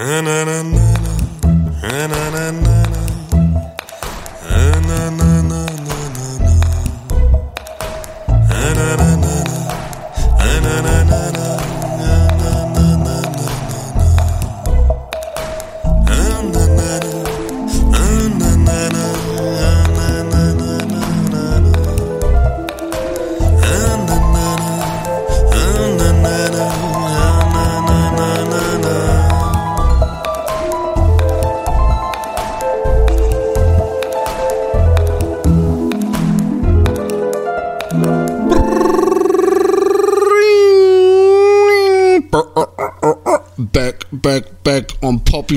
Back,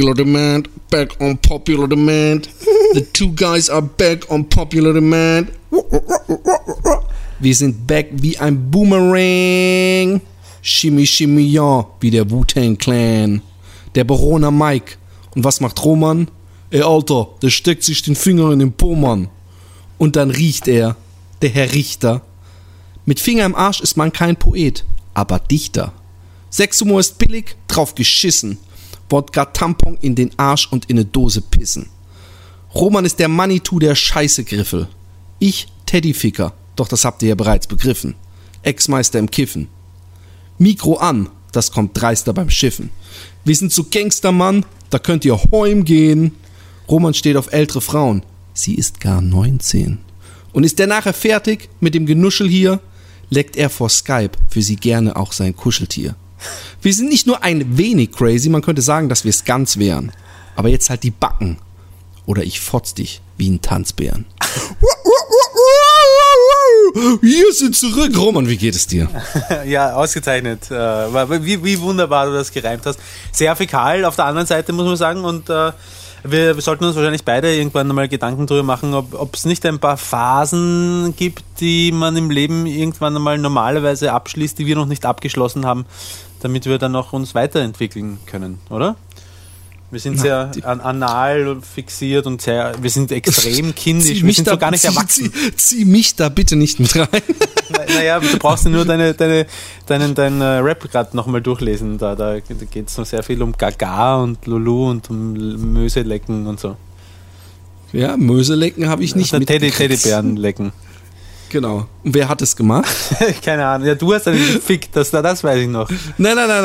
popular demand. Back on popular demand. The two guys are back on popular demand. Wir sind back wie ein Boomerang. Shimmy, shimmy, ja, wie der Wu-Tang Clan. Der Baroner Mike. Und was macht Roman? Ey, Alter, der steckt sich den Finger in den Po, Mann. Und dann riecht er, der Herr Richter. Mit Finger im Arsch ist man kein Poet, aber Dichter. Sexhumor ist billig, drauf geschissen. Wodka Tampon in den Arsch und in eine Dose pissen. Roman ist der Manitou der Scheißegriffel. Ich Teddyficker, doch das habt ihr ja bereits begriffen. Ex-Meister im Kiffen. Mikro an, das kommt dreister beim Schiffen. Wir sind so Gangstermann, da könnt ihr heim gehen. Roman steht auf ältere Frauen. Sie ist gar 19. Und ist der nachher fertig mit dem Genuschel hier, leckt er vor Skype für sie gerne auch sein Kuscheltier. Wir sind nicht nur ein wenig crazy, man könnte sagen, dass wir es ganz wären. Aber jetzt halt die Backen. Oder ich fotz dich wie ein Tanzbären. Wir sind zurück. Roman, wie geht es dir? Ja, ausgezeichnet. Äh, Wie, wie wunderbar du das gereimt hast. Sehr fäkal auf der anderen Seite, muss man sagen. Und äh, wir, sollten uns wahrscheinlich beide irgendwann einmal Gedanken darüber machen, ob es nicht ein paar Phasen gibt, die man im Leben irgendwann einmal normalerweise abschließt, die wir noch nicht abgeschlossen haben, damit wir dann auch uns weiterentwickeln können, oder? Wir sind sehr an, anal fixiert und sehr, wir sind extrem kindisch, wir sind so gar nicht zieh, erwachsen. Zieh, zieh mich da bitte nicht mit rein. Na- Naja, du brauchst nur deine, deine, deinen, deinen äh, Rap gerade nochmal durchlesen. Da, da, da geht es noch sehr viel um Gaga und Lulu und um L- Möse lecken und so. Ja, Möselecken habe ich nicht Nicht. Teddybären lecken. Genau. Und wer hat es gemacht? Keine Ahnung. Ja, du hast einen gefickt, das, das weiß ich noch. Nein, nein, nein,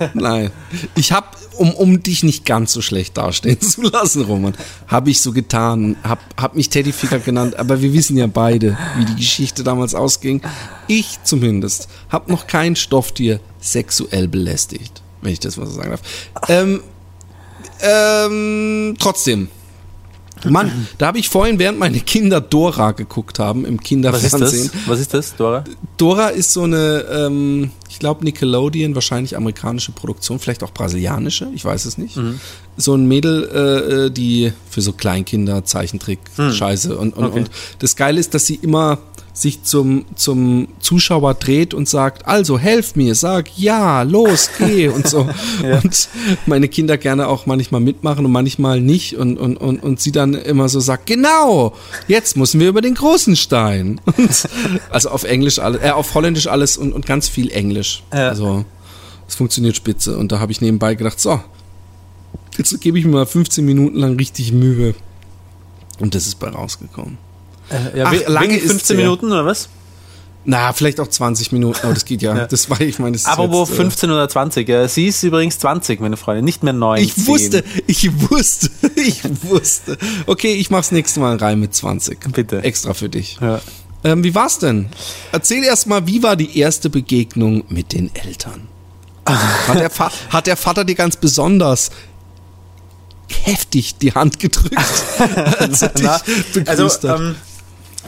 nein, nein. Ich habe, um, um dich nicht ganz so schlecht dastehen zu lassen, Roman, habe ich so getan, habe hab mich Teddyficker genannt, aber wir wissen ja beide, wie die Geschichte damals ausging. Ich zumindest habe noch kein Stofftier sexuell belästigt, wenn ich das mal so sagen darf. Ähm, ähm, trotzdem. Mann, da habe ich vorhin, während meine Kinder Dora geguckt haben, im Was ist Kinderfernsehen, das? Was ist das, Dora? Dora ist so eine, ähm, ich glaube Nickelodeon, wahrscheinlich amerikanische Produktion, vielleicht auch brasilianische, ich weiß es nicht. So ein Mädel, äh, äh, die für so Kleinkinder Zeichentrick Scheiße und und, Okay. und das Geile ist, dass sie immer sich zum zum Zuschauer dreht und sagt, also helf mir, sag ja, los, geh und so. Und meine Kinder gerne auch manchmal mitmachen und manchmal nicht und und und und sie dann immer so sagt, genau, jetzt müssen wir über den großen Stein. Und, also auf Englisch alles, äh, auf Holländisch alles und, und ganz viel Englisch. Ja. Also es funktioniert spitze. Und da habe ich nebenbei gedacht, so, jetzt gebe ich mir mal 15 Minuten lang richtig Mühe. Und das ist bei rausgekommen. Äh, ja, Ach, lange wegen ist 15 der. Minuten oder was? Na, vielleicht auch 20 Minuten, aber das geht ja. Ja. Das war, ich meine, das jetzt, äh, 15 oder 20. Äh, Sie ist übrigens 20, meine Freundin, nicht mehr 9. Ich wusste, ich wusste, ich wusste. Okay, ich mach's nächste Mal rein mit 20. Bitte. Extra für dich. Ja. Ähm, wie war's denn? Erzähl erst mal, wie war die erste Begegnung mit den Eltern? Hat der, Fa hat der Vater dir ganz besonders heftig die Hand gedrückt, als er dich Na, also, begrüßt hat? ähm,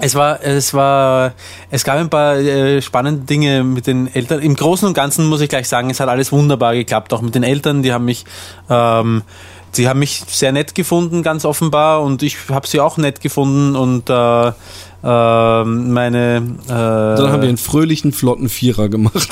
es war, es war, es gab ein paar äh, spannende Dinge mit den Eltern. Im Großen und Ganzen muss ich gleich sagen, es hat alles wunderbar geklappt, auch mit den Eltern. Die haben mich, ähm, die haben mich sehr nett gefunden, ganz offenbar, und ich habe sie auch nett gefunden und äh, meine äh, Dann haben wir einen fröhlichen, flotten Vierer gemacht.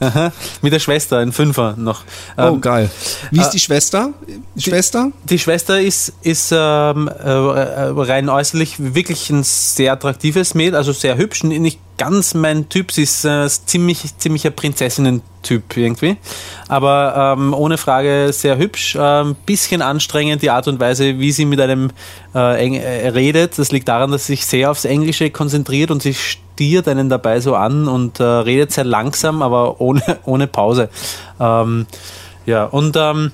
mit der Schwester, ein Fünfer noch. Oh, Ähm, geil. Wie ist die Schwester? Die Schwester? Die Schwester ist, ist ähm, äh, äh, rein äußerlich wirklich ein sehr attraktives Mädel, also sehr hübsch, nicht ganz mein Typ. Sie ist äh, ziemlich, ziemlicher Prinzessinnen-Typ irgendwie. Aber ähm, ohne Frage sehr hübsch. Ein ähm, bisschen anstrengend die Art und Weise, wie sie mit einem äh, Eng äh, redet. Das liegt daran, dass sie sich sehr aufs Englische konzentriert und sie stiert einen dabei so an und äh, redet sehr langsam, aber ohne, ohne Pause. Ähm, ja, und ähm,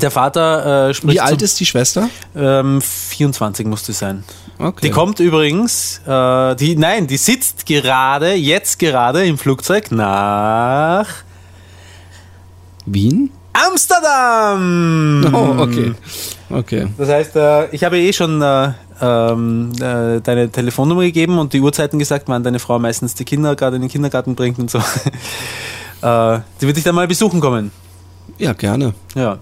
der Vater äh, spricht. Wie alt ist die Schwester? Ähm, 24 musste sein. Okay. Die kommt übrigens, äh, die, nein, die sitzt gerade, jetzt gerade im Flugzeug nach Wien? Amsterdam! Oh, okay. Okay. Das heißt, äh, ich habe eh schon äh, ähm, äh, deine Telefonnummer gegeben und die Uhrzeiten gesagt, wann deine Frau meistens die Kinder gerade in den Kindergarten bringt und so. äh, die wird dich dann mal besuchen kommen. Ja, gerne. Ja.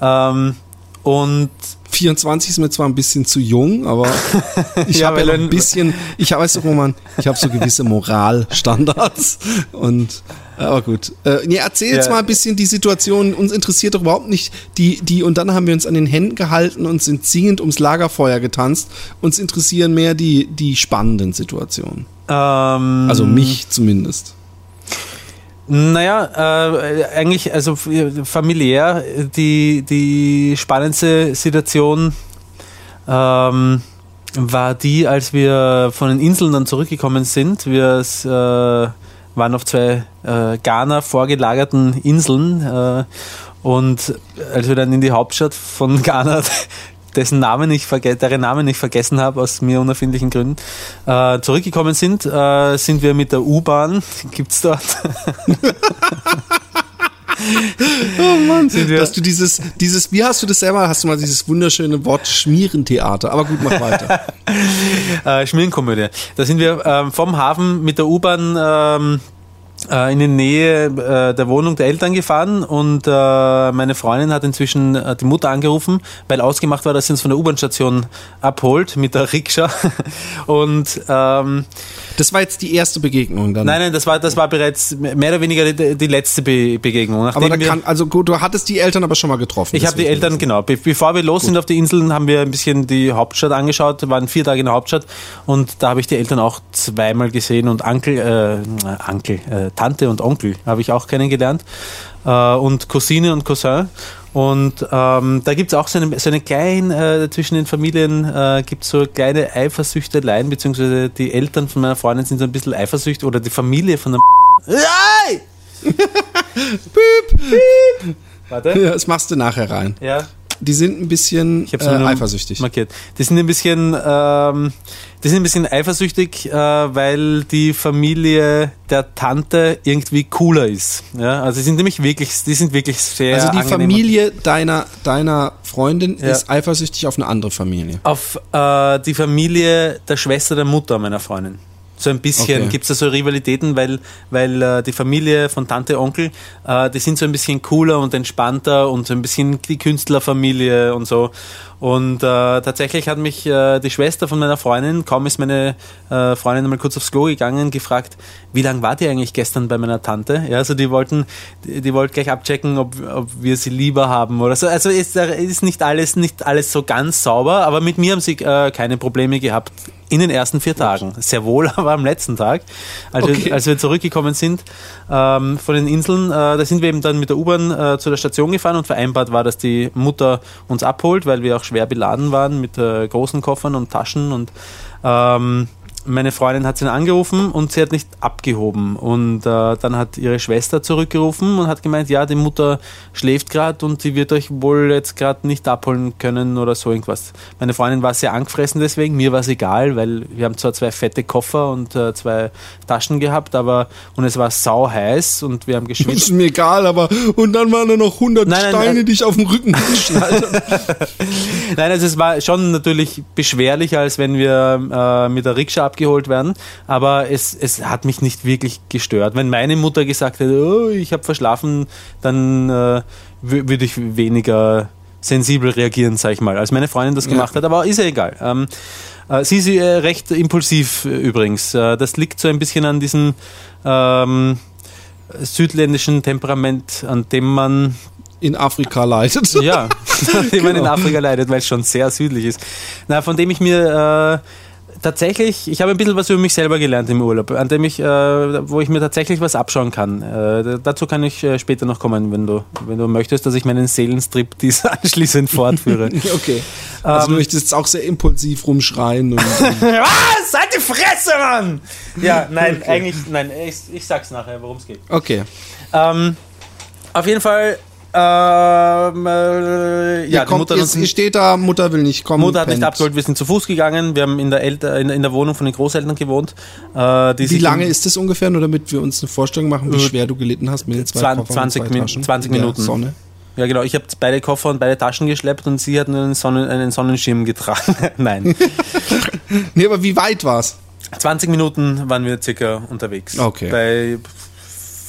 Ähm, und 24 ist mir zwar ein bisschen zu jung, aber ich Ja, habe ja noch ein bisschen, ich habe, weißt du, Roman, ich habe so gewisse Moralstandards und aber gut. Äh, nee, erzähl jetzt Ja. mal ein bisschen die Situation. Uns interessiert doch überhaupt nicht die, die, und dann haben wir uns an den Händen gehalten und sind singend ums Lagerfeuer getanzt. Uns interessieren mehr die, die spannenden Situationen. ähm, Also mich zumindest. Naja, äh, eigentlich, also f- familiär, die, die spannendste Situation ähm, war die, als wir von den Inseln dann zurückgekommen sind. Wir äh, waren auf zwei äh, Ghana vorgelagerten Inseln äh, und als wir dann in die Hauptstadt von Ghana dessen Namen ich deren Namen ich vergessen habe aus mir unerfindlichen Gründen äh, zurückgekommen sind, äh, sind wir mit der U-Bahn gibt's dort Oh Mann, dass du dieses, dieses, wie hast du das selber, hast du mal dieses wunderschöne Wort Schmierentheater, aber gut, mach weiter. äh, Schmierenkomödie. Da sind wir ähm, vom Hafen mit der U-Bahn ähm, äh, in die Nähe äh, der Wohnung der Eltern gefahren und äh, meine Freundin hat inzwischen äh, die Mutter angerufen, weil ausgemacht war, dass sie uns von der U-Bahn-Station abholt mit der Rikscha. Und ähm, Das war jetzt die erste Begegnung dann. nein, nein, das war, das war bereits mehr oder weniger die, die letzte Be Begegnung. aber da kann, also gut, du hattest die Eltern aber schon mal getroffen. Ich habe die. Eltern, genau. Be bevor wir los sind auf die Inseln, haben wir ein bisschen die Hauptstadt angeschaut, waren vier Tage in der Hauptstadt und da habe ich die Eltern auch zweimal gesehen und Onkel, äh, Onkel, äh, Tante und Onkel habe ich auch kennengelernt äh, und Cousine und Cousin. Und ähm, da gibt es auch so eine, so eine kleine, äh, zwischen den Familien äh, gibt so kleine Eifersüchteleien, beziehungsweise die Eltern von meiner Freundin sind so ein bisschen eifersüchtig oder die Familie von der Hey! Warte. Ja, das machst du nachher rein. Ja. Die sind ein bisschen äh, eifersüchtig. markiert. Die sind ein bisschen, ähm, die sind ein bisschen eifersüchtig, äh, weil die Familie der Tante irgendwie cooler ist. Ja, also die sind nämlich wirklich, die sind wirklich sehr Also die angenehm. Familie deiner, deiner Freundin Ja. ist eifersüchtig auf eine andere Familie. auf äh, die Familie der Schwester der Mutter meiner Freundin. So ein bisschen Okay. gibt es da so Rivalitäten, weil, weil äh, die Familie von Tante, Onkel, äh, die sind so ein bisschen cooler und entspannter und so ein bisschen die Künstlerfamilie und so. Und äh, tatsächlich hat mich äh, die Schwester von meiner Freundin, kaum ist meine äh, Freundin mal kurz aufs Klo gegangen, gefragt, wie lange wart ihr eigentlich gestern bei meiner Tante? Ja, also die wollten, die, die wollten gleich abchecken, ob, ob wir sie lieber haben oder so. Also ist, da ist nicht alles, nicht alles so ganz sauber, aber mit mir haben sie äh, keine Probleme gehabt in den ersten vier Tagen. Sehr wohl, aber am letzten Tag, als, Okay. wir, als wir zurückgekommen sind ähm, von den Inseln, äh, da sind wir eben dann mit der U-Bahn äh, zu der Station gefahren und vereinbart war, dass die Mutter uns abholt, weil wir auch schwer beladen waren mit äh, großen Koffern und Taschen und ähm, meine Freundin hat sie angerufen und sie hat nicht abgehoben. Und äh, dann hat ihre Schwester zurückgerufen und hat gemeint, ja, die Mutter schläft gerade und die wird euch wohl jetzt gerade nicht abholen können oder so irgendwas. Meine Freundin war sehr angefressen deswegen, mir war es egal, weil wir haben zwar zwei fette Koffer und äh, zwei Taschen gehabt, aber und es war sau heiß und wir haben geschwitzt. ist mir egal, aber und dann waren da noch 100 Nein, nein, Steine, nein. die ich auf dem Rücken geschnallt habe. Nein, also es war schon natürlich beschwerlicher, als wenn wir äh, mit der Rikscha abgeholt werden, aber es, es hat mich nicht wirklich gestört. Wenn meine Mutter gesagt hätte, oh, ich habe verschlafen, dann äh, wü- würde ich weniger sensibel reagieren, sag ich mal, als meine Freundin das gemacht hat, aber ist ja egal. Ähm, äh, sie ist äh, recht impulsiv äh, übrigens. Äh, das liegt so ein bisschen an diesem ähm, südländischen Temperament, an dem man In Afrika leidet. ja, die man in Genau. Afrika leidet, weil es schon sehr südlich ist. Na, von dem ich mir äh, tatsächlich, ich habe ein bisschen was über mich selber gelernt im Urlaub, an dem ich, äh, wo ich mir tatsächlich was abschauen kann. Äh, dazu kann ich äh, später noch kommen, wenn du, wenn du möchtest, dass ich meinen Seelenstrip dies anschließend fortführe. okay. Also ähm, du möchtest jetzt auch sehr impulsiv rumschreien. Und, was? Halt die Fresse, Mann! Ja, nein, okay. eigentlich, nein, ich, ich sag's nachher, worum es geht. Okay. Ähm, auf jeden Fall ähm, äh, ja, kommt, die Mutter jetzt, steht da, Mutter will nicht kommen. Mutter hat pennt. nicht abgeholt, wir sind zu Fuß gegangen. Wir haben in der, Elter, in, in der Wohnung von den Großeltern gewohnt. Äh, wie lange ist das ungefähr, nur damit wir uns eine Vorstellung machen, wie äh, schwer du gelitten hast mit den zwei 20, Koffern 20, zwei Taschen 20 Minuten. Sonne. Ja, genau. Ich habe beide Koffer und beide Taschen geschleppt und sie hat einen, Sonnen, einen Sonnenschirm getragen. Nein. nee, aber wie weit war's? 20 Minuten waren wir circa unterwegs. Okay. Bei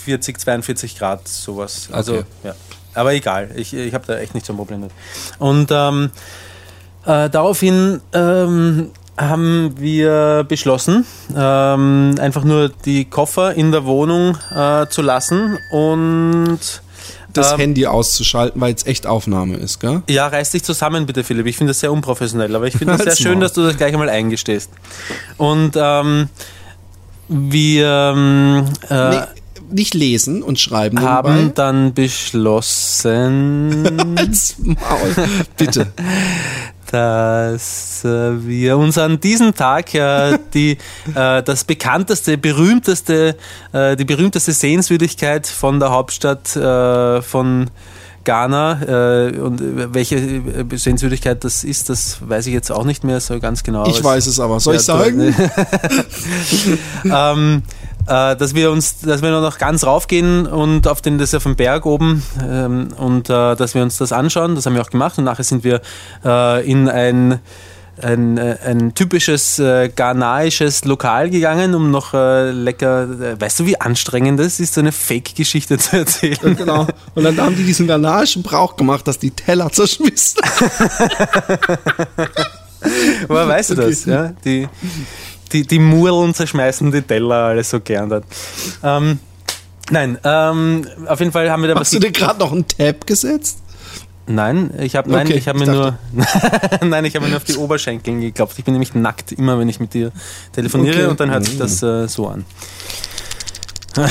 40, 42 Grad, sowas. Also, okay. ja. Aber egal, ich, ich habe da echt nicht so ein Problem mit. Und ähm, äh, daraufhin ähm, haben wir beschlossen, ähm, einfach nur die Koffer in der Wohnung äh, zu lassen und das ähm, Handy auszuschalten, weil es echt Aufnahme ist, gell? Ja, reiß dich zusammen bitte, Philipp. Ich finde das sehr unprofessionell, aber ich finde es sehr schön, dass du das gleich einmal eingestehst. Und ähm, wir ähm, äh, nee nicht lesen und schreiben. Haben nebenbei. dann beschlossen. Als Maul. Bitte. dass äh, wir uns an diesem Tag äh, die, äh, das bekannteste, berühmteste, äh, die berühmteste Sehenswürdigkeit von der Hauptstadt äh, von Ghana äh, und welche Sehenswürdigkeit das ist, das weiß ich jetzt auch nicht mehr so ganz genau. Ich weiß es aber, soll ich sagen? ähm, äh, dass wir uns, dass wir noch ganz raufgehen und auf den, das ist auf dem Berg oben ähm, und äh, dass wir uns das anschauen. Das haben wir auch gemacht und nachher sind wir äh, in ein ein, äh, ein typisches äh, ghanaisches Lokal gegangen, um noch äh, lecker, äh, weißt du, wie anstrengend das ist, so eine Fake-Geschichte zu erzählen. Ja, genau. Und dann haben die diesen ghanaischen Brauch gemacht, dass die Teller zerschmissen. Woher weißt du das? Ja? Die, die, die Murlen zerschmeißen die Teller alles so gern dort. Ähm, nein, ähm, auf jeden Fall haben wir da Hast was. Hast du dir gerade noch einen Tab gesetzt? Nein, ich habe okay, ich habe mir nur Nein, ich habe mir nur auf die Oberschenkeln geklopft. Ich bin nämlich nackt immer, wenn ich mit dir telefoniere okay. und dann hört sich das äh, so an.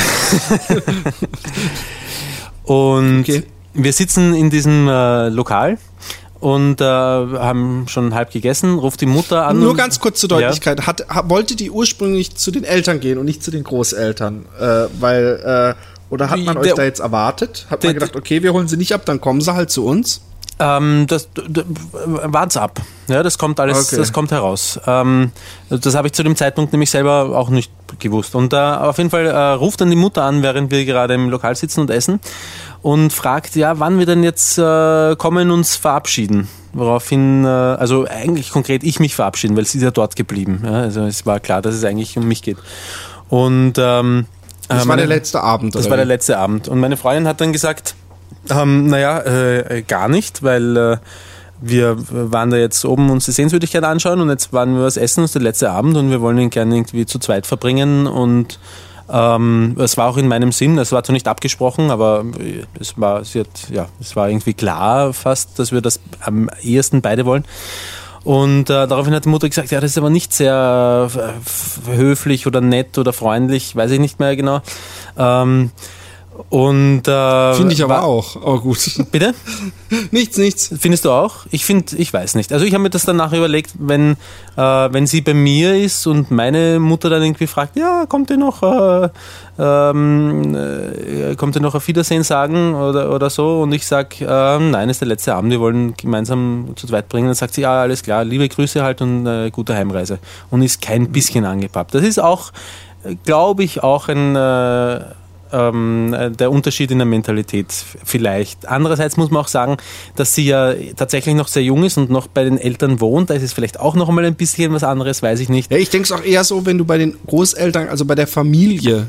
und okay. wir sitzen in diesem äh, Lokal und äh, haben schon halb gegessen, ruft die Mutter an. Nur ganz kurz zur Deutlichkeit. Ja. Hat, wollte die ursprünglich zu den Eltern gehen und nicht zu den Großeltern? Äh, weil, äh, oder hat man euch da jetzt erwartet? Hat man gedacht, okay, wir holen sie nicht ab, dann kommen sie halt zu uns? Ähm, das, das wart's ab. Ja, das kommt alles, okay. das kommt heraus. Ähm, das habe ich zu dem Zeitpunkt nämlich selber auch nicht gewusst. Und äh, auf jeden Fall äh, ruft dann die Mutter an, während wir gerade im Lokal sitzen und essen und fragt, ja, wann wir denn jetzt äh, kommen uns verabschieden. Woraufhin, äh, also eigentlich konkret ich mich verabschieden, weil sie ist ja dort geblieben. Ja? Also es war klar, dass es eigentlich um mich geht. Und ähm, das war der letzte Abend. Das war der letzte Abend. Und meine Freundin hat dann gesagt, ähm, naja, äh, gar nicht, weil äh, wir waren da jetzt oben uns die Sehenswürdigkeit anschauen und jetzt waren wir was essen, das ist der letzte Abend und wir wollen ihn gerne irgendwie zu zweit verbringen und ähm, es war auch in meinem Sinn, es war zwar nicht abgesprochen, aber es war, hat, ja, es war irgendwie klar fast, dass wir das am ehesten beide wollen. Und äh, daraufhin hat die Mutter gesagt, ja, das ist aber nicht sehr äh, höflich oder nett oder freundlich, weiß ich nicht mehr genau. Ähm, und äh, finde ich aber auch. Oh gut. Bitte? nichts, nichts. Findest du auch? Ich finde, ich weiß nicht. Also ich habe mir das dann nachher überlegt, wenn äh, wenn sie bei mir ist und meine Mutter dann irgendwie fragt, ja, kommt ihr noch, äh, ähm, äh, kommt ihr noch auf Wiedersehen sagen oder oder so? Und ich sag, äh, nein, ist der letzte Abend. Wir wollen gemeinsam zu zweit bringen. Dann sagt sie, ja, alles klar, liebe Grüße halt und äh, gute Heimreise. Und ist kein bisschen angepappt. Das ist auch, glaube ich, auch ein ähm, der Unterschied in der Mentalität vielleicht. Andererseits muss man auch sagen, dass sie ja tatsächlich noch sehr jung ist und noch bei den Eltern wohnt. Da ist es vielleicht auch noch einmal ein bisschen was anderes, weiß ich nicht. Ja, ich denke es auch eher so, wenn du bei den Großeltern, also bei der Familie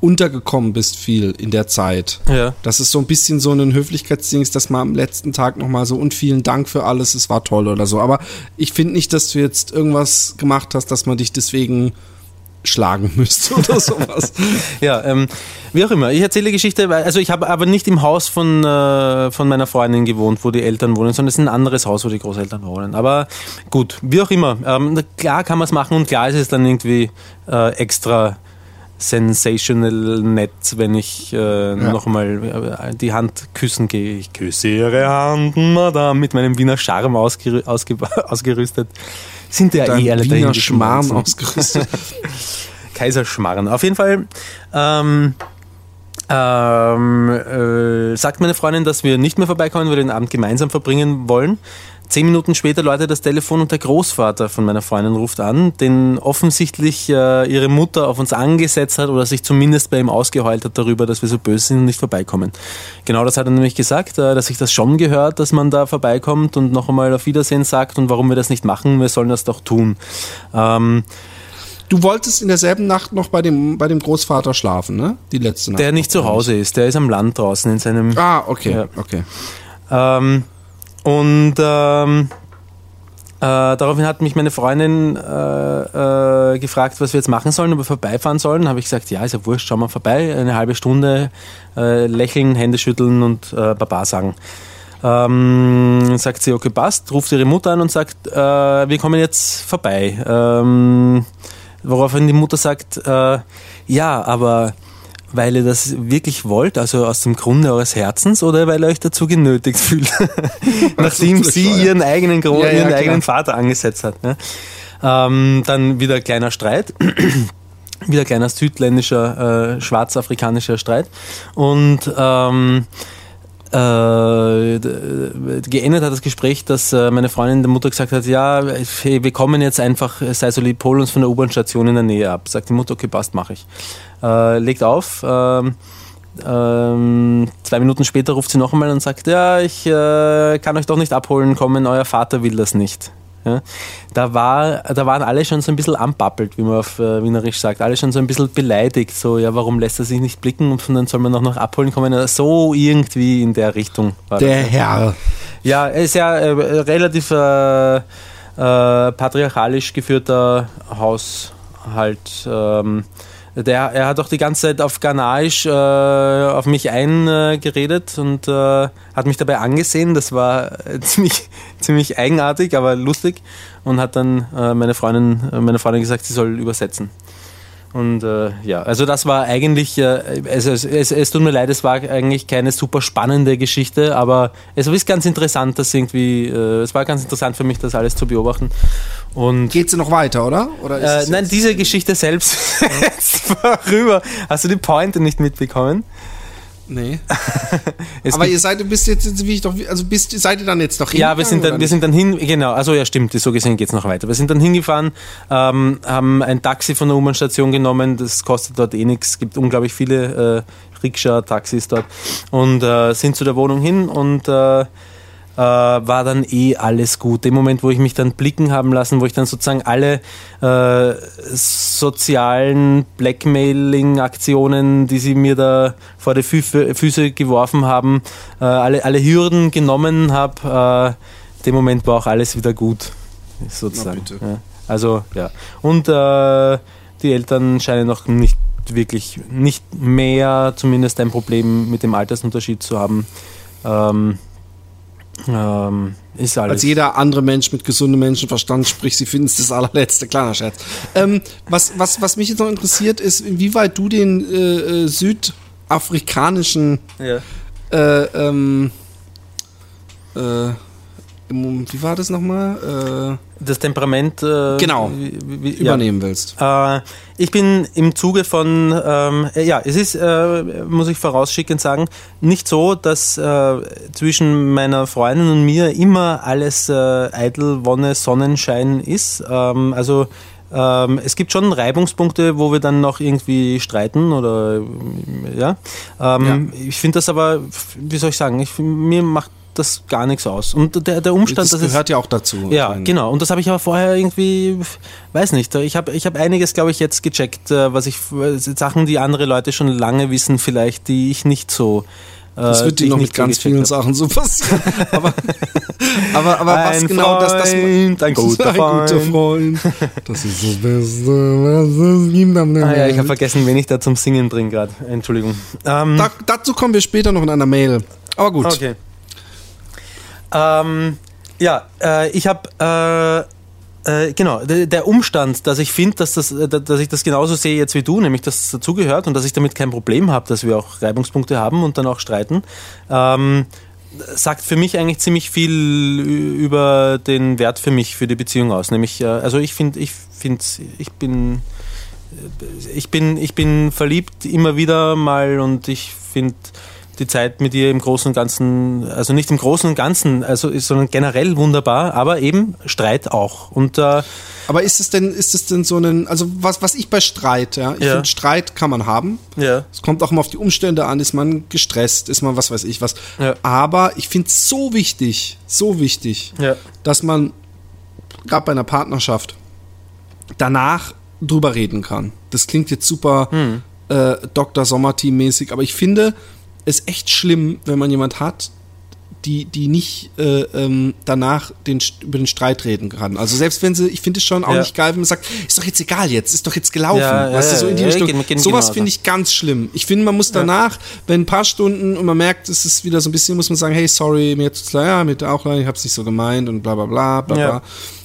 untergekommen bist viel in der Zeit. Ja. Das ist so ein bisschen so ein Höflichkeitsding, dass man am letzten Tag nochmal so und vielen Dank für alles, es war toll oder so. Aber ich finde nicht, dass du jetzt irgendwas gemacht hast, dass man dich deswegen schlagen müsste oder sowas. ja, ähm, wie auch immer. Ich erzähle die Geschichte, also ich habe aber nicht im Haus von, äh, von meiner Freundin gewohnt, wo die Eltern wohnen, sondern es ist ein anderes Haus, wo die Großeltern wohnen. Aber gut, wie auch immer. Ähm, klar kann man es machen und klar ist es dann irgendwie äh, extra sensational nett, wenn ich äh, ja. noch einmal äh, die Hand küssen gehe. Ich küsse ihre Hand, Madame, mit meinem Wiener Charme ausgerü ausge ausgerüstet. Sind ja eh alle Wiener Schmarrn ausgerüstet. Kaiserschmarrn. Auf jeden Fall ähm, ähm, äh, sagt meine Freundin, dass wir nicht mehr vorbeikommen, weil wir den Abend gemeinsam verbringen wollen. Zehn Minuten später läutet das Telefon und der Großvater von meiner Freundin ruft an, den offensichtlich äh, ihre Mutter auf uns angesetzt hat oder sich zumindest bei ihm ausgeheult hat darüber, dass wir so böse sind und nicht vorbeikommen. Genau das hat er nämlich gesagt, äh, dass ich das schon gehört, dass man da vorbeikommt und noch einmal auf Wiedersehen sagt und warum wir das nicht machen, wir sollen das doch tun. Ähm, Du wolltest in derselben Nacht noch bei dem, bei dem Großvater schlafen, ne? Die letzte Nacht. Der nicht zu Hause ist, der ist am Land draußen in seinem. Ah, okay, ja. okay. Ähm, und ähm, äh, daraufhin hat mich meine Freundin äh, äh, gefragt, was wir jetzt machen sollen, ob wir vorbeifahren sollen. Habe ich gesagt, ja, ist ja wurscht, schauen wir vorbei. Eine halbe Stunde äh, lächeln, Hände schütteln und äh, Baba sagen. Ähm, sagt sie, okay, passt, ruft ihre Mutter an und sagt, äh, wir kommen jetzt vorbei. Ähm, woraufhin die Mutter sagt, ja, aber weil ihr das wirklich wollt, also aus dem Grunde eures Herzens oder weil ihr euch dazu genötigt fühlt, nachdem sie ihren eigenen, Gro ja, ja, ihren eigenen Vater angesetzt hat. Ne? Ähm, dann wieder kleiner Streit. wieder kleiner südländischer, äh, schwarzafrikanischer Streit. Und ähm, äh, geendet hat das Gespräch, dass äh, meine Freundin der Mutter gesagt hat, ja, hey, wir kommen jetzt einfach, sei so lieb, hol uns von der U-Bahn-Station in der Nähe ab. Sagt die Mutter, okay, passt, mache ich. Äh, legt auf, ähm, ähm, zwei Minuten später ruft sie noch einmal und sagt, ja, ich äh, kann euch doch nicht abholen kommen, euer Vater will das nicht. Ja, da, war, da waren alle schon so ein bisschen anpappelt, wie man auf äh, Wienerisch sagt. Alle schon so ein bisschen beleidigt. So, ja, warum lässt er sich nicht blicken und dann soll man noch, noch abholen kommen? So irgendwie in der Richtung. der das. Herr. Ja, ist ja äh, relativ äh, äh patriarchalisch geführter Haushalt. Ähm, der, er hat auch die ganze Zeit auf Ghanaisch äh, auf mich eingeredet und äh, hat mich dabei angesehen. Das war ziemlich, ziemlich eigenartig, aber lustig. Und hat dann äh, meine, Freundin, äh, meine Freundin gesagt, sie soll übersetzen. Und äh, ja, also das war eigentlich, äh, es, es, es, es, tut mir leid, es war eigentlich keine super spannende Geschichte, aber es ist ganz interessant, dass irgendwie, äh, es war ganz interessant für mich, das alles zu beobachten. Und Geht sie noch weiter, oder? oder äh, nein, diese Geschichte selbst jetzt vorüber. Hast du die Pointe nicht mitbekommen? Nee. Aber ihr seid, bist jetzt, wie ich doch, also bist, seid ihr dann jetzt noch hin? Ja, wir sind dann, wir sind dann hin, genau, also ja, stimmt, so gesehen geht es noch weiter. Wir sind dann hingefahren, ähm, haben ein Taxi von der U-Bahn-Station genommen, das kostet dort eh nichts, es gibt unglaublich viele äh, Rikscha-Taxis dort und äh, sind zu der Wohnung hin und äh, äh, war dann eh alles gut. Im Moment, wo ich mich dann blicken haben lassen, wo ich dann sozusagen alle äh, sozialen Blackmailing-Aktionen, die sie mir da vor die Fü Füße geworfen haben, äh, alle, alle Hürden genommen habe, äh, dem Moment war auch alles wieder gut, sozusagen. Ja. Also, ja. Und äh, die Eltern scheinen noch nicht wirklich, nicht mehr zumindest ein Problem mit dem Altersunterschied zu haben. Ähm, ähm, ist alles. Als jeder andere Mensch mit gesundem Menschenverstand spricht, sie finden es das allerletzte, kleiner Scherz. Ähm, was, was, was mich jetzt noch interessiert, ist, inwieweit du den äh, äh südafrikanischen ja. äh, ähm, äh, wie war das nochmal? Äh, das Temperament äh, genau wie, wie, übernehmen ja. willst. Äh, ich bin im Zuge von, ähm, äh, ja, es ist, äh, muss ich vorausschickend sagen, nicht so, dass äh, zwischen meiner Freundin und mir immer alles eitel, Wonne, Sonnenschein ist. Ähm, also ähm, es gibt schon Reibungspunkte, wo wir dann noch irgendwie streiten oder ja. Ähm, ja. Ich finde das aber, wie soll ich sagen, ich, mir macht das gar nichts aus. Und der, der Umstand, das gehört es, ja auch dazu. Ja, genau. Und das habe ich aber vorher irgendwie, weiß nicht. Ich habe ich hab einiges, glaube ich, jetzt gecheckt, äh, was ich Sachen, die andere Leute schon lange wissen, vielleicht, die ich nicht so Das wird dir noch mit ganz vielen. Sachen so passieren. aber, aber, aber was Ein genau das, das Freund, ein guter ein guter Freund. Das ist das Beste, was es gibt am Ah, ja, ich habe vergessen, wen ich da zum Singen bringe gerade. Entschuldigung. Ähm, da, dazu kommen wir später noch in einer Mail. Aber gut. Okay. Ähm, ja, äh, ich habe äh, äh, genau der, Umstand, dass ich finde, dass das, äh, dass ich das genauso sehe jetzt wie du, nämlich dass es dazugehört und dass ich damit kein Problem habe, dass wir auch Reibungspunkte haben und dann auch streiten. Ähm, sagt für mich eigentlich ziemlich viel über den Wert für mich, für die Beziehung aus. Nämlich, äh, also ich finde, ich finde, ich bin, äh, ich bin, ich bin verliebt immer wieder mal und ich finde die Zeit mit ihr im Großen und Ganzen, also nicht im Großen und Ganzen, also sondern generell wunderbar, aber eben Streit auch. Und äh, Aber ist es denn, ist es denn so ein, also was, was ich bei Streit, ja, ich Ja. finde Streit kann man haben. ja, Es kommt auch immer auf die Umstände an, ist man gestresst, ist man was weiß ich was. Ja. Aber ich finde es so wichtig, so wichtig, Ja. dass man gerade bei einer Partnerschaft danach drüber reden kann. Das klingt jetzt super Hm. äh, Dr. Sommerteam-mäßig, aber ich finde es echt schlimm, wenn man jemand hat, die, die nicht äh, ähm, danach den, über den Streit reden kann. Also selbst wenn sie, ich finde es schon auch Ja. nicht geil, wenn man sagt, ist doch jetzt egal jetzt, ist doch jetzt gelaufen. Ja, ja, weißt du, so in die ja, Richtung. geht- geht Sowas genauso. finde ich ganz schlimm. Ich finde, man muss danach, wenn ein paar Stunden und man merkt, es ist wieder so ein bisschen, muss man sagen, hey, sorry, mir tut's leid, ja, mit auch leid, ich hab's nicht so gemeint und bla bla bla bla Ja. bla.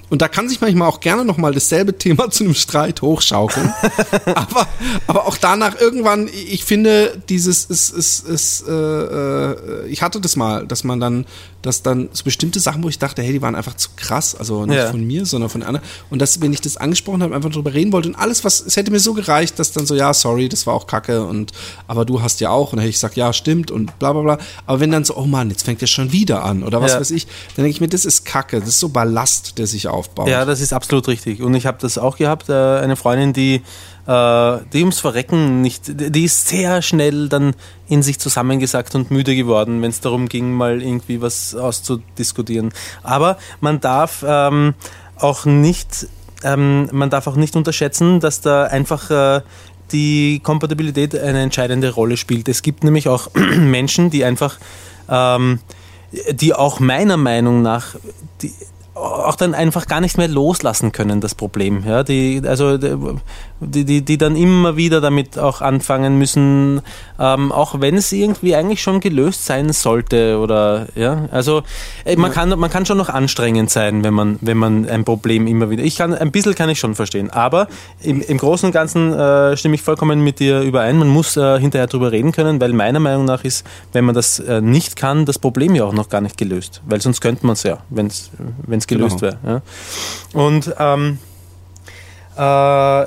Und da kann sich manchmal auch gerne nochmal dasselbe Thema zu einem Streit hochschaukeln. aber, aber auch danach irgendwann, ich finde, dieses ist, ist, ist äh, äh, ich hatte das mal, dass man dann, dass dann so bestimmte Sachen, wo ich dachte, hey, die waren einfach zu krass, also nicht Ja. von mir, sondern von anderen. Und dass, wenn ich das angesprochen habe, einfach drüber reden wollte und alles, was, es hätte mir so gereicht, dass dann so, ja, sorry, das war auch kacke und, aber du hast ja auch. Und dann hätte ich gesagt, ja, stimmt und bla, bla, bla. Aber wenn dann so, oh Mann, jetzt fängt er schon wieder an oder was Ja. weiß ich, dann denke ich mir, das ist kacke, das ist so Ballast, der sich aufbaut. Ja, das ist absolut richtig. Und ich habe das auch gehabt, äh, eine Freundin, die, die ums Verrecken nicht, die ist sehr schnell dann in sich zusammengesackt und müde geworden, wenn es darum ging, mal irgendwie was auszudiskutieren. Aber man darf ähm, auch nicht, ähm, man darf auch nicht unterschätzen, dass da einfach äh, die Kompatibilität eine entscheidende Rolle spielt. Es gibt nämlich auch Menschen, die einfach ähm, die auch meiner Meinung nach die auch dann einfach gar nicht mehr loslassen können, das Problem. Ja, die, also die, die, die dann immer wieder damit auch anfangen müssen, ähm, auch wenn es irgendwie eigentlich schon gelöst sein sollte oder ja, also äh, man kann man kann schon noch anstrengend sein, wenn man wenn man ein Problem immer wieder. Ich kann ein bisschen kann ich schon verstehen, aber im, im Großen und Ganzen äh, stimme ich vollkommen mit dir überein. Man muss äh, hinterher drüber reden können, weil meiner Meinung nach ist, wenn man das äh, nicht kann, das Problem ja auch noch gar nicht gelöst, weil sonst könnte man es ja, wenn es wenn es gelöst Genau. wäre. Ja. Und ähm, äh,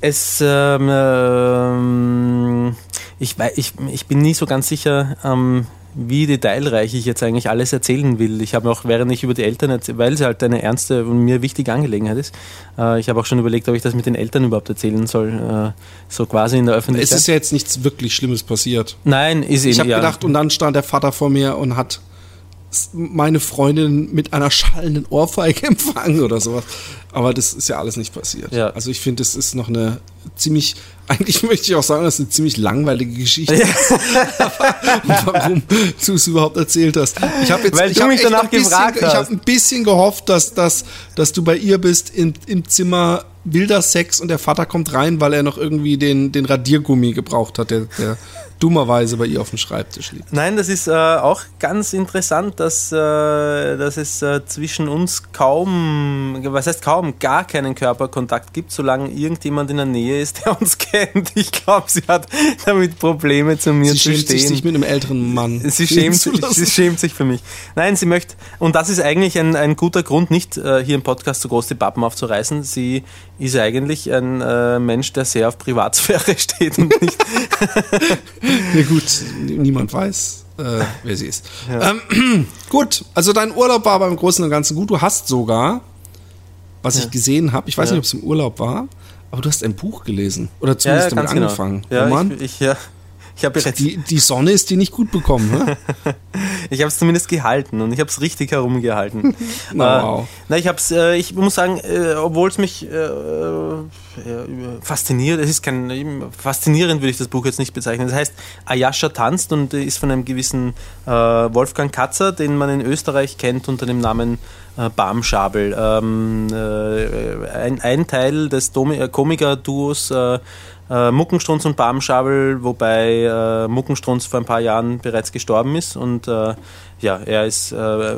es, ähm, ähm, ich, ich, ich bin nie so ganz sicher, ähm, wie detailreich ich jetzt eigentlich alles erzählen will. Ich habe auch, während ich über die Eltern erzähle, weil es halt eine ernste und mir wichtige Angelegenheit ist, äh, ich habe auch schon überlegt, ob ich das mit den Eltern überhaupt erzählen soll, äh, so quasi in der Es Öffentlichkeit. ist ja jetzt nichts wirklich Schlimmes passiert. Nein, ist Ich eben, habe ja. gedacht, und dann stand der Vater vor mir und hat meine Freundin mit einer schallenden Ohrfeige empfangen oder sowas. Aber das ist ja alles nicht passiert. Ja. Also ich finde, es ist noch eine ziemlich, eigentlich möchte ich auch sagen, das ist eine ziemlich langweilige Geschichte. Aber warum du es überhaupt erzählt hast. Ich habe jetzt, Weil ich du hab mich danach ein bisschen, gefragt Ich habe ein bisschen gehofft, dass, dass, dass du bei ihr bist in, im Zimmer wilder Sex und der Vater kommt rein, weil er noch irgendwie den, den Radiergummi gebraucht hat, der, der dummerweise bei ihr auf dem Schreibtisch liegt. Nein, das ist äh, auch ganz interessant, dass, äh, dass es äh, zwischen uns kaum, was heißt kaum, gar keinen Körperkontakt gibt, solange irgendjemand in der Nähe ist, der uns kennt. Ich glaube, sie hat damit Probleme zu mir Sie zu schämt sich stehen. nicht mit einem älteren Mann. Sie schämt, sich, sie schämt sich für mich. Nein, sie möchte, und das ist eigentlich ein, ein guter Grund, nicht äh, hier im Podcast so groß die Pappen aufzureißen. Sie ist eigentlich ein äh, Mensch, der sehr auf Privatsphäre steht und nicht. Ja gut, niemand weiß, äh, wer sie ist. Ähm, gut, also dein Urlaub war beim Großen und Ganzen gut. Du hast sogar, was ich gesehen habe, ich weiß Ja. nicht, ob es im Urlaub war, aber du hast ein Buch gelesen. Oder zumindest damit genau. angefangen. Ja, Roman? ich, ich, ja. Ich habe die, die Sonne ist die nicht gut bekommen, ne? ich habe es zumindest gehalten und ich habe es richtig herumgehalten. Na, wow. äh, na, ich habe äh, ich muss sagen, äh, obwohl es mich äh, äh, fasziniert, es ist kein faszinierend würde ich das Buch jetzt nicht bezeichnen. Das heißt, Ayasha tanzt und ist von einem gewissen äh, Wolfgang Katzer, den man in Österreich kennt unter dem Namen äh, Barmschabel. Ähm, ein, ein, Teil des Komiker-Duos äh, Muckenstrunz und Barmschabel, wobei äh, Muckenstrunz vor ein paar Jahren bereits gestorben ist und äh, ja, er ist äh,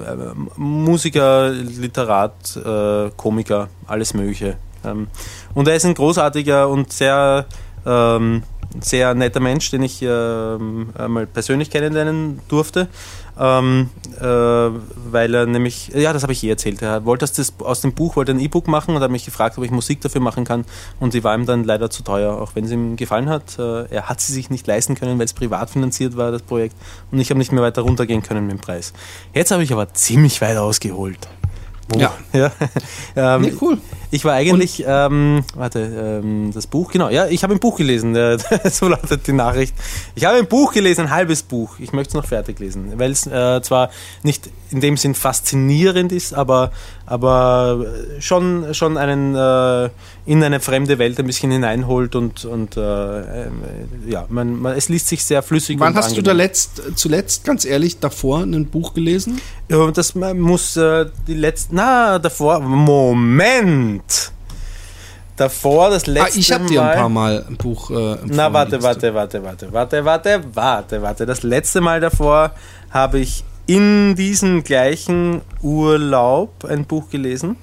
Musiker, Literat, äh, Komiker, alles Mögliche. Ähm, und er ist ein großartiger und sehr ähm, sehr netter Mensch, den ich äh, einmal persönlich kennenlernen durfte, ähm, äh, weil er nämlich, ja, das habe ich eh erzählt, er wollte das, aus dem Buch wollte ein E-Book machen und hat mich gefragt, ob ich Musik dafür machen kann und die war ihm dann leider zu teuer, auch wenn es ihm gefallen hat. Äh, er hat sie sich nicht leisten können, weil es privat finanziert war, das Projekt, und ich habe nicht mehr weiter runtergehen können mit dem Preis. Jetzt habe ich aber ziemlich weit ausgeholt. Buch. Ja. ja. ähm, nee, cool. Ich war eigentlich, ähm, warte, ähm, das Buch, genau, ja, ich habe ein Buch gelesen, äh, so lautet die Nachricht. Ich habe ein Buch gelesen, ein halbes Buch. Ich möchte es noch fertig lesen, weil es äh, zwar nicht in dem Sinn faszinierend ist, aber, aber schon, schon einen äh, in eine fremde Welt ein bisschen hineinholt und, und äh, ja, man, man, es liest sich sehr flüssig. Wann hast angenehm. du da letzt, zuletzt, ganz ehrlich, davor ein Buch gelesen? Ja, das muss äh, die letzte, na, davor, Moment! Davor das letzte ah, ich habe dir ein paar Mal ein Buch äh, Na, warte, warte, warte, warte, warte, warte, warte, warte. Das letzte Mal davor habe ich in diesem gleichen Urlaub ein Buch gelesen.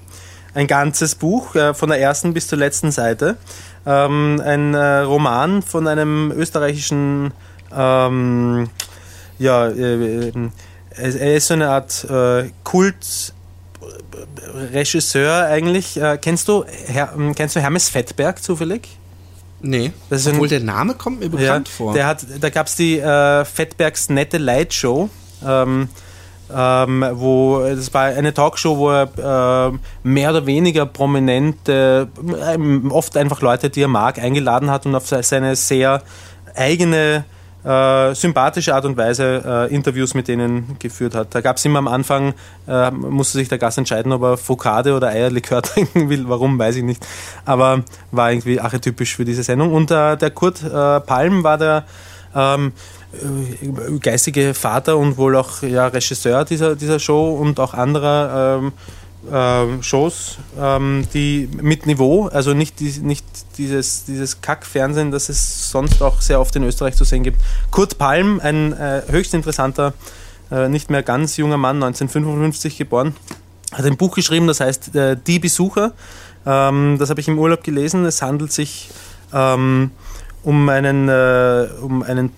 Ein ganzes Buch, äh, von der ersten bis zur letzten Seite. Ähm, ein äh, Roman von einem österreichischen, ähm, ja, äh, er ist so eine Art äh, Kult. Regisseur eigentlich. Äh, kennst du Her kennst du Hermes Fettberg zufällig? Nee. Obwohl der Name kommt mir bekannt ja, vor. Der hat, da gab es die äh, Fettbergs nette Light Show ähm, ähm, wo das war eine Talkshow, wo er äh, mehr oder weniger prominente, äh, oft einfach Leute, die er mag, eingeladen hat und auf seine sehr eigene äh, sympathische Art und Weise äh, Interviews mit denen geführt hat. Da gab es immer am Anfang, äh, musste sich der Gast entscheiden, ob er Fokade oder Eierlikör trinken will. Warum, weiß ich nicht. Aber war irgendwie archetypisch für diese Sendung. Und äh, der Kurt äh, Palm war der ähm, äh, geistige Vater und wohl auch ja, Regisseur dieser, dieser Show und auch anderer ähm, äh, Shows, ähm, die mit Niveau, also nicht, die, nicht dieses, dieses Kack-Fernsehen, das es sonst auch sehr oft in Österreich zu sehen gibt. Kurt Palm, ein äh, höchst interessanter, äh, nicht mehr ganz junger Mann, 1955 geboren, hat ein Buch geschrieben, das heißt äh, Die Besucher. Ähm, das habe ich im Urlaub gelesen. Es handelt sich ähm, um einen, äh, um einen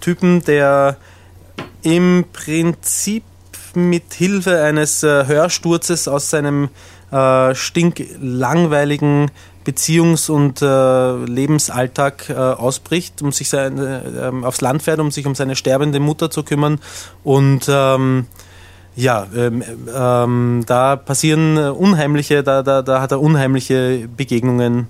Typen, der im Prinzip mit Hilfe eines äh, Hörsturzes aus seinem äh, stinklangweiligen Beziehungs- und äh, Lebensalltag äh, ausbricht, um sich seine, äh, aufs Land fährt, um sich um seine sterbende Mutter zu kümmern. Und ähm, ja, ähm, ähm, da passieren unheimliche, da, da, da hat er unheimliche Begegnungen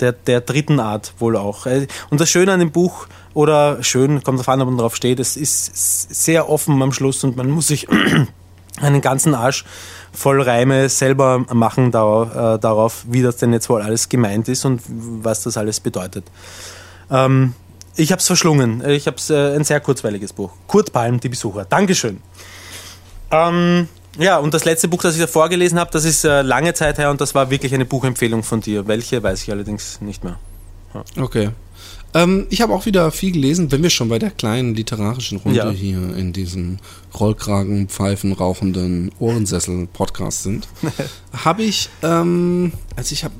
der, der dritten Art wohl auch. Äh, und das Schöne an dem Buch, oder schön, kommt darauf an, ob man drauf steht, es ist sehr offen am Schluss und man muss sich einen ganzen Arsch voll Reime selber machen darauf, äh, darauf, wie das denn jetzt wohl alles gemeint ist und was das alles bedeutet. Ähm, ich habe es verschlungen. Ich habe äh, ein sehr kurzweiliges Buch. Kurt Palm, die Besucher. Dankeschön. Ähm, ja, und das letzte Buch, das ich da vorgelesen habe, das ist äh, lange Zeit her und das war wirklich eine Buchempfehlung von dir. Welche weiß ich allerdings nicht mehr. Ja. Okay. Ähm, ich habe auch wieder viel gelesen, wenn wir schon bei der kleinen literarischen Runde ja. hier in diesem Rollkragen, Pfeifen, rauchenden Ohrensessel-Podcast sind, habe ich, ähm, also ich habe,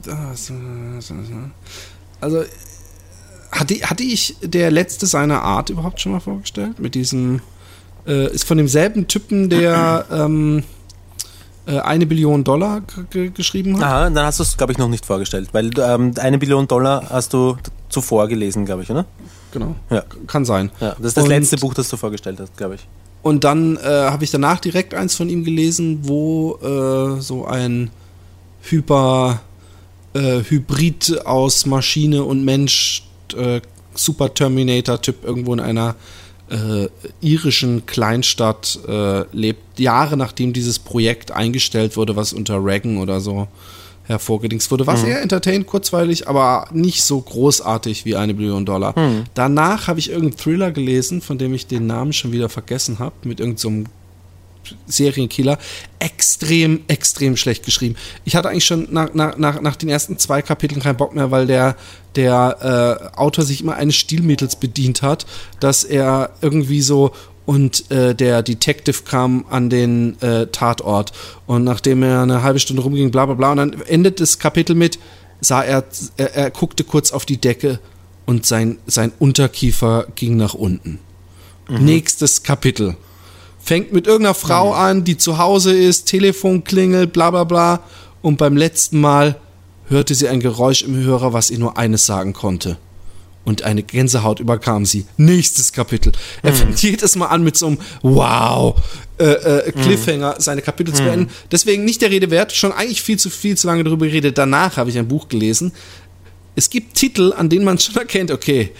also hatte, hatte ich der letzte seiner Art überhaupt schon mal vorgestellt? Mit diesem äh, ist von demselben Typen, der ähm, äh, eine Billion Dollar geschrieben hat. Aha, dann hast du es, glaube ich, noch nicht vorgestellt, weil ähm, eine Billion Dollar hast du zuvor gelesen, glaube ich, oder? Genau. Ja. Kann sein. Ja, das ist das und, letzte Buch, das du vorgestellt hast, glaube ich. Und dann äh, habe ich danach direkt eins von ihm gelesen, wo äh, so ein Hyper äh, Hybrid aus Maschine und Mensch äh, Super Terminator-Typ irgendwo in einer äh, irischen Kleinstadt äh, lebt, Jahre nachdem dieses Projekt eingestellt wurde, was unter Reagan oder so hervorgedingst wurde. War mhm. sehr entertained, kurzweilig, aber nicht so großartig wie eine Billion Dollar. Mhm. Danach habe ich irgendeinen Thriller gelesen, von dem ich den Namen schon wieder vergessen habe, mit irgendeinem so Serienkiller. Extrem, extrem schlecht geschrieben. Ich hatte eigentlich schon nach, nach, nach, nach den ersten zwei Kapiteln keinen Bock mehr, weil der, der äh, Autor sich immer eines Stilmittels bedient hat, dass er irgendwie so und äh, der Detective kam an den äh, Tatort und nachdem er eine halbe Stunde rumging, bla bla bla, und dann endet das Kapitel mit, sah er, er, er guckte kurz auf die Decke und sein, sein Unterkiefer ging nach unten. Mhm. Nächstes Kapitel. Fängt mit irgendeiner Frau mhm. an, die zu Hause ist, Telefon klingelt, bla bla bla. Und beim letzten Mal hörte sie ein Geräusch im Hörer, was ihr nur eines sagen konnte. Und eine Gänsehaut überkam sie. Nächstes Kapitel. Er mhm. fängt jedes Mal an mit so einem Wow, äh, äh, Cliffhanger, mhm. seine Kapitel zu beenden. Deswegen nicht der Rede wert, schon eigentlich viel zu viel zu lange darüber geredet. Danach habe ich ein Buch gelesen. Es gibt Titel, an denen man schon erkennt, okay,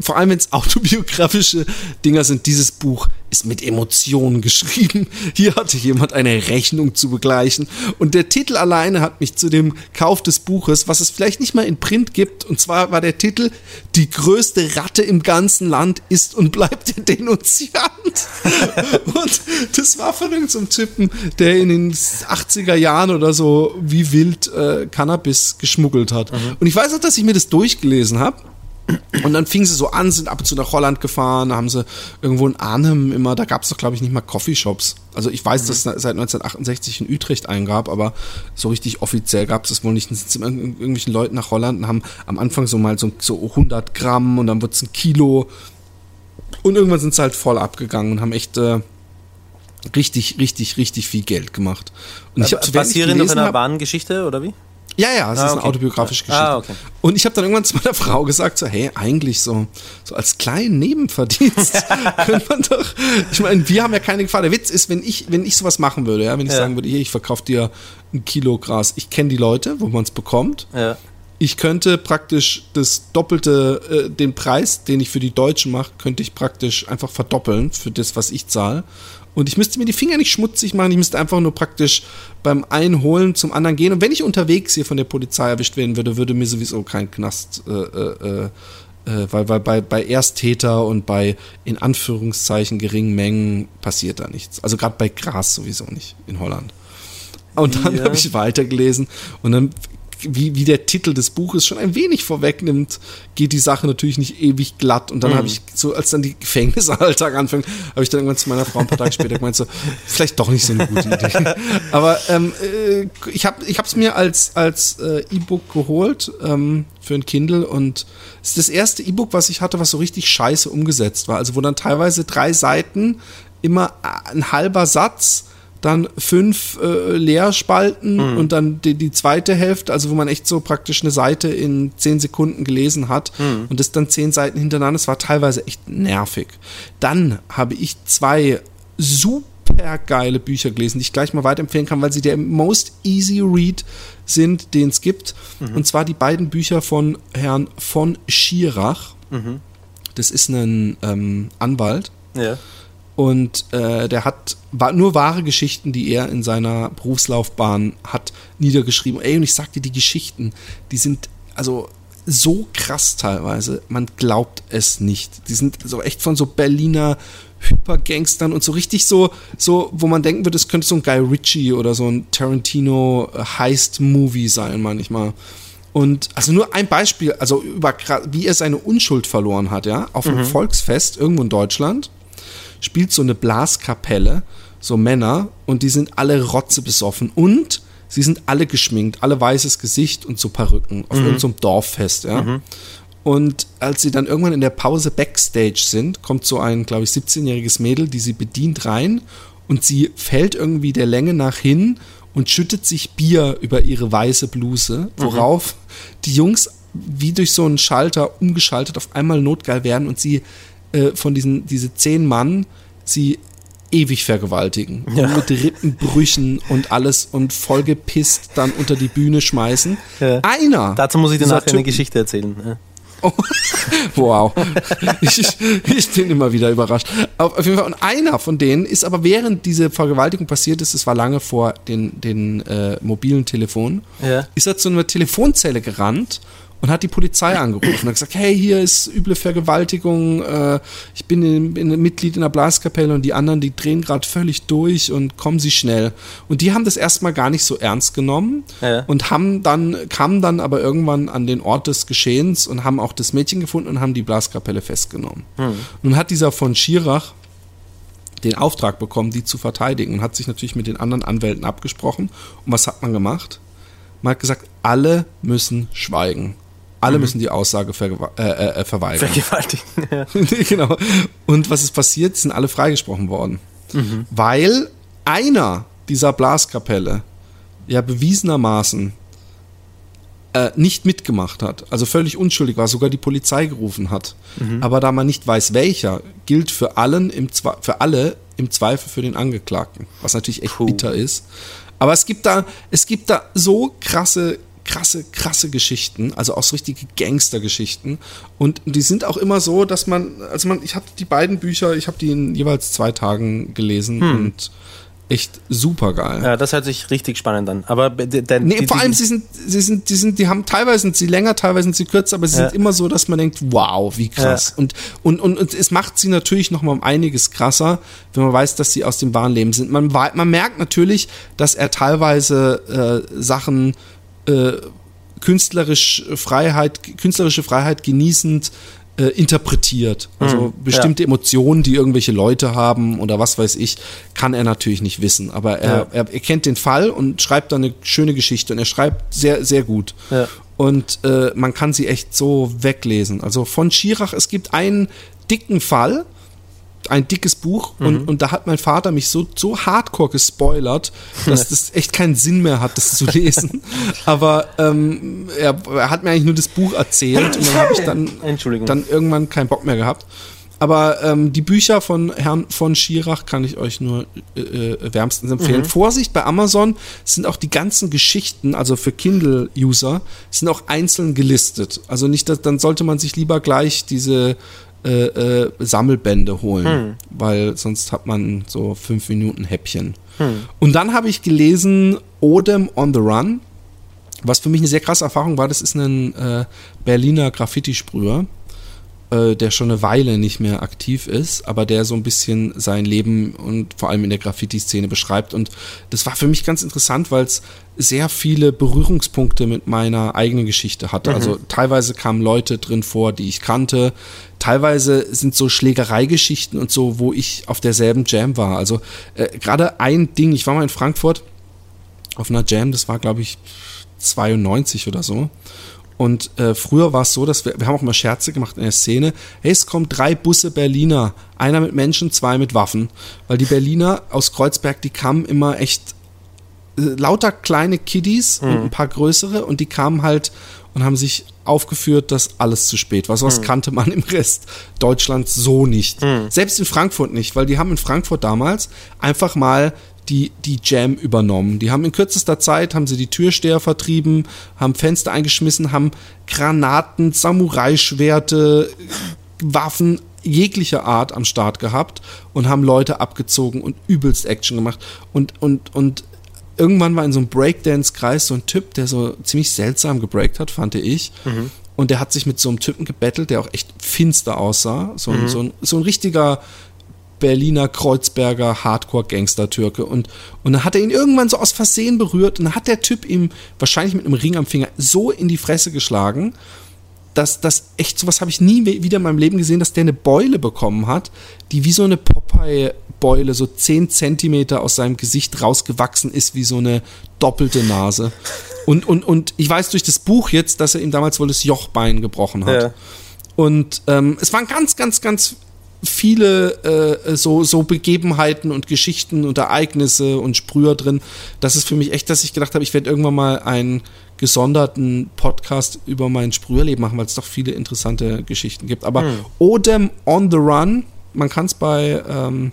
vor allem wenn es autobiografische Dinger sind, dieses Buch ist mit Emotionen geschrieben. Hier hatte jemand eine Rechnung zu begleichen. Und der Titel alleine hat mich zu dem Kauf des Buches, was es vielleicht nicht mal in Print gibt, und zwar war der Titel Die größte Ratte im ganzen Land ist und bleibt der Denunziant. und das war von irgendeinem Typen, der in den 80er Jahren oder so wie wild äh, Cannabis geschmuggelt hat. Mhm. Und ich weiß auch, dass ich mir das durchgelesen habe und dann fingen sie so an, sind ab und zu nach Holland gefahren, da haben sie irgendwo in Arnhem immer, da gab es doch glaube ich nicht mal Coffeeshops. Also ich weiß, mhm. dass es seit 1968 in Utrecht eingab, aber so richtig offiziell gab es das wohl nicht. Dann sind irgendwelchen Leuten nach Holland und haben am Anfang so mal so, so 100 Gramm und dann wird es ein Kilo. Und irgendwann sind sie halt voll abgegangen und haben echt äh, richtig, richtig, richtig viel Geld gemacht. Und ich habe basierend auf einer wahren Geschichte oder wie? Ja, ja, es ah, ist eine autobiografische Geschichte. Ah, okay. Und ich habe dann irgendwann zu meiner Frau gesagt, so, hey, eigentlich so, so als kleinen Nebenverdienst könnte man doch, ich meine, wir haben ja keine Gefahr. Der Witz ist, wenn ich, wenn ich sowas machen würde, ja, wenn ich ja. sagen würde, hier, ich verkaufe dir ein Kilo Gras, ich kenne die Leute, wo man es bekommt. Ja. Ich könnte praktisch das doppelte, äh, den Preis, den ich für die Deutschen mache, könnte ich praktisch einfach verdoppeln für das, was ich zahle. Und ich müsste mir die Finger nicht schmutzig machen, ich müsste einfach nur praktisch beim Einholen zum anderen gehen. Und wenn ich unterwegs hier von der Polizei erwischt werden würde, würde mir sowieso kein Knast, äh, äh, äh, weil, weil bei, bei Ersttäter und bei in Anführungszeichen geringen Mengen passiert da nichts. Also gerade bei Gras sowieso nicht in Holland. Und dann ja. habe ich weitergelesen und dann wie, wie der Titel des Buches schon ein wenig vorwegnimmt, geht die Sache natürlich nicht ewig glatt. Und dann mhm. habe ich so, als dann die Gefängnisalltag anfängt, habe ich dann irgendwann zu meiner Frau ein paar Tage später gemeint, so, vielleicht doch nicht so eine gute Idee. Aber ähm, äh, ich habe es mir als, als äh, E-Book geholt ähm, für ein Kindle und es ist das erste E-Book, was ich hatte, was so richtig scheiße umgesetzt war. Also wo dann teilweise drei Seiten immer ein halber Satz dann fünf äh, Leerspalten mhm. und dann die, die zweite Hälfte, also wo man echt so praktisch eine Seite in zehn Sekunden gelesen hat mhm. und das dann zehn Seiten hintereinander. Das war teilweise echt nervig. Dann habe ich zwei super geile Bücher gelesen, die ich gleich mal weiterempfehlen kann, weil sie der most easy read sind, den es gibt. Mhm. Und zwar die beiden Bücher von Herrn von Schirach. Mhm. Das ist ein ähm, Anwalt. Ja und äh, der hat nur wahre Geschichten, die er in seiner Berufslaufbahn hat niedergeschrieben. Ey, und ich sagte, die Geschichten, die sind also so krass teilweise, man glaubt es nicht. Die sind so echt von so Berliner Hypergangstern und so richtig so, so, wo man denken würde, es könnte so ein Guy Ritchie oder so ein Tarantino Heist-Movie sein manchmal. Und also nur ein Beispiel, also über wie er seine Unschuld verloren hat, ja, auf einem mhm. Volksfest irgendwo in Deutschland spielt so eine Blaskapelle, so Männer, und die sind alle rotzebesoffen und sie sind alle geschminkt, alle weißes Gesicht und so Perücken auf mhm. irgendeinem Dorffest, ja. Mhm. Und als sie dann irgendwann in der Pause Backstage sind, kommt so ein, glaube ich, 17-jähriges Mädel, die sie bedient rein und sie fällt irgendwie der Länge nach hin und schüttet sich Bier über ihre weiße Bluse, mhm. worauf mhm. die Jungs wie durch so einen Schalter umgeschaltet auf einmal notgeil werden und sie äh, von diesen diese zehn Mann sie ewig vergewaltigen. Ja. Mit Rippenbrüchen und alles und vollgepisst dann unter die Bühne schmeißen. Ja. Einer. Dazu muss ich dir nachher Typen, eine Geschichte erzählen. Ja. Oh, wow. Ich, ich, bin immer wieder überrascht. Auf, jeden Fall. Und einer von denen ist aber während diese Vergewaltigung passiert ist, es war lange vor den, den äh, mobilen Telefonen, ja. ist er zu einer Telefonzelle gerannt und hat die Polizei angerufen und hat gesagt, hey, hier ist üble Vergewaltigung, äh, ich bin in, in, Mitglied in der Blaskapelle und die anderen, die drehen gerade völlig durch und kommen sie schnell. Und die haben das erstmal gar nicht so ernst genommen ja. und haben dann, kamen dann aber irgendwann an den Ort des Geschehens und haben auch das Mädchen gefunden und haben die Blaskapelle festgenommen. Hm. Nun hat dieser von Schirach den Auftrag bekommen, die zu verteidigen und hat sich natürlich mit den anderen Anwälten abgesprochen. Und was hat man gemacht? Man hat gesagt, alle müssen schweigen. Alle mhm. müssen die Aussage ver äh, äh, verweigern. Vergewaltigen. Ja. genau. Und was ist passiert? Sind alle freigesprochen worden. Mhm. Weil einer dieser Blaskapelle ja bewiesenermaßen äh, nicht mitgemacht hat, also völlig unschuldig war, sogar die Polizei gerufen hat. Mhm. Aber da man nicht weiß, welcher, gilt für allen im Zwe für alle im Zweifel für den Angeklagten, was natürlich echt Puh. bitter ist. Aber es gibt da, es gibt da so krasse krasse, krasse Geschichten, also auch so richtige Gangstergeschichten. Und die sind auch immer so, dass man, also man, ich habe die beiden Bücher, ich habe die in jeweils zwei Tagen gelesen hm. und echt super geil. Ja, das hört sich richtig spannend an. Aber denn, nee, die, vor allem sie sind, sie sind, die sind, die haben teilweise sind sie länger, teilweise sind sie kürzer, aber sie ja. sind immer so, dass man denkt, wow, wie krass. Ja. Und, und, und, und es macht sie natürlich noch mal um einiges krasser, wenn man weiß, dass sie aus dem wahren Leben sind. Man, man merkt natürlich, dass er teilweise äh, Sachen äh, künstlerisch Freiheit, künstlerische Freiheit genießend äh, interpretiert. Also hm, bestimmte ja. Emotionen, die irgendwelche Leute haben oder was weiß ich, kann er natürlich nicht wissen. Aber er, ja. er, er, kennt den Fall und schreibt dann eine schöne Geschichte und er schreibt sehr, sehr gut. Ja. Und äh, man kann sie echt so weglesen. Also von Schirach, es gibt einen dicken Fall, ein dickes Buch mhm. und, und da hat mein Vater mich so, so hardcore gespoilert, dass das echt keinen Sinn mehr hat, das zu lesen. Aber ähm, er, er, hat mir eigentlich nur das Buch erzählt und dann habe ich dann, dann irgendwann keinen Bock mehr gehabt. Aber ähm, die Bücher von Herrn von Schirach kann ich euch nur äh, äh, wärmstens empfehlen. Mhm. Vorsicht, bei Amazon sind auch die ganzen Geschichten, also für Kindle-User, sind auch einzeln gelistet. Also nicht, dass, dann sollte man sich lieber gleich diese äh, äh, Sammelbände holen, hm. weil sonst hat man so fünf Minuten Häppchen. Hm. Und dann habe ich gelesen Odem on the Run, was für mich eine sehr krasse Erfahrung war. Das ist ein äh, Berliner Graffiti-Sprüher äh, der schon eine Weile nicht mehr aktiv ist, aber der so ein bisschen sein Leben und vor allem in der Graffiti-Szene beschreibt. Und das war für mich ganz interessant, weil es sehr viele Berührungspunkte mit meiner eigenen Geschichte hatte. Mhm. Also teilweise kamen Leute drin vor, die ich kannte. Teilweise sind so Schlägereigeschichten und so, wo ich auf derselben Jam war. Also äh, gerade ein Ding, ich war mal in Frankfurt auf einer Jam, das war glaube ich 92 oder so. Und äh, früher war es so, dass wir, wir haben auch mal Scherze gemacht in der Szene. Hey, es kommen drei Busse Berliner. Einer mit Menschen, zwei mit Waffen. Weil die Berliner aus Kreuzberg, die kamen immer echt äh, lauter kleine Kiddies mhm. und ein paar größere und die kamen halt und haben sich aufgeführt, dass alles zu spät war. Sowas mhm. kannte man im Rest Deutschlands so nicht. Mhm. Selbst in Frankfurt nicht, weil die haben in Frankfurt damals einfach mal die, die Jam übernommen. Die haben in kürzester Zeit, haben sie die Türsteher vertrieben, haben Fenster eingeschmissen, haben Granaten, Samurai-Schwerte, Waffen jeglicher Art am Start gehabt und haben Leute abgezogen und übelst Action gemacht. Und, und, und irgendwann war in so einem Breakdance-Kreis so ein Typ, der so ziemlich seltsam gebreakt hat, fand ich. Mhm. Und der hat sich mit so einem Typen gebettelt, der auch echt finster aussah. So, mhm. so, ein, so ein richtiger Berliner Kreuzberger Hardcore-Gangster-Türke. Und, und dann hat er ihn irgendwann so aus Versehen berührt und dann hat der Typ ihm wahrscheinlich mit einem Ring am Finger so in die Fresse geschlagen, dass das echt, sowas habe ich nie wieder in meinem Leben gesehen, dass der eine Beule bekommen hat, die wie so eine Popeye-Beule so 10 Zentimeter aus seinem Gesicht rausgewachsen ist, wie so eine doppelte Nase. Und, und, und ich weiß durch das Buch jetzt, dass er ihm damals wohl das Jochbein gebrochen hat. Ja. Und ähm, es waren ganz, ganz, ganz viele äh, so, so Begebenheiten und Geschichten und Ereignisse und Sprüher drin. Das ist für mich echt, dass ich gedacht habe, ich werde irgendwann mal einen gesonderten Podcast über mein Sprüherleben machen, weil es doch viele interessante Geschichten gibt. Aber hm. Odem on the Run, man kann es bei ähm,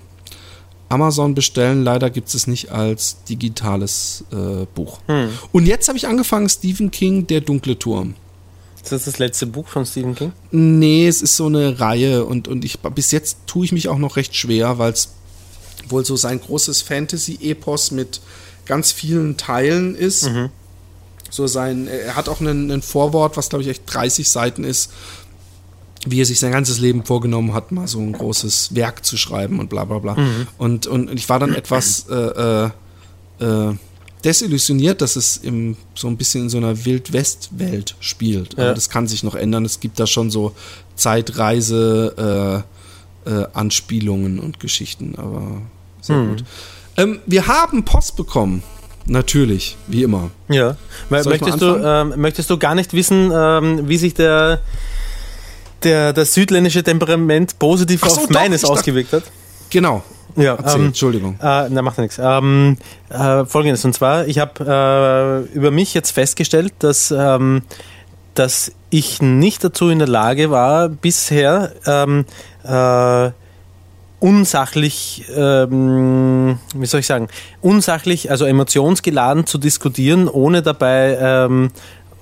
Amazon bestellen. Leider gibt es nicht als digitales äh, Buch. Hm. Und jetzt habe ich angefangen, Stephen King, Der dunkle Turm. Ist das das letzte Buch von Stephen King? Nee, es ist so eine Reihe und, und ich bis jetzt tue ich mich auch noch recht schwer, weil es wohl so sein großes Fantasy-Epos mit ganz vielen Teilen ist. Mhm. So sein, er hat auch einen, einen Vorwort, was glaube ich echt 30 Seiten ist, wie er sich sein ganzes Leben vorgenommen hat, mal so ein großes Werk zu schreiben und bla bla bla. Mhm. Und, und ich war dann etwas äh, äh, äh, desillusioniert, dass es im, so ein bisschen in so einer Wild-West-Welt spielt. Ja. Aber das kann sich noch ändern. Es gibt da schon so Zeitreise, äh, äh, Anspielungen und Geschichten, aber sehr mhm. gut. Ähm, wir haben Post bekommen. Natürlich, wie immer. Ja. Möchtest du, ähm, möchtest du gar nicht wissen, ähm, wie sich der, der, das südländische Temperament positiv so, auf doch, meines ausgewirkt hat? Genau. Ja, Erzähl, ähm, Entschuldigung. Äh, na, macht ja nichts. Ähm, äh, Folgendes, und zwar, ich habe äh, über mich jetzt festgestellt, dass, ähm, dass ich nicht dazu in der Lage war, bisher ähm, äh, unsachlich, ähm, wie soll ich sagen, unsachlich, also emotionsgeladen zu diskutieren, ohne dabei, ähm,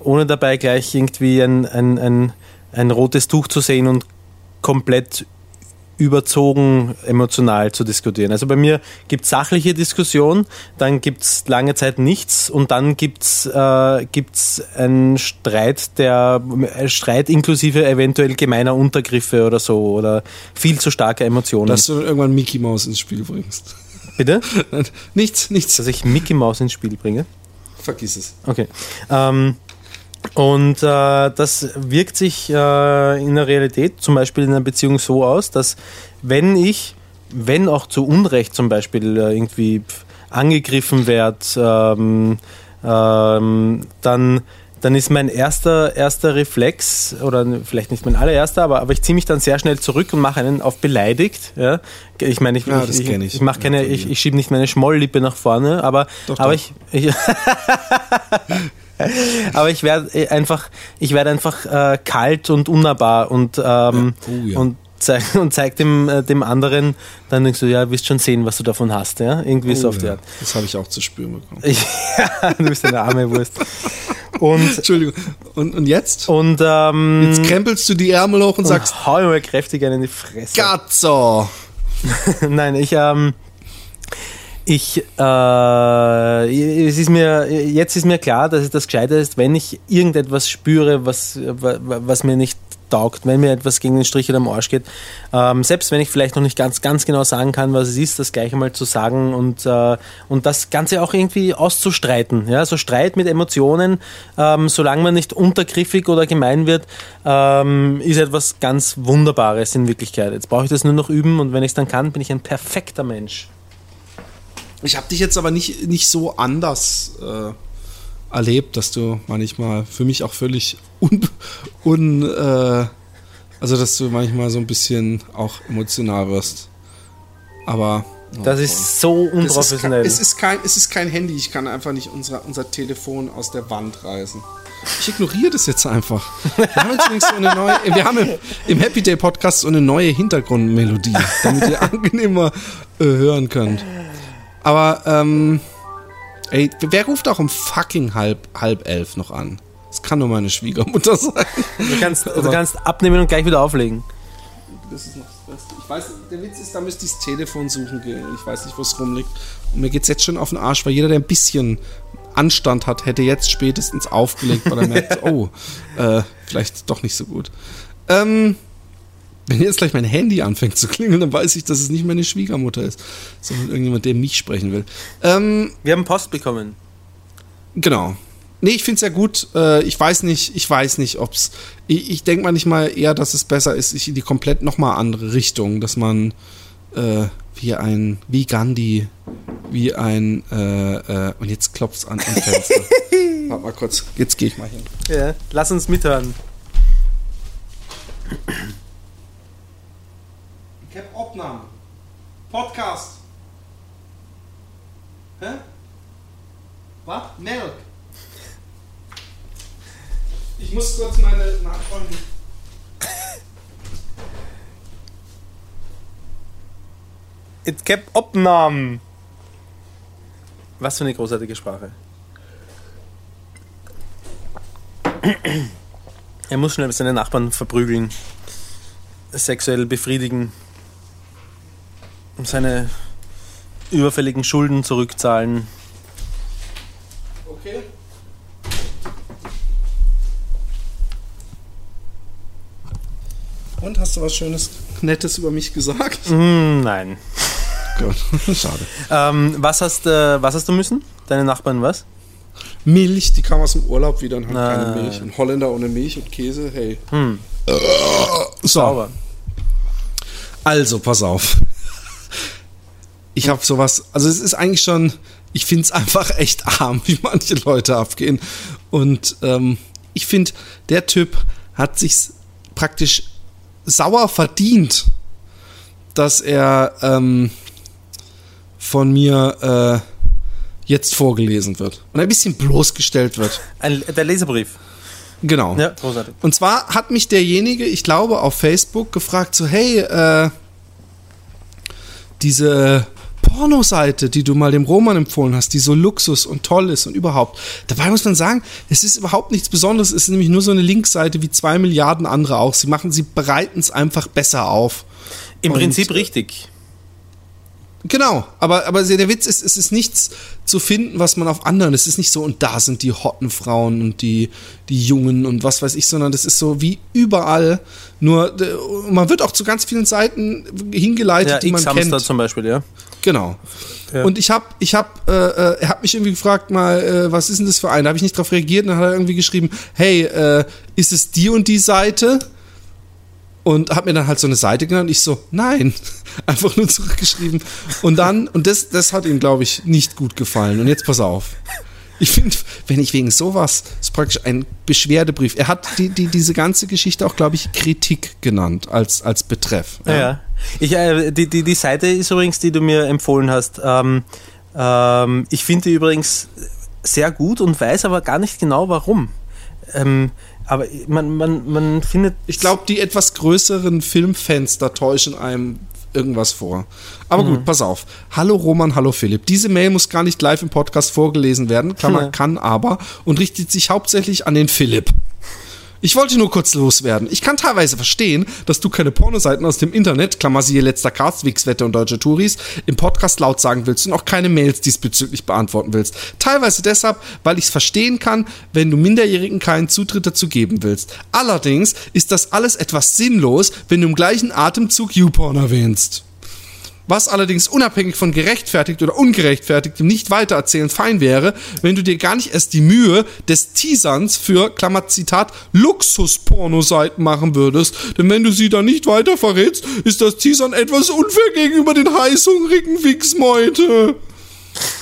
ohne dabei gleich irgendwie ein, ein, ein, ein rotes Tuch zu sehen und komplett überzogen emotional zu diskutieren. Also bei mir gibt es sachliche Diskussion, dann gibt es lange Zeit nichts und dann gibt es äh, gibt's einen Streit, der äh, Streit inklusive eventuell gemeiner Untergriffe oder so oder viel zu starke Emotionen. Dass du irgendwann Mickey Mouse ins Spiel bringst. Bitte? nichts, nichts. Dass ich Mickey Mouse ins Spiel bringe? Vergiss es. Okay. Ähm, und äh, das wirkt sich äh, in der Realität, zum Beispiel in einer Beziehung, so aus, dass wenn ich, wenn auch zu Unrecht zum Beispiel äh, irgendwie angegriffen werde, ähm, ähm, dann, dann ist mein erster, erster Reflex, oder vielleicht nicht mein allererster, aber, aber ich ziehe mich dann sehr schnell zurück und mache einen auf beleidigt. Ja? Ich meine, ich, ja, ich, ich, ich, ich mache keine, ich, ich schiebe nicht meine Schmolllippe nach vorne, aber, doch, aber doch. ich. Aber ich werde äh, einfach, ich werde einfach äh, kalt und unnahbar und, ähm. Oh, ja. und zeig, und zeig dem, äh, dem anderen, dann denkst du, ja, wirst schon sehen, was du davon hast, ja? Irgendwie oh, so auf die Art. Das habe ich auch zu spüren bekommen. ja, du bist eine arme Wurst. Und, Entschuldigung. Und, und jetzt? Und ähm, jetzt krempelst du die Ärmel hoch und, und sagst, hau mir kräftig in die Fresse. Gatzo! Nein, ich ähm, ich, äh, es ist mir, jetzt ist mir klar, dass es das Gescheite ist, wenn ich irgendetwas spüre, was, was mir nicht taugt, wenn mir etwas gegen den Strich oder am Arsch geht, ähm, selbst wenn ich vielleicht noch nicht ganz, ganz genau sagen kann, was es ist, das gleich einmal zu sagen und, äh, und das Ganze auch irgendwie auszustreiten. Ja? So Streit mit Emotionen, ähm, solange man nicht untergriffig oder gemein wird, ähm, ist etwas ganz Wunderbares in Wirklichkeit. Jetzt brauche ich das nur noch üben und wenn ich es dann kann, bin ich ein perfekter Mensch. Ich habe dich jetzt aber nicht, nicht so anders äh, erlebt, dass du manchmal für mich auch völlig un, un äh, also dass du manchmal so ein bisschen auch emotional wirst. Aber oh, das ist so unprofessionell. Es ist, kein, es ist kein Handy. Ich kann einfach nicht unser, unser Telefon aus der Wand reißen. Ich ignoriere das jetzt einfach. Wir haben jetzt so eine neue, wir haben im, im, Happy Day Podcast so eine neue Hintergrundmelodie, damit ihr angenehmer äh, hören könnt. Aber, ähm, ey, wer ruft auch um fucking halb, halb elf noch an? Das kann nur meine Schwiegermutter sein. Du kannst, du kannst abnehmen und gleich wieder auflegen. Das ist noch das Beste. Ich weiß, der Witz ist, da müsste ich das Telefon suchen gehen. Ich weiß nicht, wo es rumliegt. Und mir geht es jetzt schon auf den Arsch, weil jeder, der ein bisschen Anstand hat, hätte jetzt spätestens aufgelegt, weil er merkt, oh, äh, vielleicht doch nicht so gut. Ähm, wenn jetzt gleich mein Handy anfängt zu klingeln, dann weiß ich, dass es nicht meine Schwiegermutter ist, sondern irgendjemand, der mich sprechen will. Ähm, Wir haben Post bekommen. Genau. Nee, ich finde es ja gut. Äh, ich weiß nicht, ich weiß nicht, ob es. Ich, ich denke manchmal eher, dass es besser ist, ich in die komplett nochmal andere Richtung, dass man äh, wie ein, wie Gandhi, wie ein, äh, äh, und jetzt klopft es an am Fenster. Warte mal kurz, jetzt gehe ich mal hin. Ja, lass uns mithören. Ich habe Aufnahmen. Podcast. Hä? Was? Milk. Ich muss kurz meine Nachfragen. It kept Opnahmen. Was für eine großartige Sprache. Er muss schnell seine Nachbarn verprügeln, sexuell befriedigen, seine überfälligen Schulden zurückzahlen. Okay. Und hast du was Schönes, Nettes über mich gesagt? Mm, nein. Gut, schade. Ähm, was, hast, äh, was hast du müssen? Deine Nachbarn was? Milch, die kam aus dem Urlaub wieder und hat Ah. keine Milch. Ein Holländer ohne Milch und Käse, hey. Hm. So, Sauber. also pass auf. Ich habe sowas, also es ist eigentlich schon, ich finde es einfach echt arm, wie manche Leute abgehen. Und ähm, ich finde, der Typ hat sich praktisch sauer verdient, dass er ähm, von mir äh, jetzt vorgelesen wird und ein bisschen bloßgestellt wird. Ein, der Leserbrief. Genau. Ja, großartig. Und zwar hat mich derjenige, ich glaube, auf Facebook gefragt, so, hey, äh, diese Pornoseite, die du mal dem Roman empfohlen hast, die so Luxus und toll ist und überhaupt. Dabei muss man sagen, es ist überhaupt nichts Besonderes, es ist nämlich nur so eine Linkseite wie zwei Milliarden andere auch. Sie machen, sie bereiten es einfach besser auf. Im Und, Prinzip richtig. Genau, aber, aber der Witz ist, es ist nichts zu finden, was man auf anderen, es ist nicht so, und da sind die hotten Frauen und die, die Jungen und was weiß ich, sondern das ist so wie überall, nur äh, man wird auch zu ganz vielen Seiten hingeleitet, Ja, die man kennt. zum Beispiel, ja. Genau. Ja. Und ich habe, ich habe, äh, äh, er hat mich irgendwie gefragt mal, äh, was ist denn das für ein? Da habe ich nicht drauf reagiert und dann hat er irgendwie geschrieben, hey, äh, ist es die und die Seite? Und hat mir dann halt so eine Seite genannt. Ich so, nein, einfach nur zurückgeschrieben. Und dann, und das, das hat ihm, glaube ich, nicht gut gefallen. Und jetzt pass auf. Ich finde, wenn ich wegen sowas, ist praktisch ein Beschwerdebrief. Er hat die, die, diese ganze Geschichte auch, glaube ich, Kritik genannt als, als Betreff. Ja. ja. Ich, äh, die, die, die Seite ist übrigens, die du mir empfohlen hast. Ähm, ähm, ich finde die übrigens sehr gut und weiß aber gar nicht genau warum. Ähm, aber man, man, man findet. Ich glaube, die etwas größeren Filmfans da täuschen einem irgendwas vor. Aber gut, pass auf. Hallo Roman, hallo Philipp. Diese Mail muss gar nicht live im Podcast vorgelesen werden, Klammer kann aber und richtet sich hauptsächlich an den Philipp. Ich wollte nur kurz loswerden. Ich kann teilweise verstehen, dass du keine Pornoseiten aus dem Internet, Klammer siehe letzter Cast, Wix-Wette und deutsche Touris, im Podcast laut sagen willst und auch keine Mails diesbezüglich beantworten willst. Teilweise deshalb, weil ich es verstehen kann, wenn du Minderjährigen keinen Zutritt dazu geben willst. Allerdings ist das alles etwas sinnlos, wenn du im gleichen Atemzug YouPorn erwähnst. Was allerdings unabhängig von gerechtfertigt oder ungerechtfertigtem nicht weitererzählen fein wäre, wenn du dir gar nicht erst die Mühe des Teaserns für, Klammer Zitat, Luxus-Pornoseiten machen würdest. Denn wenn du sie dann nicht weiter verrätst, ist das Teasern etwas unfair gegenüber den heißhungrigen Wichsmeute.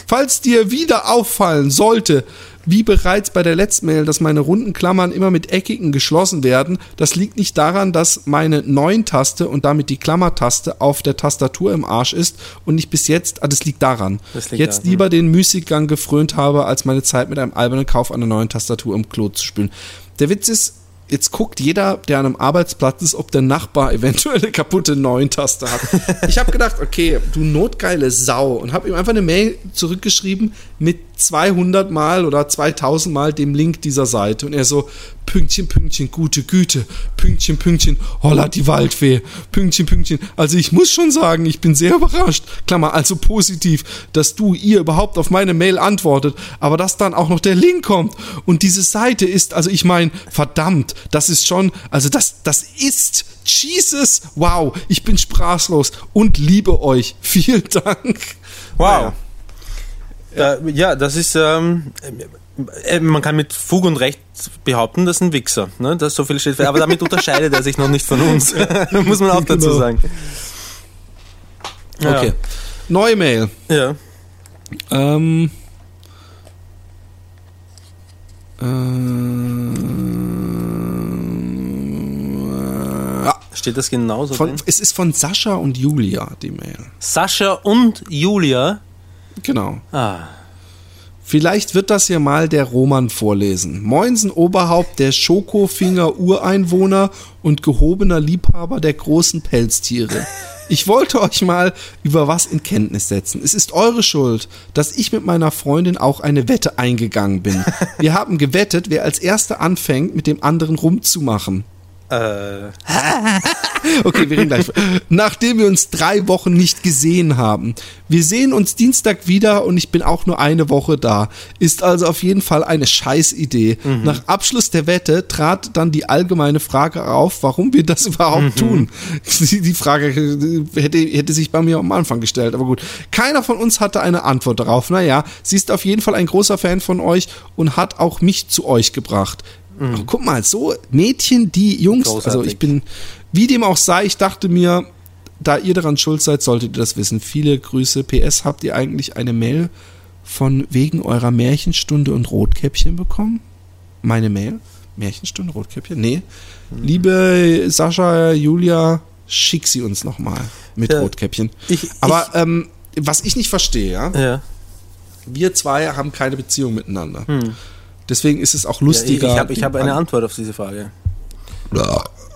Falls dir wieder auffallen sollte, wie bereits bei der letzten Mail, dass meine runden Klammern immer mit eckigen geschlossen werden, das liegt nicht daran, dass meine 9-Taste und damit die Klammertaste auf der Tastatur im Arsch ist und nicht bis jetzt, ah, das liegt daran. Das liegt jetzt daran, lieber den Müßiggang gefrönt habe, als meine Zeit mit einem albernen Kauf einer neuen Tastatur im Klo zu spülen. Der Witz ist, jetzt guckt jeder, der an einem Arbeitsplatz ist, ob der Nachbar eventuell eine kaputte 9-Taste hat. Ich habe gedacht, okay, du notgeile Sau und habe ihm einfach eine Mail zurückgeschrieben mit 200 Mal oder 2000 Mal dem Link dieser Seite und er so Pünktchen, Pünktchen, gute Güte, Pünktchen, Pünktchen, holla die Waldfee, Pünktchen, Pünktchen. Also ich muss schon sagen, ich bin sehr überrascht, Klammer, also positiv, dass du ihr überhaupt auf meine Mail antwortet, aber dass dann auch noch der Link kommt und diese Seite ist, also ich meine, verdammt, das ist schon, also das, das ist Jesus, wow, ich bin sprachlos und liebe euch. Vielen Dank. Wow. Ja, ja das ist. Ähm, äh, man kann mit Fug und Recht behaupten, das ist ein Wichser. Ne? Das so viel steht. Aber damit unterscheidet er sich noch nicht von uns. Muss man auch dazu Genau. sagen. Ja. Okay. Neue Mail. Ja. Ähm. Äh, ja, Steht das genauso von, es ist von Sascha und Julia, die Mail. Sascha und Julia. Genau. Ah. Vielleicht wird das ja mal der Roman vorlesen. Moinsen Oberhaupt der Schokofinger Ureinwohner und gehobener Liebhaber der großen Pelztiere. Ich wollte euch mal über was in Kenntnis setzen. Es ist eure Schuld, dass ich mit meiner Freundin auch eine Wette eingegangen bin. Wir haben gewettet, wer als erster anfängt, mit dem anderen rumzumachen. Äh, Okay, wir reden gleich. Nachdem wir uns drei Wochen nicht gesehen haben. Wir sehen uns Dienstag wieder und ich bin auch nur eine Woche da. Ist also auf jeden Fall eine Scheißidee. Nach Abschluss der Wette trat dann die allgemeine Frage auf, warum wir das überhaupt tun. Die die Frage hätte, hätte sich bei mir am Anfang gestellt, aber gut. Keiner von uns hatte eine Antwort darauf. Naja, sie ist auf jeden Fall ein großer Fan von euch und hat auch mich zu euch gebracht. Oh, guck mal, so Mädchen, die Jungs, also Großartig. ich bin, wie dem auch sei, ich dachte mir, da ihr daran schuld seid, solltet ihr das wissen. Viele Grüße. PS, habt ihr eigentlich eine Mail von wegen eurer Märchenstunde und Rotkäppchen bekommen? Meine Mail? Märchenstunde, Rotkäppchen? Nee. Liebe Sascha, Julia, schick sie uns nochmal mit Ja, Rotkäppchen. ich- Aber ähm, was ich nicht verstehe, ja, ja. wir zwei haben keine Beziehung miteinander. Deswegen ist es auch Hm. Ja, ich lustiger. ich habe hab eine Antwort auf diese Frage.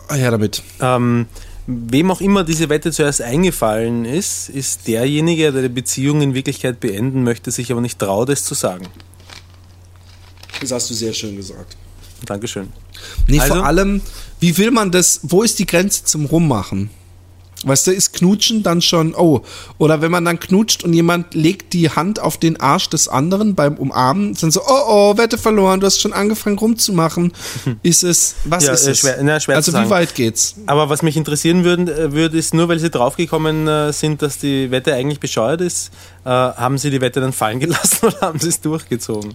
Ah, ja, damit. Ähm, wem auch immer diese Wette zuerst eingefallen ist, ist derjenige, der die Beziehung in Wirklichkeit beenden möchte, sich aber nicht traut, es zu sagen. Das hast du sehr schön gesagt. Dankeschön. Nee, Also- vor allem, wie will man das, wo ist die Grenze zum Rummachen? Weißt du, ist Knutschen dann schon, oh, oder wenn man dann knutscht und jemand legt die Hand auf den Arsch des anderen beim Umarmen, dann so, oh, oh, Wette verloren, du hast schon angefangen rumzumachen. Ist es, was Ja, ist äh, es? schwer- na, schwer also wie weit geht's? Aber was mich interessieren würde, äh, würde ist, nur weil Sie draufgekommen äh, sind, dass die Wette eigentlich bescheuert ist, äh, haben Sie die Wette dann fallen gelassen oder haben Sie es durchgezogen?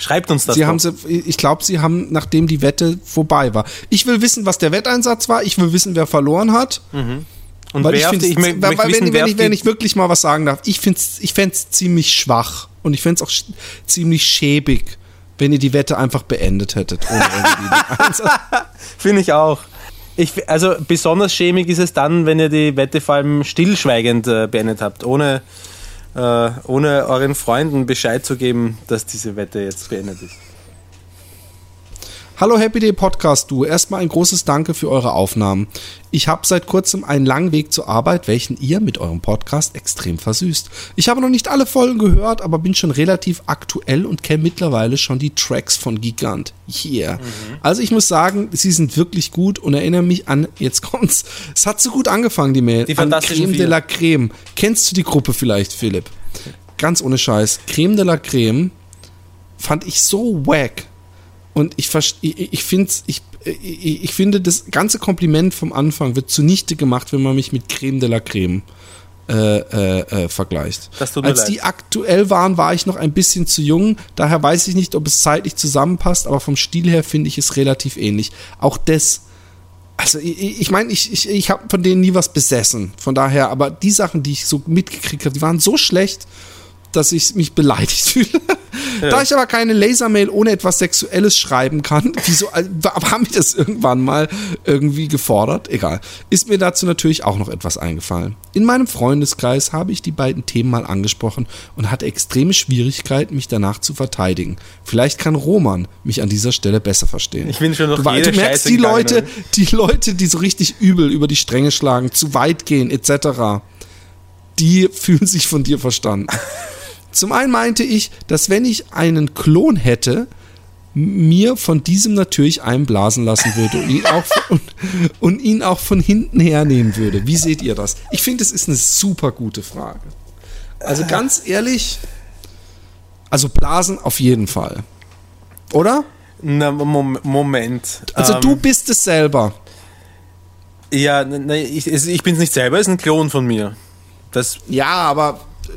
Schreibt uns das Sie doch. haben sie, ich glaube, sie haben, nachdem die Wette vorbei war. Ich will wissen, was der Wetteinsatz war. Ich will wissen, wer verloren hat. Und Weil ich wer auf finde, die, ich mö- weil, möchte wenn, wenn, ich, wenn ich wirklich mal was sagen darf, ich finde es ich fänd's ziemlich schwach und ich fände es auch sch ziemlich schäbig, wenn ihr die Wette einfach beendet hättet. Einsatz. Finde ich auch. Ich, also besonders schämig ist es dann, wenn ihr die Wette vor allem stillschweigend äh, beendet habt, ohne, äh, ohne euren Freunden Bescheid zu geben, dass diese Wette jetzt beendet ist. Hallo Happy Day Podcast, du. Erstmal ein großes Danke für eure Aufnahmen. Ich habe seit kurzem einen langen Weg zur Arbeit, welchen ihr mit eurem Podcast extrem versüßt. Ich habe noch nicht alle Folgen gehört, aber bin schon relativ aktuell und kenne mittlerweile schon die Tracks von Gigant. Yeah. Also ich muss sagen, sie sind wirklich gut und erinnere mich an, jetzt kommt's, es hat so gut angefangen, die Mail. Die an Fantastischen Creme de la Creme. Kennst du die Gruppe vielleicht, Philipp? Ganz ohne Scheiß. Creme de la Creme fand ich so wack. Und ich, ich, ich, find's, ich, ich, ich finde, das ganze Kompliment vom Anfang wird zunichte gemacht, wenn man mich mit Creme de la Creme äh, äh, äh, vergleicht. Als leid. die aktuell waren, war ich noch ein bisschen zu jung. Daher weiß ich nicht, ob es zeitlich zusammenpasst, aber vom Stil her finde ich es relativ ähnlich. Auch das. Also ich, ich meine, ich, ich, ich habe von denen nie was besessen. Von daher, aber die Sachen, die ich so mitgekriegt habe, die waren so schlecht, dass ich mich beleidigt fühle. Da ich aber keine Lasermail ohne etwas Sexuelles schreiben kann, wieso äh, haben wir das irgendwann mal irgendwie gefordert? Egal. Ist mir dazu natürlich auch noch etwas eingefallen. In meinem Freundeskreis habe ich die beiden Themen mal angesprochen und hatte extreme Schwierigkeiten, mich danach zu verteidigen. Vielleicht kann Roman mich an dieser Stelle besser verstehen. Ich bin schon durch du, jede du merkst, Scheiße die Leute, die Leute, die so richtig übel über die Stränge schlagen, zu weit gehen, etc., die fühlen sich von dir verstanden. Zum einen meinte ich, dass wenn ich einen Klon hätte, mir von diesem natürlich einblasen lassen würde und ihn auch von, und ihn auch von hinten hernehmen würde. Wie seht ihr das? Ich finde, es ist eine super gute Frage. Also ganz ehrlich, also Blasen auf jeden Fall. Oder? Na, Mom Moment. Also Ähm, du bist es selber. Ja, ne, ich, ich bin es nicht selber, es ist ein Klon von mir. Das, Ja, aber äh,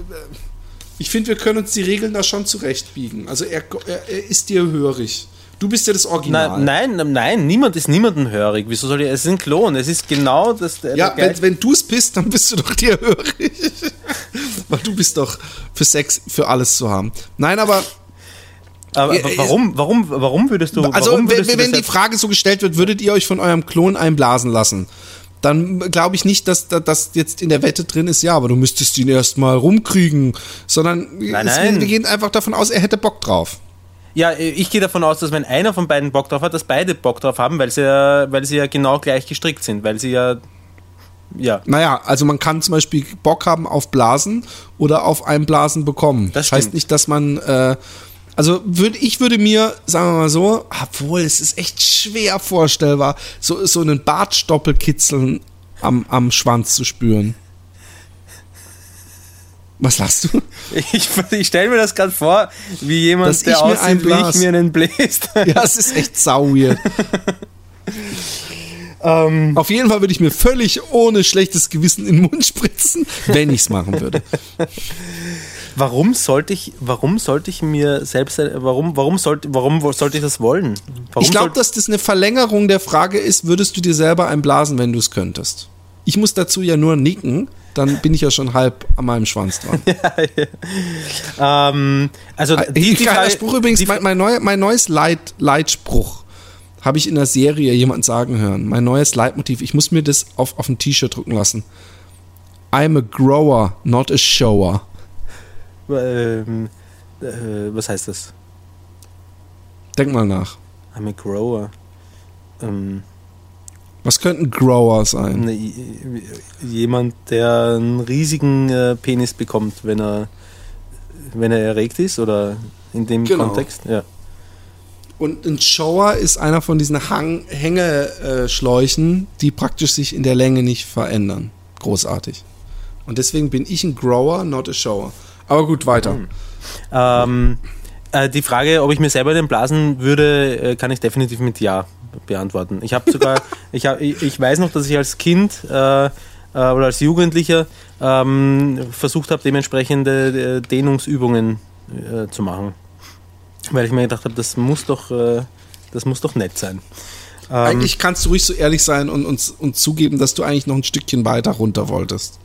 ich finde, wir können uns die Regeln da schon zurechtbiegen. Also er, er, er ist dir hörig. Du bist ja das Original. nein, nein, nein, niemand ist niemandem hörig. Wieso soll ich? Es ist ein Klon. Es ist genau das. der- Ja, der wenn, wenn du es bist, dann bist du doch dir hörig. Weil du bist doch für Sex, für alles zu haben. Nein, aber aber, aber warum, warum, warum würdest du? also warum wenn, würdest du wenn die Frage so gestellt wird, würdet ihr euch von eurem Klon einblasen lassen? Dann glaube ich nicht, dass da- das jetzt in der Wette drin ist, ja, aber du müsstest ihn erstmal rumkriegen, sondern Nein, nein. wir gehen einfach davon aus, er hätte Bock drauf. Ja, ich gehe davon aus, dass wenn einer von beiden Bock drauf hat, dass beide Bock drauf haben, weil sie ja, weil sie ja genau gleich gestrickt sind, weil sie ja ja. Naja, also man kann zum Beispiel Bock haben auf Blasen oder auf ein Blasen bekommen. Das Das, heißt nicht, dass man. Äh, also würd, ich würde mir, sagen wir mal so, obwohl es ist echt schwer vorstellbar, so, so einen Bartstoppelkitzeln am, am Schwanz zu spüren. Was lachst du? Ich, ich stelle mir das gerade vor, wie jemand, Dass der aussieht, wie ich mir einen bläst. Ja, es ist echt sau weird. Ähm, Auf jeden Fall würde ich mir völlig ohne schlechtes Gewissen in den Mund spritzen, wenn ich es machen würde. warum sollte ich, warum sollte ich mir selbst, warum, warum sollte, warum sollte ich das wollen? Warum Ich glaube, dass das eine Verlängerung der Frage ist, würdest du dir selber einblasen, wenn du es könntest? Ich muss dazu ja nur nicken, dann bin ich ja schon halb an meinem Schwanz dran. ähm, also die, die Geiler Frage, Spruch übrigens, die, mein, mein, neu, mein neues Leit, Leitspruch habe ich in der Serie jemand sagen hören. Mein neues Leitmotiv, ich muss mir das auf, auf ein T-Shirt drucken lassen. I'm a grower, not a shower. Ähm, äh, was heißt das? Denk mal nach. I'm a grower. Ähm, Was könnte ein Grower sein? ne, jemand, der einen riesigen äh, Penis bekommt, wenn er, wenn er erregt ist oder in dem Genau. Kontext. Ja. Und ein Shower ist einer von diesen Hang Hängeschläuchen, die praktisch sich in der Länge nicht verändern. Großartig. Und deswegen bin ich ein Grower, not a Shower. Aber gut, weiter. Ähm, äh, die Frage, ob ich mir selber den blasen würde, äh, kann ich definitiv mit Ja beantworten. Ich habe sogar, ich, hab, ich, ich weiß noch, dass ich als Kind äh, äh, oder als Jugendlicher ähm, versucht habe, dementsprechende äh, Dehnungsübungen äh, zu machen. Weil ich mir gedacht habe, das muss doch, äh, das muss doch nett sein. Ähm, Eigentlich kannst du ruhig so ehrlich sein und, und, und zugeben, dass du eigentlich noch ein Stückchen weiter runter wolltest.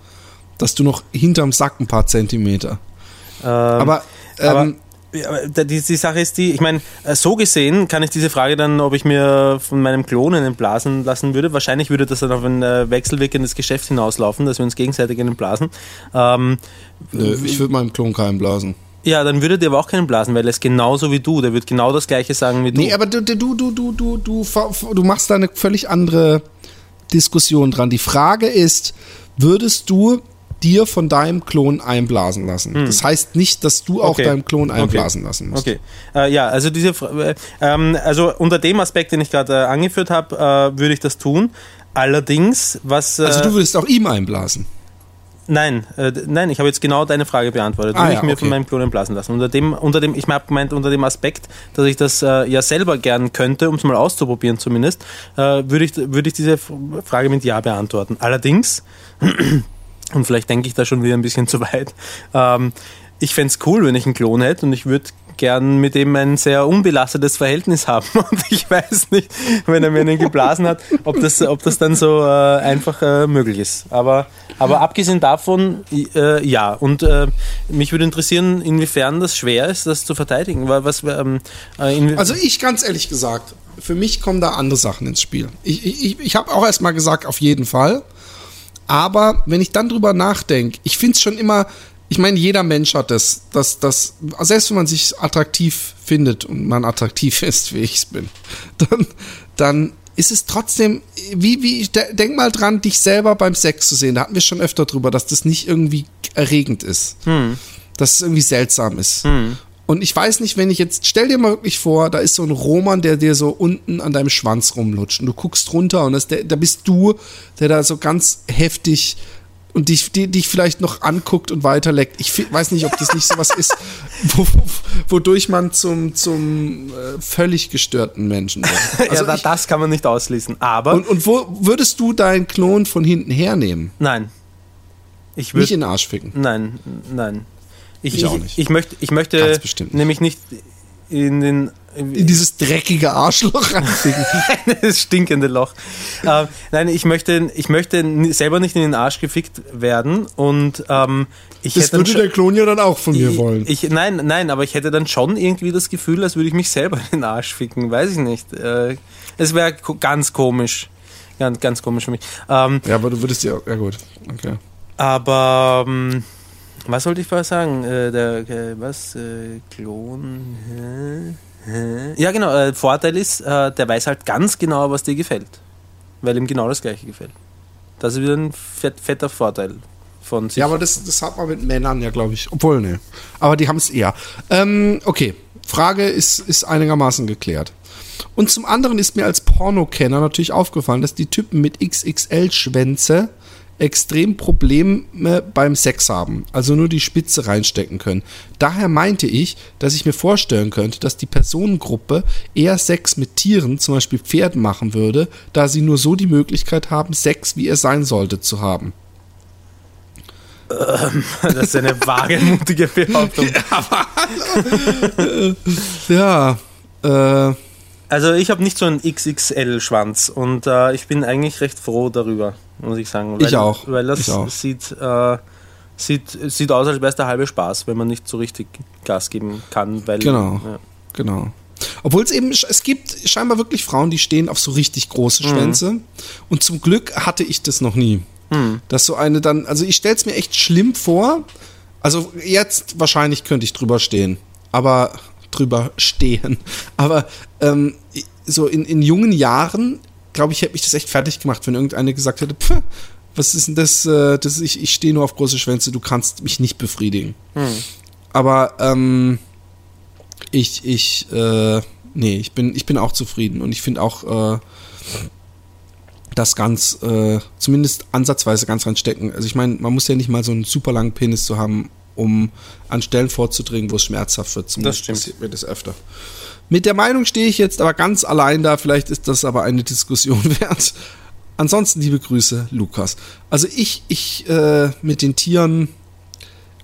Dass du noch hinterm Sack ein paar Zentimeter. ähm, Aber, ähm, aber die, die Sache ist die, ich meine, äh, so gesehen kann ich diese Frage dann, ob ich mir von meinem Klon einen blasen lassen würde. Wahrscheinlich würde das dann auf ein äh, wechselwirkendes Geschäft hinauslaufen, dass wir uns gegenseitig einen blasen. Ähm, nö, ich würde meinem Klon keinen blasen. ja, dann würde der aber auch keinen blasen, weil er ist genauso wie du. Der wird genau das Gleiche sagen wie du. Nee, aber du, du, du, du, du, du, du machst da eine völlig andere Diskussion dran. Die Frage ist, würdest du dir von deinem Klon einblasen lassen? Das heißt nicht, dass du auch Hm. Okay. deinem Klon Okay. einblasen lassen musst. Okay, äh, ja, also diese, äh, ähm, also unter dem Aspekt, den ich gerade äh, angeführt habe, äh, würde ich das tun. Allerdings, was äh, Also du würdest auch ihm einblasen. Nein, äh, nein, ich habe jetzt genau deine Frage beantwortet. Ah, Würde ja, ich mir okay. von meinem Klon entblasen lassen. Unter dem, unter dem, ich habe gemeint, unter dem Aspekt, dass ich das äh, ja selber gern könnte, um es mal auszuprobieren zumindest, äh, würde ich, würde ich diese Frage mit Ja beantworten. Allerdings, und vielleicht denke ich da schon wieder ein bisschen zu weit, ähm, ich fände es cool, wenn ich einen Klon hätte und ich würde gern mit dem ein sehr unbelastetes Verhältnis haben. Und ich weiß nicht, wenn er mir einen geblasen hat, ob das, ob das dann so äh, einfach äh, möglich ist. Aber, aber abgesehen davon, äh, ja. Und äh, mich würde interessieren, inwiefern das schwer ist, das zu verteidigen. Weil Was, ähm, äh, Also ich ganz ehrlich gesagt, für mich kommen da andere Sachen ins Spiel. Ich, ich, ich habe auch erstmal gesagt, auf jeden Fall. Aber wenn ich dann drüber nachdenke, ich finde es schon immer, ich meine, jeder Mensch hat das, dass das, selbst wenn man sich attraktiv findet und man attraktiv ist, wie ich es bin, dann, dann ist es trotzdem, wie, wie, de- denk mal dran, dich selber beim Sex zu sehen. Da hatten wir schon öfter drüber, dass das nicht irgendwie erregend ist. Dass es irgendwie seltsam ist. Und ich weiß nicht, wenn ich jetzt, stell dir mal wirklich vor, da ist so ein Roman, der dir so unten an deinem Schwanz rumlutscht und du guckst runter und das, der, da bist du, der da so ganz heftig und dich, die, dich vielleicht noch anguckt und weiterleckt. Ich weiß nicht, ob das nicht sowas ist, wo, wo, wodurch man zum, zum äh, völlig gestörten Menschen wird. Also ja, ich, das kann man nicht ausschließen. Aber und, und wo würdest du deinen Klon von hinten hernehmen? nein. Ich Nicht würde in den Arsch ficken. Nein, nein. Ich, Ich ich, auch nicht. ich möchte, ich möchte Ganz bestimmt nicht. nämlich nicht in den In dieses dreckige Arschloch reinficken. das stinkende Loch. Ähm, nein, ich möchte, ich möchte selber nicht in den Arsch gefickt werden und ähm, ich Das hätte dann würde schon- der Klon ja dann auch von mir ich, wollen. Ich, nein, nein, aber ich hätte dann schon irgendwie das Gefühl, als würde ich mich selber in den Arsch ficken. Weiß ich nicht. Äh, es wäre ko ganz komisch. Ganz, ganz komisch für mich. Ähm, Ja, aber du würdest ja, ja gut, okay. aber ähm, was wollte ich vorher sagen? Äh, der, äh, was? Äh, Klon? Hä? Hä? Ja, genau. Äh, Vorteil ist, äh, der weiß halt ganz genau, was dir gefällt. Weil ihm genau das Gleiche gefällt. Das ist wieder ein fett, fetter Vorteil von sich. Ja, aber das, das hat man mit Männern ja, glaube ich. Obwohl, ne. Aber die haben es eher. Ähm, okay, Frage ist, ist einigermaßen geklärt. Und zum anderen ist mir als Pornokenner natürlich aufgefallen, dass die Typen mit XXL-Schwänze extrem Probleme beim Sex haben, also nur die Spitze reinstecken können. Daher meinte ich, dass ich mir vorstellen könnte, dass die Personengruppe eher Sex mit Tieren, zum Beispiel Pferden, machen würde, da sie nur so die Möglichkeit haben, Sex, wie er sein sollte, zu haben. Ähm, das ist eine wagemutige Behauptung. ja, äh, also ich habe nicht so einen XXL-Schwanz und äh, ich bin eigentlich recht froh darüber, muss ich sagen. Weil, ich auch. Weil das auch. Sieht, äh, sieht, sieht aus, als wäre es der halbe Spaß, wenn man nicht so richtig Gas geben kann. Weil, genau, ja. genau. Obwohl es eben, es gibt scheinbar wirklich Frauen, die stehen auf so richtig große mhm. Schwänze. Mhm. Und zum Glück hatte ich das noch nie. Mhm. Dass so eine dann, also ich stelle es mir echt schlimm vor. Also jetzt wahrscheinlich könnte ich drüber stehen. Aber drüber stehen. Aber ähm, so in, in jungen Jahren, glaube ich, hätte mich das echt fertig gemacht, wenn irgendeine gesagt hätte, Pff, was ist denn das? Äh, das ich ich stehe nur auf große Schwänze, du kannst mich nicht befriedigen. Hm. Aber ähm, ich, ich, äh, nee, ich bin, ich bin auch zufrieden und ich finde auch äh, das ganz, äh, zumindest ansatzweise ganz reinstecken. Also ich meine, man muss ja nicht mal so einen super langen Penis zu haben, um an Stellen vorzudringen, wo es schmerzhaft wird. Zumindest das stimmt. passiert mir das öfter. Mit der Meinung stehe ich jetzt aber ganz allein da. Vielleicht ist das aber eine Diskussion wert. Ansonsten liebe Grüße, Lukas. Also ich, ich äh, mit den Tieren,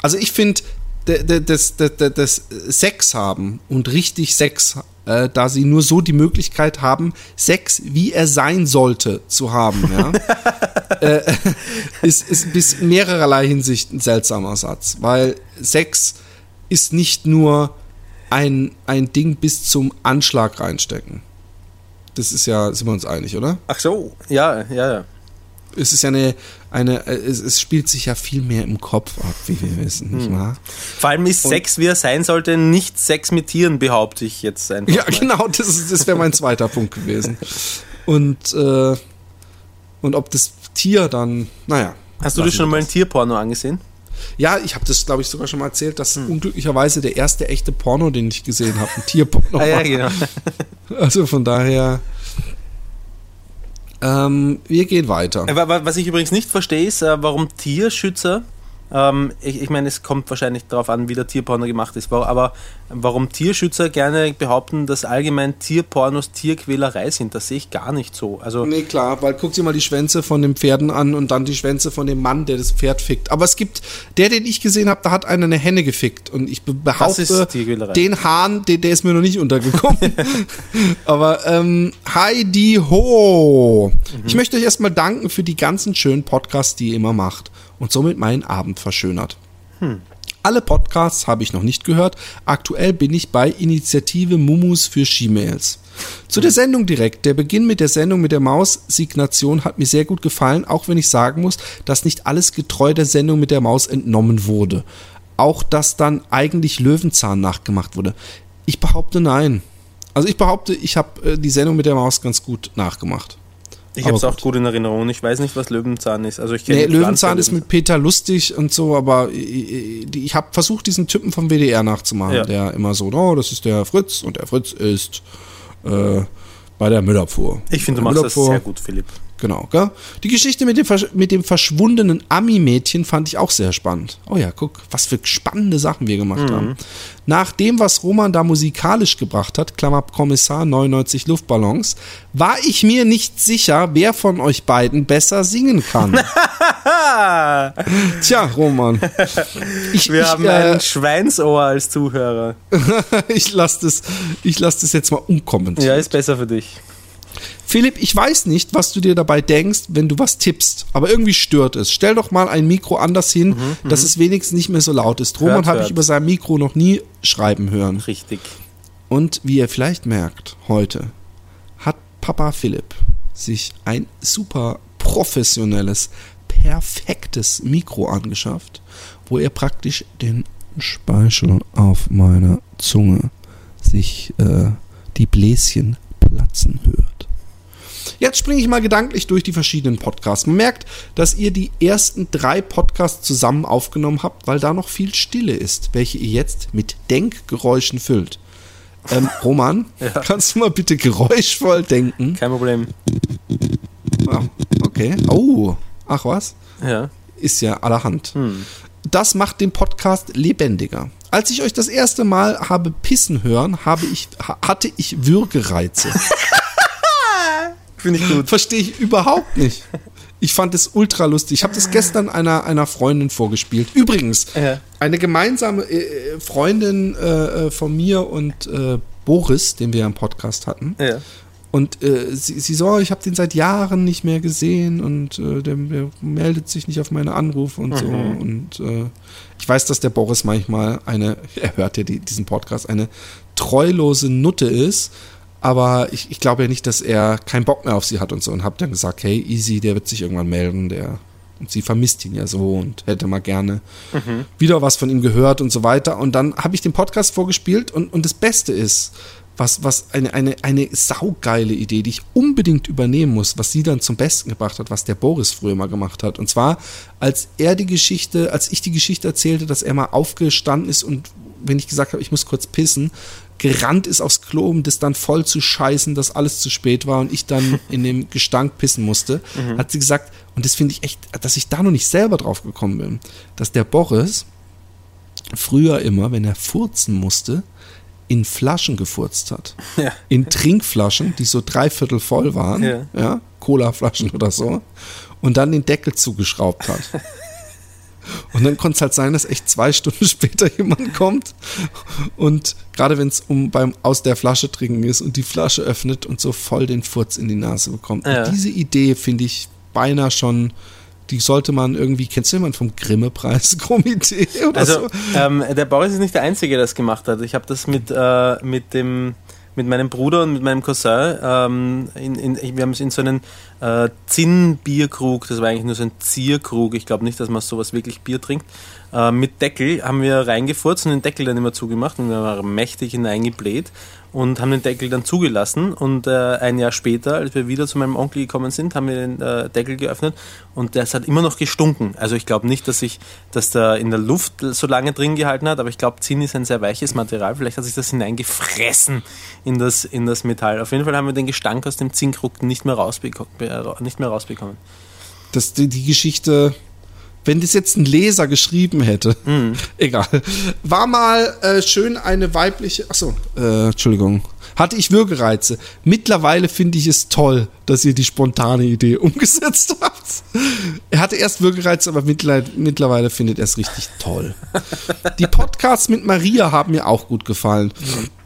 also ich finde, das, das, das, das Sex haben und richtig Sex äh, da sie nur so die Möglichkeit haben, Sex, wie er sein sollte, zu haben. Ja? äh, ist, ist bis mehrererlei Hinsicht ein seltsamer Satz, weil Sex ist nicht nur ein, ein Ding bis zum Anschlag reinstecken. Das ist ja, sind wir uns einig, oder? Ach so, ja, ja, ja es ist ja eine, eine es, es, spielt sich ja viel mehr im Kopf ab, wie wir wissen, nicht hm. wahr? Vor allem ist Und Sex, wie er sein sollte, nicht Sex mit Tieren, behaupte ich jetzt einfach. Ja, mal. genau, das, das wäre mein zweiter Punkt gewesen. Und, äh, und ob das Tier dann, naja. Hast du dir schon mal ein Tierporno angesehen? Ja, ich habe das, glaube ich, sogar schon mal erzählt, dass hm. unglücklicherweise der erste echte Porno, den ich gesehen habe, ein Tierporno war. ah, ja, genau. Also von daher ähm, wir gehen weiter. Äh, was ich übrigens nicht verstehe, ist, äh, warum Tierschützer ähm, ich, ich meine, es kommt wahrscheinlich darauf an, wie der Tierporno gemacht ist, aber warum Tierschützer gerne behaupten, dass allgemein Tierpornos Tierquälerei sind, das sehe ich gar nicht so. Also nee, klar, weil guck dir mal die Schwänze von den Pferden an und dann die Schwänze von dem Mann, der das Pferd fickt. Aber es gibt, der, den ich gesehen habe, da hat einer eine Henne gefickt und ich behaupte, den Hahn, den, der ist mir noch nicht untergekommen. aber ähm, Heidi Ho! Mhm. Ich möchte euch erstmal danken für die ganzen schönen Podcasts, die ihr immer macht und somit meinen Abend verschönert. Hm. Alle Podcasts habe ich noch nicht gehört. Aktuell bin ich bei Initiative Mumus für She-Mails. Zu der Sendung direkt. Der Beginn mit der Sendung mit der Maus-Signation hat mir sehr gut gefallen, auch wenn ich sagen muss, dass nicht alles getreu der Sendung mit der Maus entnommen wurde. Auch dass dann eigentlich Löwenzahn nachgemacht wurde. Ich behaupte nein. Also ich behaupte, ich habe äh, die Sendung mit der Maus ganz gut nachgemacht. Ich habe es auch gut in Erinnerung. Ich weiß nicht, was Löwenzahn ist. Also ich nee, Löwenzahn ist mit Peter Lustig und so, aber ich, ich habe versucht, diesen Typen vom WDR nachzumachen, ja. der immer so, oh, das ist der Fritz und der Fritz ist äh, bei der Müllabfuhr. Ich finde, du machst das sehr gut, Philipp. Genau, gell? Die Geschichte mit dem, mit dem verschwundenen Ami-Mädchen fand ich auch sehr spannend. Oh ja, guck, was für spannende Sachen wir gemacht mhm. haben. Nach dem, was Roman da musikalisch gebracht hat, Klammer Kommissar 99 Luftballons, war ich mir nicht sicher, wer von euch beiden besser singen kann. Tja, Roman. Ich, wir ich, haben äh, ein Schweinsohr als Zuhörer. ich lasse das, lass das jetzt mal umkommentieren. Ja, ist besser für dich. Philipp, ich weiß nicht, was du dir dabei denkst, wenn du was tippst, aber irgendwie stört es. Stell doch mal ein Mikro anders hin, mhm, dass mhm. es wenigstens nicht mehr so laut ist. Roman habe ich über sein Mikro noch nie schreiben hören. Richtig. Und wie ihr vielleicht merkt, heute hat Papa Philipp sich ein super professionelles, perfektes Mikro angeschafft, wo er praktisch den Speichel auf meiner Zunge sich äh, die Bläschen platzen hört. Jetzt springe ich mal gedanklich durch die verschiedenen Podcasts. Man merkt, dass ihr die ersten drei Podcasts zusammen aufgenommen habt, weil da noch viel Stille ist, welche ihr jetzt mit Denkgeräuschen füllt. Ähm, Roman, ja. kannst du mal bitte geräuschvoll denken? Kein Problem. Ah, okay. Oh, ach was? Ja. Ist ja allerhand. Hm. Das macht den Podcast lebendiger. Als ich euch das erste Mal habe pissen hören, habe ich, hatte ich Würgereize. Finde ich gut. Verstehe ich überhaupt nicht. Ich fand es ultra lustig. Ich habe das gestern einer, einer Freundin vorgespielt. Übrigens, ja. eine gemeinsame äh, Freundin äh, äh, von mir und äh, Boris, den wir ja im Podcast hatten. Ja. Und äh, sie, sie so, ich habe den seit Jahren nicht mehr gesehen und äh, der, der, meldet sich nicht auf meine Anrufe und mhm. so. Und äh, ich weiß, dass der Boris manchmal eine, er hört ja die, diesen Podcast, eine treulose Nutte ist aber ich, ich glaube ja nicht, dass er keinen Bock mehr auf sie hat und so. Und habe dann gesagt, hey, easy, der wird sich irgendwann melden. Der, und sie vermisst ihn ja so und hätte mal gerne mhm. wieder was von ihm gehört und so weiter. Und dann habe ich den Podcast vorgespielt und, und das Beste ist, was, was eine, eine, eine saugeile Idee, die ich unbedingt übernehmen muss, was sie dann zum Besten gebracht hat, was der Boris früher mal gemacht hat. Und zwar, als er die Geschichte, als ich die Geschichte erzählte, dass er mal aufgestanden ist und wenn ich gesagt habe, ich muss kurz pissen, gerannt ist aufs Klo, um das dann voll zu scheißen, dass alles zu spät war und ich dann in dem Gestank pissen musste, mhm. hat sie gesagt, und das finde ich echt, dass ich da noch nicht selber drauf gekommen bin, dass der Boris früher immer, wenn er furzen musste, in Flaschen gefurzt hat. Ja. In Trinkflaschen, die so dreiviertel voll waren, ja, ja Cola-Flaschen oder so, und dann den Deckel zugeschraubt hat. Und dann konnte es halt sein, dass echt zwei Stunden später jemand kommt und gerade wenn es um beim aus der Flasche trinken ist und die Flasche öffnet und so voll den Furz in die Nase bekommt. Ja. diese Idee finde ich beinahe schon die sollte man irgendwie, kennst du jemanden vom Grimme-Preis-Komitee also, so? Ähm, der Boris ist nicht der Einzige, der das gemacht hat. Ich habe das mit, äh, mit dem mit meinem Bruder und mit meinem Cousin. Ähm, in, in, wir haben es in so einen äh, Zinn-Bierkrug, das war eigentlich nur so ein Zierkrug, ich glaube nicht, dass man sowas wirklich Bier trinkt, äh, mit Deckel haben wir reingefurzt und den Deckel dann immer zugemacht und wir waren mächtig hineingebläht und haben den Deckel dann zugelassen und äh, ein Jahr später, als wir wieder zu meinem Onkel gekommen sind, haben wir den äh, Deckel geöffnet und das hat immer noch gestunken. Also ich glaube nicht, dass sich das da in der Luft so lange drin gehalten hat, aber ich glaube, Zinn ist ein sehr weiches Material. Vielleicht hat sich das hineingefressen in das, in das Metall. Auf jeden Fall haben wir den Gestank aus dem Zinnkrug nicht mehr, rausbeko nicht mehr rausbekommen. Das, die, die Geschichte wenn das jetzt ein Leser geschrieben hätte, mm. egal. War mal äh, schön eine weibliche, achso, äh, Entschuldigung, hatte ich Würgereize. Mittlerweile finde ich es toll, dass ihr die spontane Idee umgesetzt habt. Er hatte erst Würgereize, aber mittlerweile, mittlerweile findet er es richtig toll. Die Podcasts mit Maria haben mir auch gut gefallen. Mhm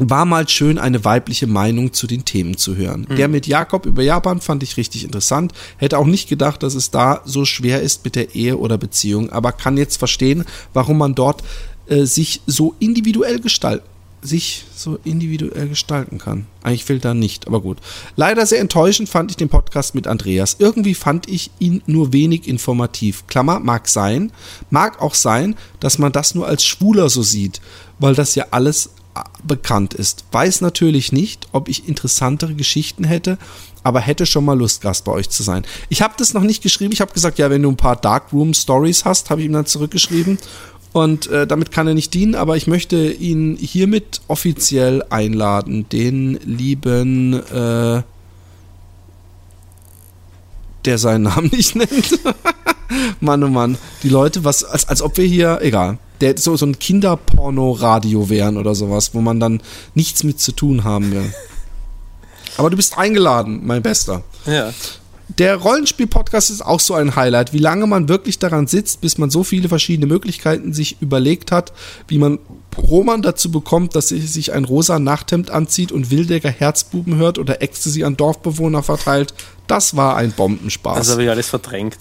war mal schön, eine weibliche Meinung zu den Themen zu hören. Mhm. Der mit Jakob über Japan fand ich richtig interessant. Hätte auch nicht gedacht, dass es da so schwer ist mit der Ehe oder Beziehung, aber kann jetzt verstehen, warum man dort äh, sich so individuell gestalten sich so individuell gestalten kann. Eigentlich fehlt da nicht, aber gut. Leider sehr enttäuschend fand ich den Podcast mit Andreas. Irgendwie fand ich ihn nur wenig informativ. Klammer, mag sein. Mag auch sein, dass man das nur als Schwuler so sieht, weil das ja alles bekannt ist. Weiß natürlich nicht, ob ich interessantere Geschichten hätte, aber hätte schon mal Lust, Gast bei euch zu sein. Ich habe das noch nicht geschrieben. Ich habe gesagt, ja, wenn du ein paar Darkroom Stories hast, habe ich ihm dann zurückgeschrieben. Und äh, damit kann er nicht dienen, aber ich möchte ihn hiermit offiziell einladen, den lieben, äh, der seinen Namen nicht nennt. Mann, oh Mann, die Leute, was, als, als ob wir hier, egal der so, so ein Kinderporno-Radio wären oder sowas, wo man dann nichts mit zu tun haben will. Aber du bist eingeladen, mein Bester. Ja. Der Rollenspiel-Podcast ist auch so ein Highlight, wie lange man wirklich daran sitzt, bis man so viele verschiedene Möglichkeiten sich überlegt hat, wie man Roman dazu bekommt, dass er sich ein rosa Nachthemd anzieht und Wildecker Herzbuben hört oder Ecstasy an Dorfbewohner verteilt. Das war ein Bombenspaß. Das habe ich alles verdrängt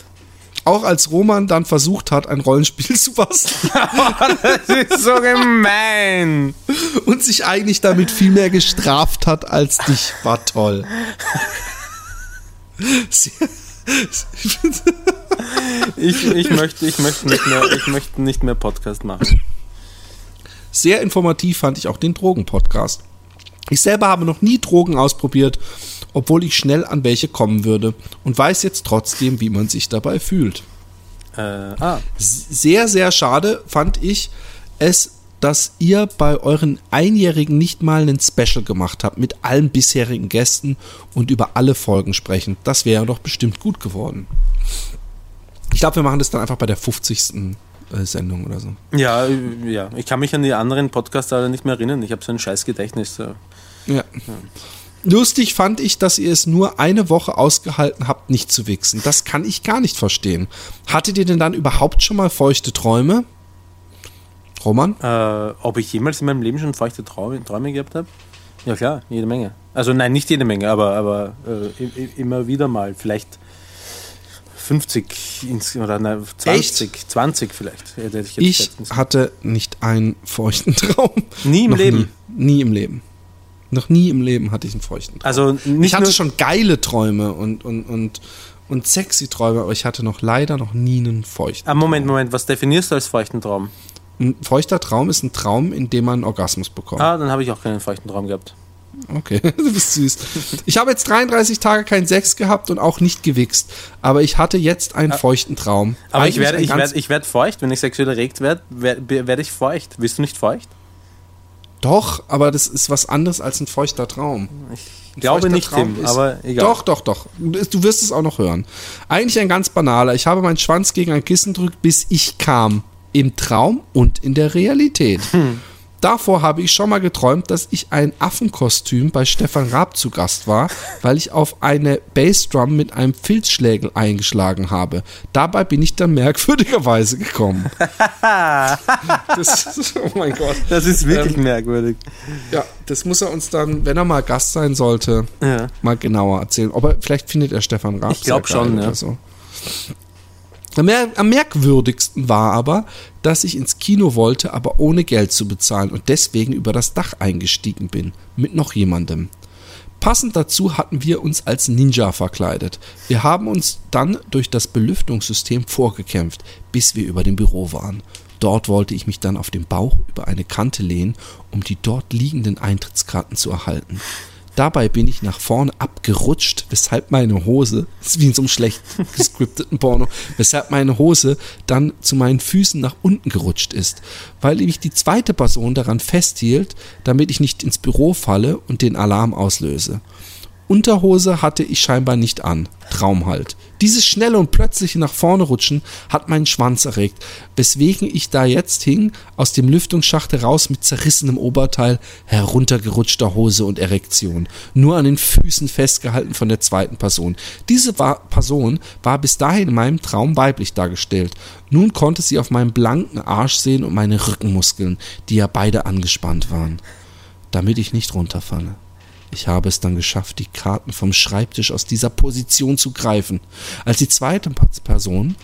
auch als Roman dann versucht hat, ein Rollenspiel zu basteln. das ist so gemein. Und sich eigentlich damit viel mehr gestraft hat als dich. War toll. ich, ich, möchte, ich, möchte nicht mehr, ich möchte nicht mehr Podcast machen. Sehr informativ fand ich auch den Drogen-Podcast. Ich selber habe noch nie Drogen ausprobiert obwohl ich schnell an welche kommen würde und weiß jetzt trotzdem, wie man sich dabei fühlt. Äh, ah. Sehr, sehr schade fand ich es, dass ihr bei euren Einjährigen nicht mal einen Special gemacht habt mit allen bisherigen Gästen und über alle Folgen sprechen. Das wäre doch bestimmt gut geworden. Ich glaube, wir machen das dann einfach bei der 50. äh, Sendung oder so. Ja, äh, ja. Ich kann mich an die anderen Podcasts leider nicht mehr erinnern. Ich habe so ein scheiß Gedächtnis. so. Ja. Lustig fand ich, dass ihr es nur eine Woche ausgehalten habt, nicht zu wichsen. Das kann ich gar nicht verstehen. Hattet ihr denn dann überhaupt schon mal feuchte Träume? Roman? Äh, ob ich jemals in meinem Leben schon feuchte Träume, Träume gehabt habe? Ja klar, jede Menge. Also nein, nicht jede Menge, aber, aber äh, immer wieder mal. Vielleicht 50 ins, oder nein, 20, 20 vielleicht. ich Ich hatte nicht einen feuchten Traum. Nie im Noch Leben. Nie, nie im Leben. Noch nie im Leben hatte ich einen feuchten Traum. Also nicht ich hatte schon geile Träume und, und, und, und sexy Träume, aber ich hatte noch leider noch nie einen feuchten Ah, Moment, Moment, was definierst du als feuchten Traum? Ein feuchter Traum ist ein Traum, in dem man einen Orgasmus bekommt. Ah, dann habe ich auch keinen feuchten Traum gehabt. Okay, du bist süß. Ich habe jetzt 33 Tage keinen Sex gehabt und auch nicht gewichst, aber ich hatte jetzt einen feuchten Traum. Aber ich Eigentlich werde, ein ich werde, ich werde feucht, wenn ich sexuell erregt werde, werde, werde ich feucht. Bist du nicht feucht? Doch, aber das ist was anderes als ein feuchter Traum. Ich glaube nicht, Traum Tim, ist- aber egal. Doch, doch, doch. Du wirst es auch noch hören. Eigentlich ein ganz banaler. Ich habe meinen Schwanz gegen ein Kissen drückt, bis ich kam. Im Traum und in der Realität. Hm. Davor habe ich schon mal geträumt, dass ich ein Affenkostüm bei Stefan Raab zu Gast war, weil ich auf eine Bassdrum mit einem Filzschlägel eingeschlagen habe. Dabei bin ich dann merkwürdigerweise gekommen. das, ist- oh mein Gott. Das ist wirklich Ähm, merkwürdig. Ja, das muss er uns dann, wenn er mal Gast sein sollte, Ja. mal genauer erzählen. Aber vielleicht findet er Stefan Raab Ich glaub sehr geil schon, ja. So. Am, mer am merkwürdigsten war aber, dass ich ins Kino wollte, aber ohne Geld zu bezahlen und deswegen über das Dach eingestiegen bin. Mit noch jemandem. Passend dazu hatten wir uns als Ninja verkleidet. Wir haben uns dann durch das Belüftungssystem vorgekämpft, bis wir über dem Büro waren. Dort wollte ich mich dann auf dem Bauch über eine Kante lehnen, um die dort liegenden Eintrittskarten zu erhalten. Dabei bin ich nach vorne abgerutscht, weshalb meine Hose, das ist wie in so einem schlecht gescripteten Porno, weshalb meine Hose dann zu meinen Füßen nach unten gerutscht ist, weil mich die zweite Person daran festhielt, damit ich nicht ins Büro falle und den Alarm auslöse. Unterhose hatte ich scheinbar nicht an. Traum halt. Dieses schnelle und plötzliche nach vorne rutschen hat meinen Schwanz erregt, weswegen ich da jetzt hing, aus dem Lüftungsschacht heraus mit zerrissenem Oberteil, heruntergerutschter Hose und Erektion, nur an den Füßen festgehalten von der zweiten Person. Diese Person war bis dahin in meinem Traum weiblich dargestellt. Nun konnte sie auf meinem blanken Arsch sehen und meine Rückenmuskeln, die ja beide angespannt waren. Damit ich nicht runterfalle. Ich habe es dann geschafft, die Karten vom Schreibtisch aus dieser Position zu greifen. Als die zweite Person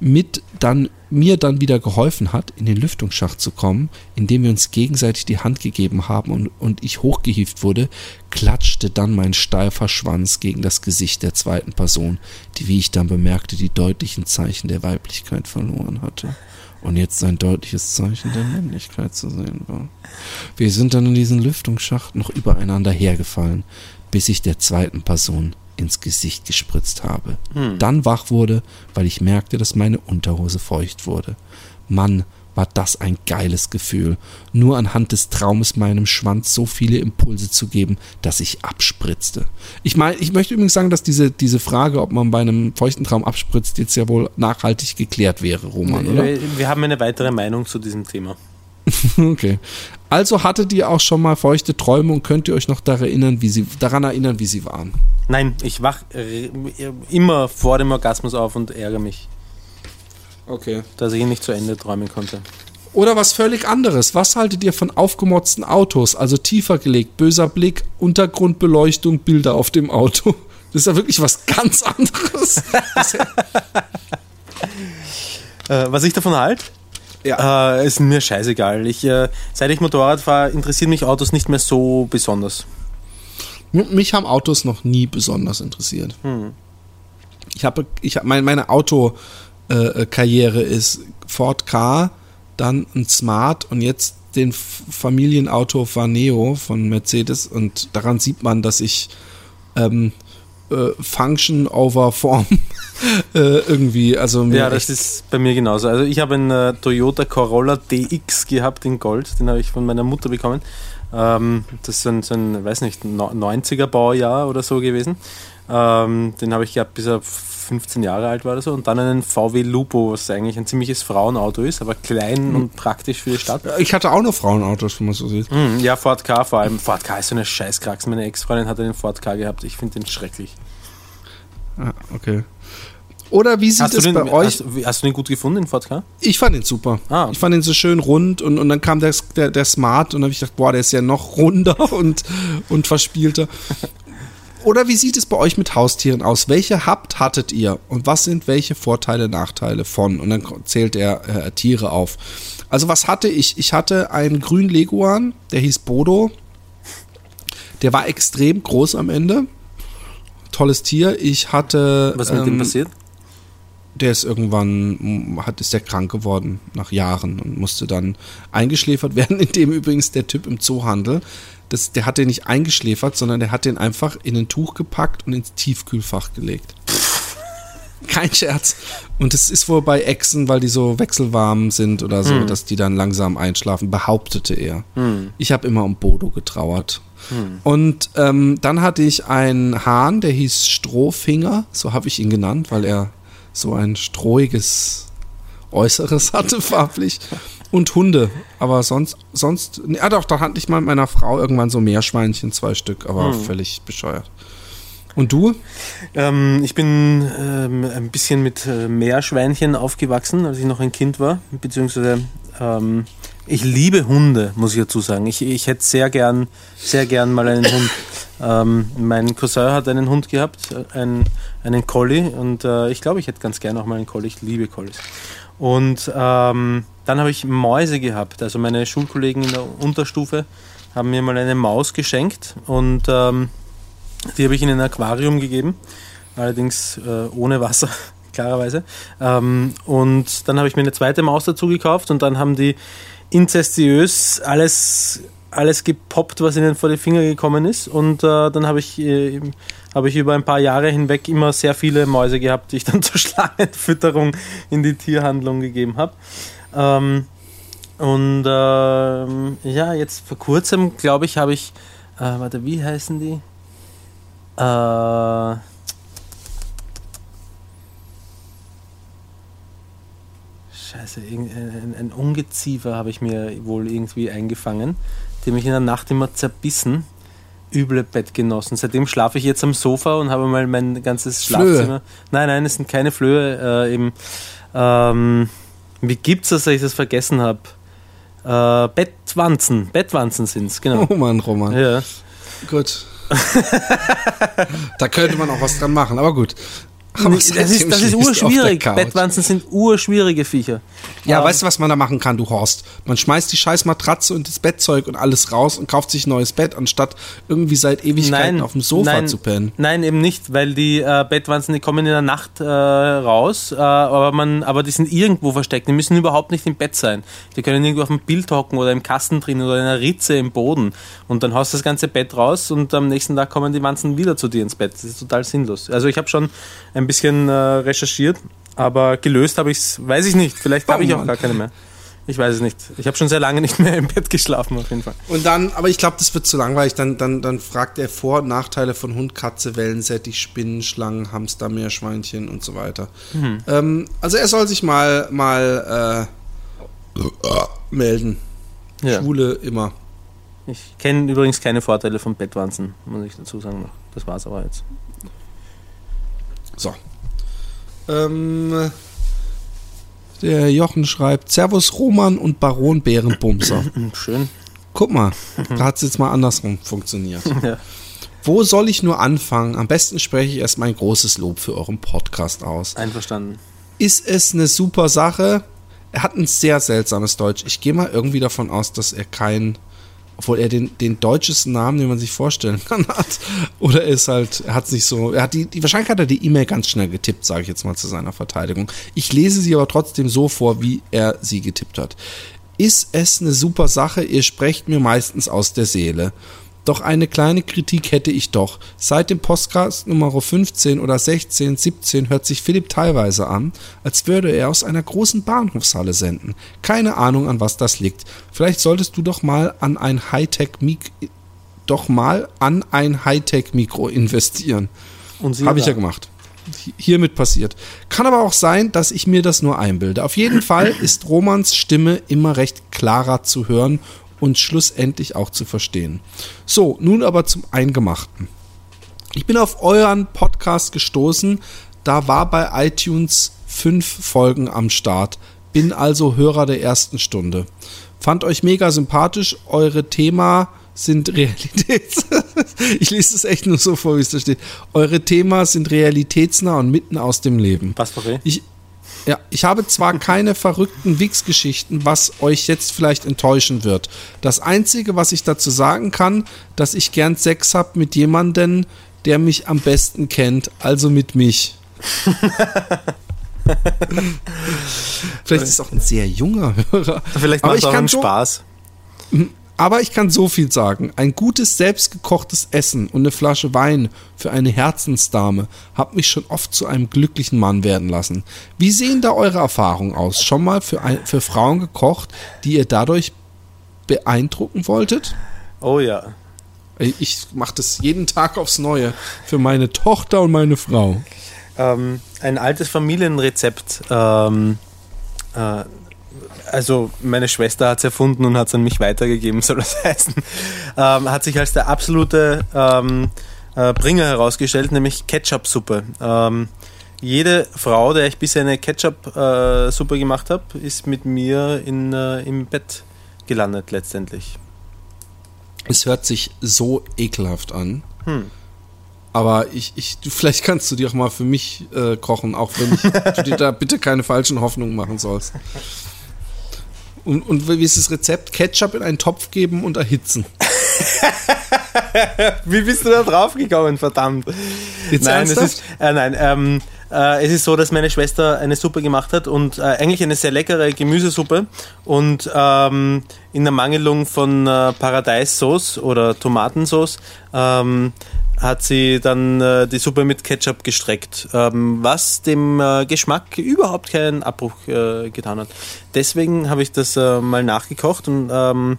mit dann mir dann wieder geholfen hat, in den Lüftungsschacht zu kommen, indem wir uns gegenseitig die Hand gegeben haben und, und ich hochgehieft wurde, klatschte dann mein steifer Schwanz gegen das Gesicht der zweiten Person, die, wie ich dann bemerkte, die deutlichen Zeichen der Weiblichkeit verloren hatte und jetzt ein deutliches Zeichen der Männlichkeit zu sehen war. Wir sind dann in diesen Lüftungsschacht noch übereinander hergefallen, bis ich der zweiten Person ins Gesicht gespritzt habe. Dann wach wurde, weil ich merkte, dass meine Unterhose feucht wurde. Mann, war das ein geiles Gefühl, nur anhand des Traumes meinem Schwanz so viele Impulse zu geben, dass ich abspritzte. Ich meine, ich möchte übrigens sagen, dass diese, diese Frage, ob man bei einem feuchten Traum abspritzt, jetzt ja wohl nachhaltig geklärt wäre, Roman, oder? Wir, haben eine weitere Meinung zu diesem Thema. Okay. Also hattet ihr auch schon mal feuchte Träume und könnt ihr euch noch daran erinnern, wie sie, daran erinnern, wie sie waren? Nein, ich wach äh, immer vor dem Orgasmus auf und ärgere mich, Okay. dass ich ihn nicht zu Ende träumen konnte. Oder was völlig anderes. Was haltet ihr von aufgemotzten Autos? Also tiefer gelegt, böser Blick, Untergrundbeleuchtung, Bilder auf dem Auto. Das ist ja wirklich was ganz anderes. Äh, was ich davon halte? ja. Äh, ist mir scheißegal. Ich, äh, seit ich Motorrad fahre, interessieren mich Autos nicht mehr so besonders. Mich haben Autos noch nie besonders interessiert. Ich habe, ich hab, mein, meine Autokarriere ist Ford K, dann ein Smart und jetzt den Familienauto Vaneo von Mercedes und daran sieht man, dass ich ähm, äh, Function over Form äh, irgendwie. Also ja, das ist bei mir genauso. Also ich habe einen äh, Toyota Corolla DX gehabt in Gold, den habe ich von meiner Mutter bekommen. Ähm, das ist ein, so ein, weiß nicht, 90er Baujahr oder so gewesen. Ähm, den habe ich gehabt, bis er 15 Jahre alt war oder so. Und dann einen VW Lupo, was eigentlich ein ziemliches Frauenauto ist, aber klein mhm. und praktisch für die Stadt. Ich hatte auch noch Frauenautos, wenn man so sieht. Mhm, ja, Ford K vor allem. Ford K ist so eine Scheißkrax. Meine Ex-Freundin hatte den Ford K gehabt. Ich finde den schrecklich. Ah, okay. Oder wie sieht es bei euch? Hast, hast, du den gut gefunden, den Ford K? Ich fand ihn super. Ah, okay. Ich fand ihn so schön rund und, und dann kam der, der, der Smart und dann habe ich gedacht, boah, der ist ja noch runder und, und verspielter. Oder wie sieht es bei euch mit Haustieren aus? Welche habt hattet ihr und was sind welche Vorteile, Nachteile von? Und dann zählt er äh, Tiere auf. Also was hatte ich? Ich hatte einen grünen Leguan, der hieß Bodo. Der war extrem groß am Ende. Tolles Tier. Ich hatte. Was ist mit ähm, dem passiert? der ist irgendwann, hat, ist der krank geworden nach Jahren und musste dann eingeschläfert werden, indem übrigens der Typ im Zoohandel, das, der hat den nicht eingeschläfert, sondern der hat den einfach in ein Tuch gepackt und ins Tiefkühlfach gelegt. Kein Scherz. Und es ist wohl bei Echsen, weil die so wechselwarm sind oder so, hm. dass die dann langsam einschlafen, behauptete er. Hm. Ich habe immer um Bodo getrauert. Hm. Und ähm, dann hatte ich einen Hahn, der hieß Strohfinger, so habe ich ihn genannt, weil er so ein strohiges Äußeres hatte, farblich. Und Hunde. Aber sonst, sonst, ja doch, da hatte ich mal mit meiner Frau irgendwann so Meerschweinchen, zwei Stück, aber hm. völlig bescheuert. Und du? Ähm, ich bin ähm, ein bisschen mit äh, Meerschweinchen aufgewachsen, als ich noch ein Kind war, beziehungsweise ähm, ich liebe Hunde, muss ich dazu sagen. Ich, ich hätte sehr gern, sehr gern mal einen Hund. Ähm, mein Cousin hat einen Hund gehabt, einen, einen Collie, und äh, ich glaube, ich hätte ganz gern auch mal einen Collie. Ich liebe Collies. Und ähm, dann habe ich Mäuse gehabt. Also meine Schulkollegen in der Unterstufe haben mir mal eine Maus geschenkt und ähm, die habe ich in ein Aquarium gegeben, allerdings äh, ohne Wasser, klarerweise. Ähm, und dann habe ich mir eine zweite Maus dazu gekauft und dann haben die inzestiös alles alles gepoppt, was ihnen vor die Finger gekommen ist. Und äh, dann habe ich, äh, hab ich über ein paar Jahre hinweg immer sehr viele Mäuse gehabt, die ich dann zur Schlangenfütterung in die Tierhandlung gegeben habe. Ähm, und ähm, ja, jetzt vor kurzem, glaube ich, habe ich, äh, warte, wie heißen die? Äh, Scheiße, ein, ein Ungeziefer habe ich mir wohl irgendwie eingefangen. Die mich in der Nacht immer zerbissen. Üble Bettgenossen. Seitdem schlafe ich jetzt am Sofa und habe mal mein ganzes Schlafzimmer. Flöhe. Nein, nein, es sind keine Flöhe. Äh, eben, ähm, wie gibt's das, dass ich das vergessen habe? Äh, Bettwanzen. Bettwanzen sind es, genau. Oh Mann, Roman. Ja. Gut. da könnte man auch was dran machen, aber gut. Das ist, das ist urschwierig. Bettwanzen sind urschwierige Viecher. Ja, um, weißt du, was man da machen kann, du Horst? Man schmeißt die scheiß Matratze und das Bettzeug und alles raus und kauft sich ein neues Bett, anstatt irgendwie seit Ewigkeiten nein, auf dem Sofa nein, zu pennen. Nein, eben nicht, weil die äh, Bettwanzen, die kommen in der Nacht äh, raus, äh, aber, man, aber die sind irgendwo versteckt. Die müssen überhaupt nicht im Bett sein. Die können irgendwo auf dem Bild hocken oder im Kasten drin oder in einer Ritze im Boden. Und dann haust du das ganze Bett raus und am nächsten Tag kommen die Wanzen wieder zu dir ins Bett. Das ist total sinnlos. Also ich habe schon ein bisschen äh, recherchiert, aber gelöst habe ich es, weiß ich nicht. Vielleicht habe oh, ich auch gar keine mehr. Ich weiß es nicht. Ich habe schon sehr lange nicht mehr im Bett geschlafen, auf jeden Fall. Und dann, aber ich glaube, das wird zu langweilig. Dann, dann, dann fragt er Vor- und Nachteile von Hund, Katze, Wellensättig, Spinnen, Schlangen, Hamster, Meerschweinchen und so weiter. Mhm. Ähm, also er soll sich mal, mal äh, melden. Ja. Schwule immer. Ich kenne übrigens keine Vorteile von Bettwanzen, muss ich dazu sagen. Das war's aber jetzt. So. Ähm, der Jochen schreibt: Servus Roman und Baron Bärenbumser. Schön. Guck mal, da hat es jetzt mal andersrum funktioniert. Ja. Wo soll ich nur anfangen? Am besten spreche ich erst mein großes Lob für euren Podcast aus. Einverstanden. Ist es eine super Sache? Er hat ein sehr seltsames Deutsch. Ich gehe mal irgendwie davon aus, dass er kein obwohl er den, den deutschesten Namen, den man sich vorstellen kann, hat. Oder er ist halt, er hat es nicht so, er hat die, die wahrscheinlich hat er die E-Mail ganz schnell getippt, sage ich jetzt mal zu seiner Verteidigung. Ich lese sie aber trotzdem so vor, wie er sie getippt hat. Ist es eine super Sache? Ihr sprecht mir meistens aus der Seele. Doch eine kleine Kritik hätte ich doch. Seit dem Podcast Nummer 15 oder 16, 17 hört sich Philipp teilweise an, als würde er aus einer großen Bahnhofshalle senden. Keine Ahnung, an was das liegt. Vielleicht solltest du doch mal an ein Hightech-Mikro doch mal an ein Hightech-Mikro investieren. Habe ich ja gemacht. Hiermit passiert. Kann aber auch sein, dass ich mir das nur einbilde. Auf jeden Fall ist Romans Stimme immer recht klarer zu hören und schlussendlich auch zu verstehen. So, nun aber zum Eingemachten. Ich bin auf euren Podcast gestoßen, da war bei iTunes fünf Folgen am Start, bin also Hörer der ersten Stunde. Fand euch mega sympathisch, eure Thema sind Realitäts. ich lese es echt nur so vor, wie es da steht. Eure Themen sind realitätsnah und mitten aus dem Leben. Was okay. Ich, ja, ich habe zwar keine verrückten Wix-Geschichten, was euch jetzt vielleicht enttäuschen wird. Das Einzige, was ich dazu sagen kann, dass ich gern Sex habe mit jemandem, der mich am besten kennt, also mit mich. vielleicht ist es auch ein sehr junger Hörer. Vielleicht macht es auch einen Spaß. Aber ich kann so viel sagen. Ein gutes selbstgekochtes Essen und eine Flasche Wein für eine Herzensdame hat mich schon oft zu einem glücklichen Mann werden lassen. Wie sehen da eure Erfahrungen aus? Schon mal für, ein, für Frauen gekocht, die ihr dadurch beeindrucken wolltet? Oh ja. Ich mache das jeden Tag aufs Neue für meine Tochter und meine Frau. Ähm, ein altes Familienrezept. Ähm, äh, also meine Schwester hat es erfunden und hat es an mich weitergegeben, soll das heißen, ähm, hat sich als der absolute ähm, äh, Bringer herausgestellt, nämlich Ketchup-Suppe. Ähm, jede Frau, der ich bisher eine Ketchup-Suppe äh, gemacht habe, ist mit mir in, äh, im Bett gelandet letztendlich. Es hört sich so ekelhaft an. Hm. Aber ich, ich, du, vielleicht kannst du dir auch mal für mich äh, kochen, auch wenn ich, du dir da bitte keine falschen Hoffnungen machen sollst. Und, und wie ist das Rezept? Ketchup in einen Topf geben und erhitzen. wie bist du da drauf gekommen, verdammt? Jetzt nein, es ist, äh, nein ähm, äh, es ist so, dass meine Schwester eine Suppe gemacht hat und äh, eigentlich eine sehr leckere Gemüsesuppe und ähm, in der Mangelung von äh, Paradeissauce oder Tomatensauce ähm, hat sie dann äh, die Suppe mit Ketchup gestreckt, ähm, was dem äh, Geschmack überhaupt keinen Abbruch äh, getan hat. Deswegen habe ich das äh, mal nachgekocht und ähm,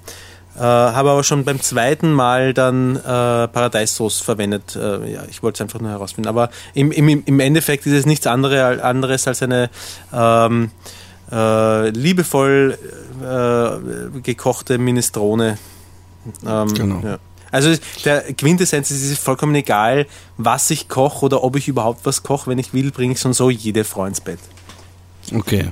äh, habe aber schon beim zweiten Mal dann äh, Paradeissauce verwendet. ja, ich wollte es einfach nur herausfinden. Aber im, im, im Endeffekt ist es nichts andere, anderes als eine ähm, liebevoll gekochte Minestrone. Ähm, genau. Ja. Also der Quintessenz ist, es ist vollkommen egal, was ich koche oder ob ich überhaupt was koche. Wenn ich will, bringe ich schon so jede Frau ins Bett. Okay.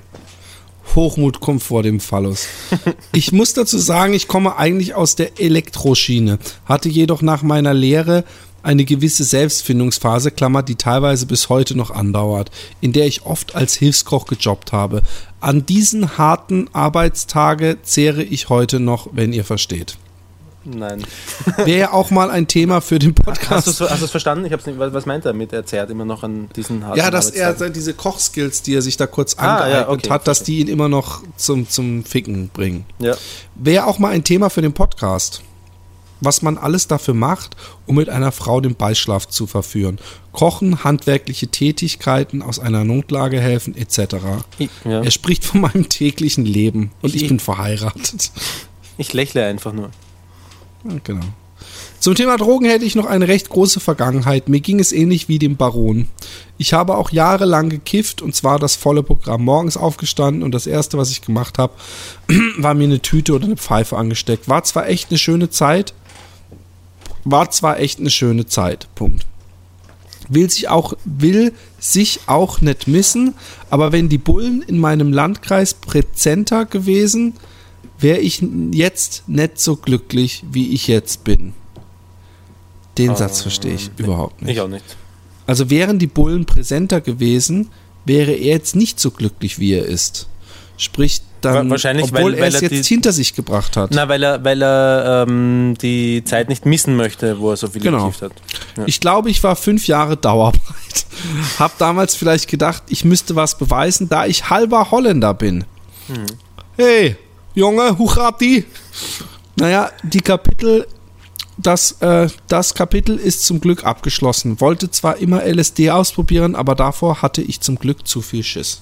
Hochmut kommt vor dem Phallus. Ich muss dazu sagen, ich komme eigentlich aus der Elektroschiene, hatte jedoch nach meiner Lehre eine gewisse Selbstfindungsphase, Klammer, die teilweise bis heute noch andauert, in der ich oft als Hilfskoch gejobbt habe. An diesen harten Arbeitstage zehre ich heute noch, wenn ihr versteht. Nein. Wäre ja auch mal ein Thema für den Podcast. Hast du es verstanden? Ich hab's nicht, was meint er mit, er zehrt immer noch an diesen harten Ja, dass er diese Kochskills, die er sich da kurz ah, angeeignet ja, okay, hat, dass die ihn immer noch zum, zum Ficken bringen. Ja. Wäre auch mal ein Thema für den Podcast. Was man alles dafür macht, um mit einer Frau den Beischlaf zu verführen. Kochen, handwerkliche Tätigkeiten, aus einer Notlage helfen, etc. Ja. Er spricht von meinem täglichen Leben und ich, ich bin verheiratet. Ich lächle einfach nur. Genau. Zum Thema Drogen hätte ich noch eine recht große Vergangenheit. Mir ging es ähnlich wie dem Baron. Ich habe auch jahrelang gekifft und zwar das volle Programm. Morgens aufgestanden und das erste, was ich gemacht habe, war mir eine Tüte oder eine Pfeife angesteckt. War zwar echt eine schöne Zeit. War zwar echt eine schöne Zeit. Punkt. Will sich auch, will sich auch nicht missen, aber wenn die Bullen in meinem Landkreis präzenter gewesen, wäre ich jetzt nicht so glücklich, wie ich jetzt bin. Den uh, Satz verstehe ich nee, überhaupt nicht. Ich auch nicht. Also wären die Bullen präsenter gewesen, wäre er jetzt nicht so glücklich, wie er ist. Sprich, dann, Wahrscheinlich, obwohl weil, er es jetzt die, hinter sich gebracht hat. Na, weil er, weil er ähm, die Zeit nicht missen möchte, wo er so viel genau. hat. Ja. Ich glaube, ich war fünf Jahre Dauerbreit. Hab damals vielleicht gedacht, ich müsste was beweisen, da ich halber Holländer bin. Hm. Hey, Junge, Huchati. Naja, die Kapitel das, äh, das Kapitel ist zum Glück abgeschlossen. Wollte zwar immer LSD ausprobieren, aber davor hatte ich zum Glück zu viel Schiss.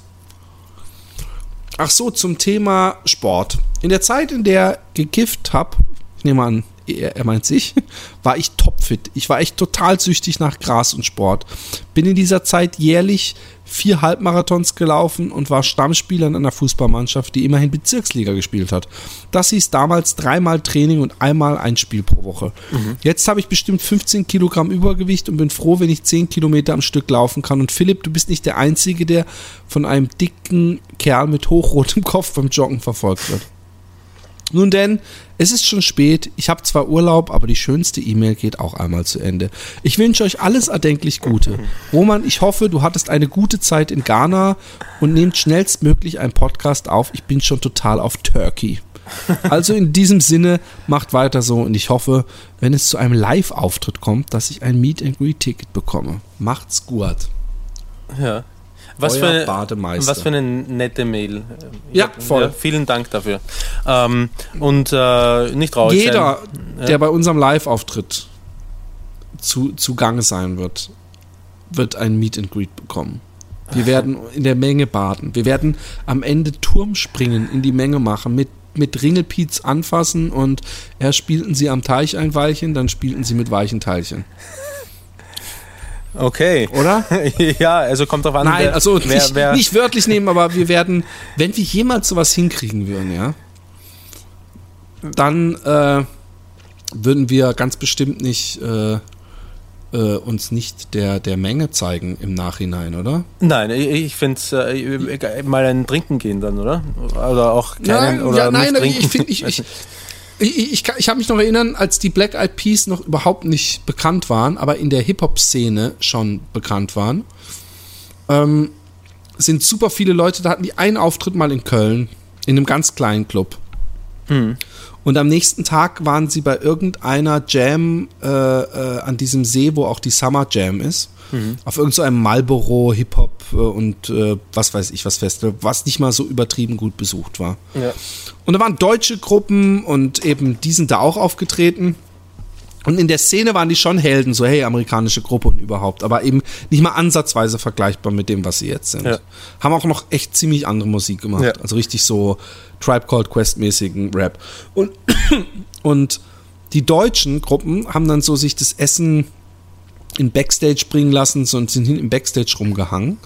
Ach so, zum Thema Sport. In der Zeit, in der gekifft habe, ich nehme an, er, er meint sich, war ich topfit. Ich war echt total süchtig nach Gras und Sport. Bin in dieser Zeit jährlich vier Halbmarathons gelaufen und war Stammspieler in einer Fußballmannschaft, die immerhin Bezirksliga gespielt hat. Das hieß damals dreimal Training und einmal ein Spiel pro Woche. Mhm. Jetzt habe ich bestimmt 15 Kilogramm Übergewicht und bin froh, wenn ich 10 Kilometer am Stück laufen kann. Und Philipp, du bist nicht der Einzige, der von einem dicken Kerl mit hochrotem Kopf beim Joggen verfolgt wird. Nun denn, es ist schon spät, ich habe zwar Urlaub, aber die schönste E-Mail geht auch einmal zu Ende. Ich wünsche euch alles erdenklich Gute. Roman, ich hoffe, du hattest eine gute Zeit in Ghana und nehmt schnellstmöglich einen Podcast auf. Ich bin schon total auf Turkey. Also in diesem Sinne, macht weiter so und ich hoffe, wenn es zu einem Live-Auftritt kommt, dass ich ein Meet and Greet Ticket bekomme. Macht's gut. Ja, was für, eine, was für eine nette Mail. Ja, voll. Ja, vielen Dank dafür. Ähm, und äh, nicht traurig Jeder, sein. der bei unserem Live-Auftritt zu, zugange sein wird, wird ein Meet and Greet bekommen. Wir werden in der Menge baden. Wir werden am Ende Turmspringen in die Menge machen, mit, mit Ringelpiez anfassen und erst spielten sie am Teich ein Weilchen, dann spielten sie mit weichen Teilchen. Okay. Oder? ja, also kommt drauf an. Nein, wer, also wer, nicht, wer nicht, wörtlich nehmen, aber wir werden, wenn wir jemals sowas hinkriegen würden, ja, dann äh, würden wir ganz bestimmt nicht äh, äh, uns nicht der, der Menge zeigen im Nachhinein, oder? Nein, ich, ich finde es äh, mal ein Trinken gehen dann, oder? Oder auch keinen nein, oder ja, nein, ich finde ich, ich, ich, ich, ich habe mich noch erinnern, als die Black Eyed Peas noch überhaupt nicht bekannt waren, aber in der Hip-Hop-Szene schon bekannt waren, ähm, sind super viele Leute, da hatten die einen Auftritt mal in Köln, in einem ganz kleinen Club. Hm. Und am nächsten Tag waren sie bei irgendeiner Jam äh, äh, an diesem See, wo auch die Summer Jam ist. Mhm. Auf irgendeinem so Marlboro, Hip-Hop äh, und äh, was weiß ich was Festival, was nicht mal so übertrieben gut besucht war. Ja. Und da waren deutsche Gruppen und eben die sind da auch aufgetreten. Und in der Szene waren die schon Helden, so hey, amerikanische Gruppe und überhaupt, aber eben nicht mal ansatzweise vergleichbar mit dem, was sie jetzt sind. Ja. Haben auch noch echt ziemlich andere Musik gemacht. Ja. Also richtig so Tribe Called Quest-mäßigen Rap. Und, und die deutschen Gruppen haben dann so sich das Essen in Backstage bringen lassen und sind hin im Backstage rumgehangen.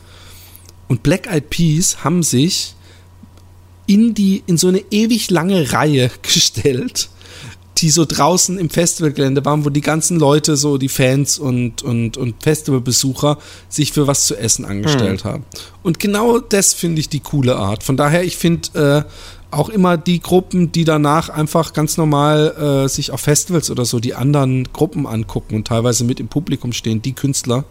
Und Black Eyed Peas haben sich in die, in so eine ewig lange Reihe gestellt, die so draußen im Festivalgelände waren, wo die ganzen Leute, so die Fans und, und, und Festivalbesucher, sich für was zu essen angestellt hm. haben. Und genau das finde ich die coole Art. Von daher, ich finde, äh, auch immer die Gruppen, die danach einfach ganz normal äh, sich auf Festivals oder so die anderen Gruppen angucken und teilweise mit im Publikum stehen, die Künstler,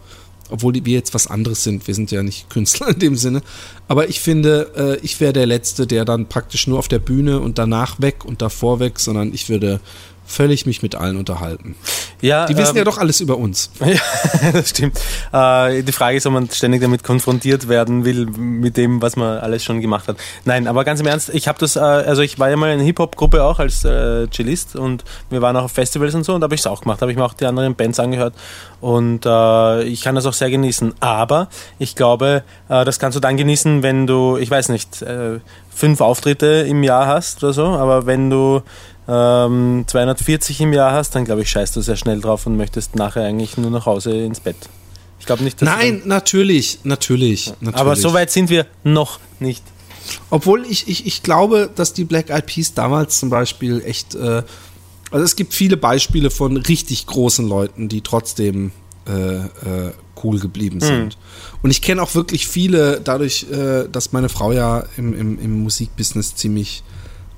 obwohl wir jetzt was anderes sind, wir sind ja nicht Künstler in dem Sinne, aber ich finde, äh, ich wäre der Letzte, der dann praktisch nur auf der Bühne und danach weg und davor weg, sondern ich würde völlig mich mit allen unterhalten. Ja, die wissen ähm, ja doch alles über uns. Ja, das stimmt. Äh, die Frage ist, ob man ständig damit konfrontiert werden will, mit dem, was man alles schon gemacht hat. Nein, aber ganz im Ernst, ich habe das, äh, also ich war ja mal in einer Hip-Hop-Gruppe auch als äh, Cellist und wir waren auch auf Festivals und so und da habe ich es auch gemacht, habe ich mir auch die anderen Bands angehört und äh, ich kann das auch sehr genießen. Aber ich glaube, äh, das kannst du dann genießen, wenn du, ich weiß nicht, äh, fünf Auftritte im Jahr hast oder so, aber wenn du ähm, 240 im Jahr hast, dann glaube ich, scheißt du sehr schnell drauf und möchtest nachher eigentlich nur nach Hause ins Bett. Ich glaube nicht, dass. Nein, natürlich, natürlich, natürlich. Aber so weit sind wir noch nicht. Obwohl ich, ich, ich glaube, dass die Black Eyed Peas damals zum Beispiel echt. Äh, also es gibt viele Beispiele von richtig großen Leuten, die trotzdem äh, äh, cool geblieben hm. sind. Mhm. Und ich kenne auch wirklich viele, dadurch, äh, dass meine Frau ja im, im, im Musikbusiness ziemlich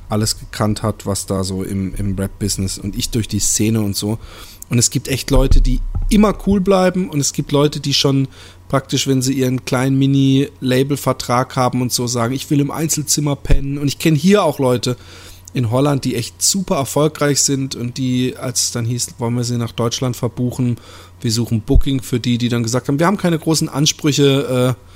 alles gekannt hat, was da so im, im Rap-Business und ich durch die Szene und so. Und es gibt echt Leute, die immer cool bleiben und es gibt Leute, die schon praktisch, wenn sie ihren kleinen Mini-Label-Vertrag haben und so sagen, ich will im Einzelzimmer pennen. Und ich kenne hier auch Leute in Holland, die echt super erfolgreich sind und die, als es dann hieß, wollen wir sie nach Deutschland verbuchen, wir suchen Booking für die, die dann gesagt haben, wir haben keine großen Ansprüche, äh,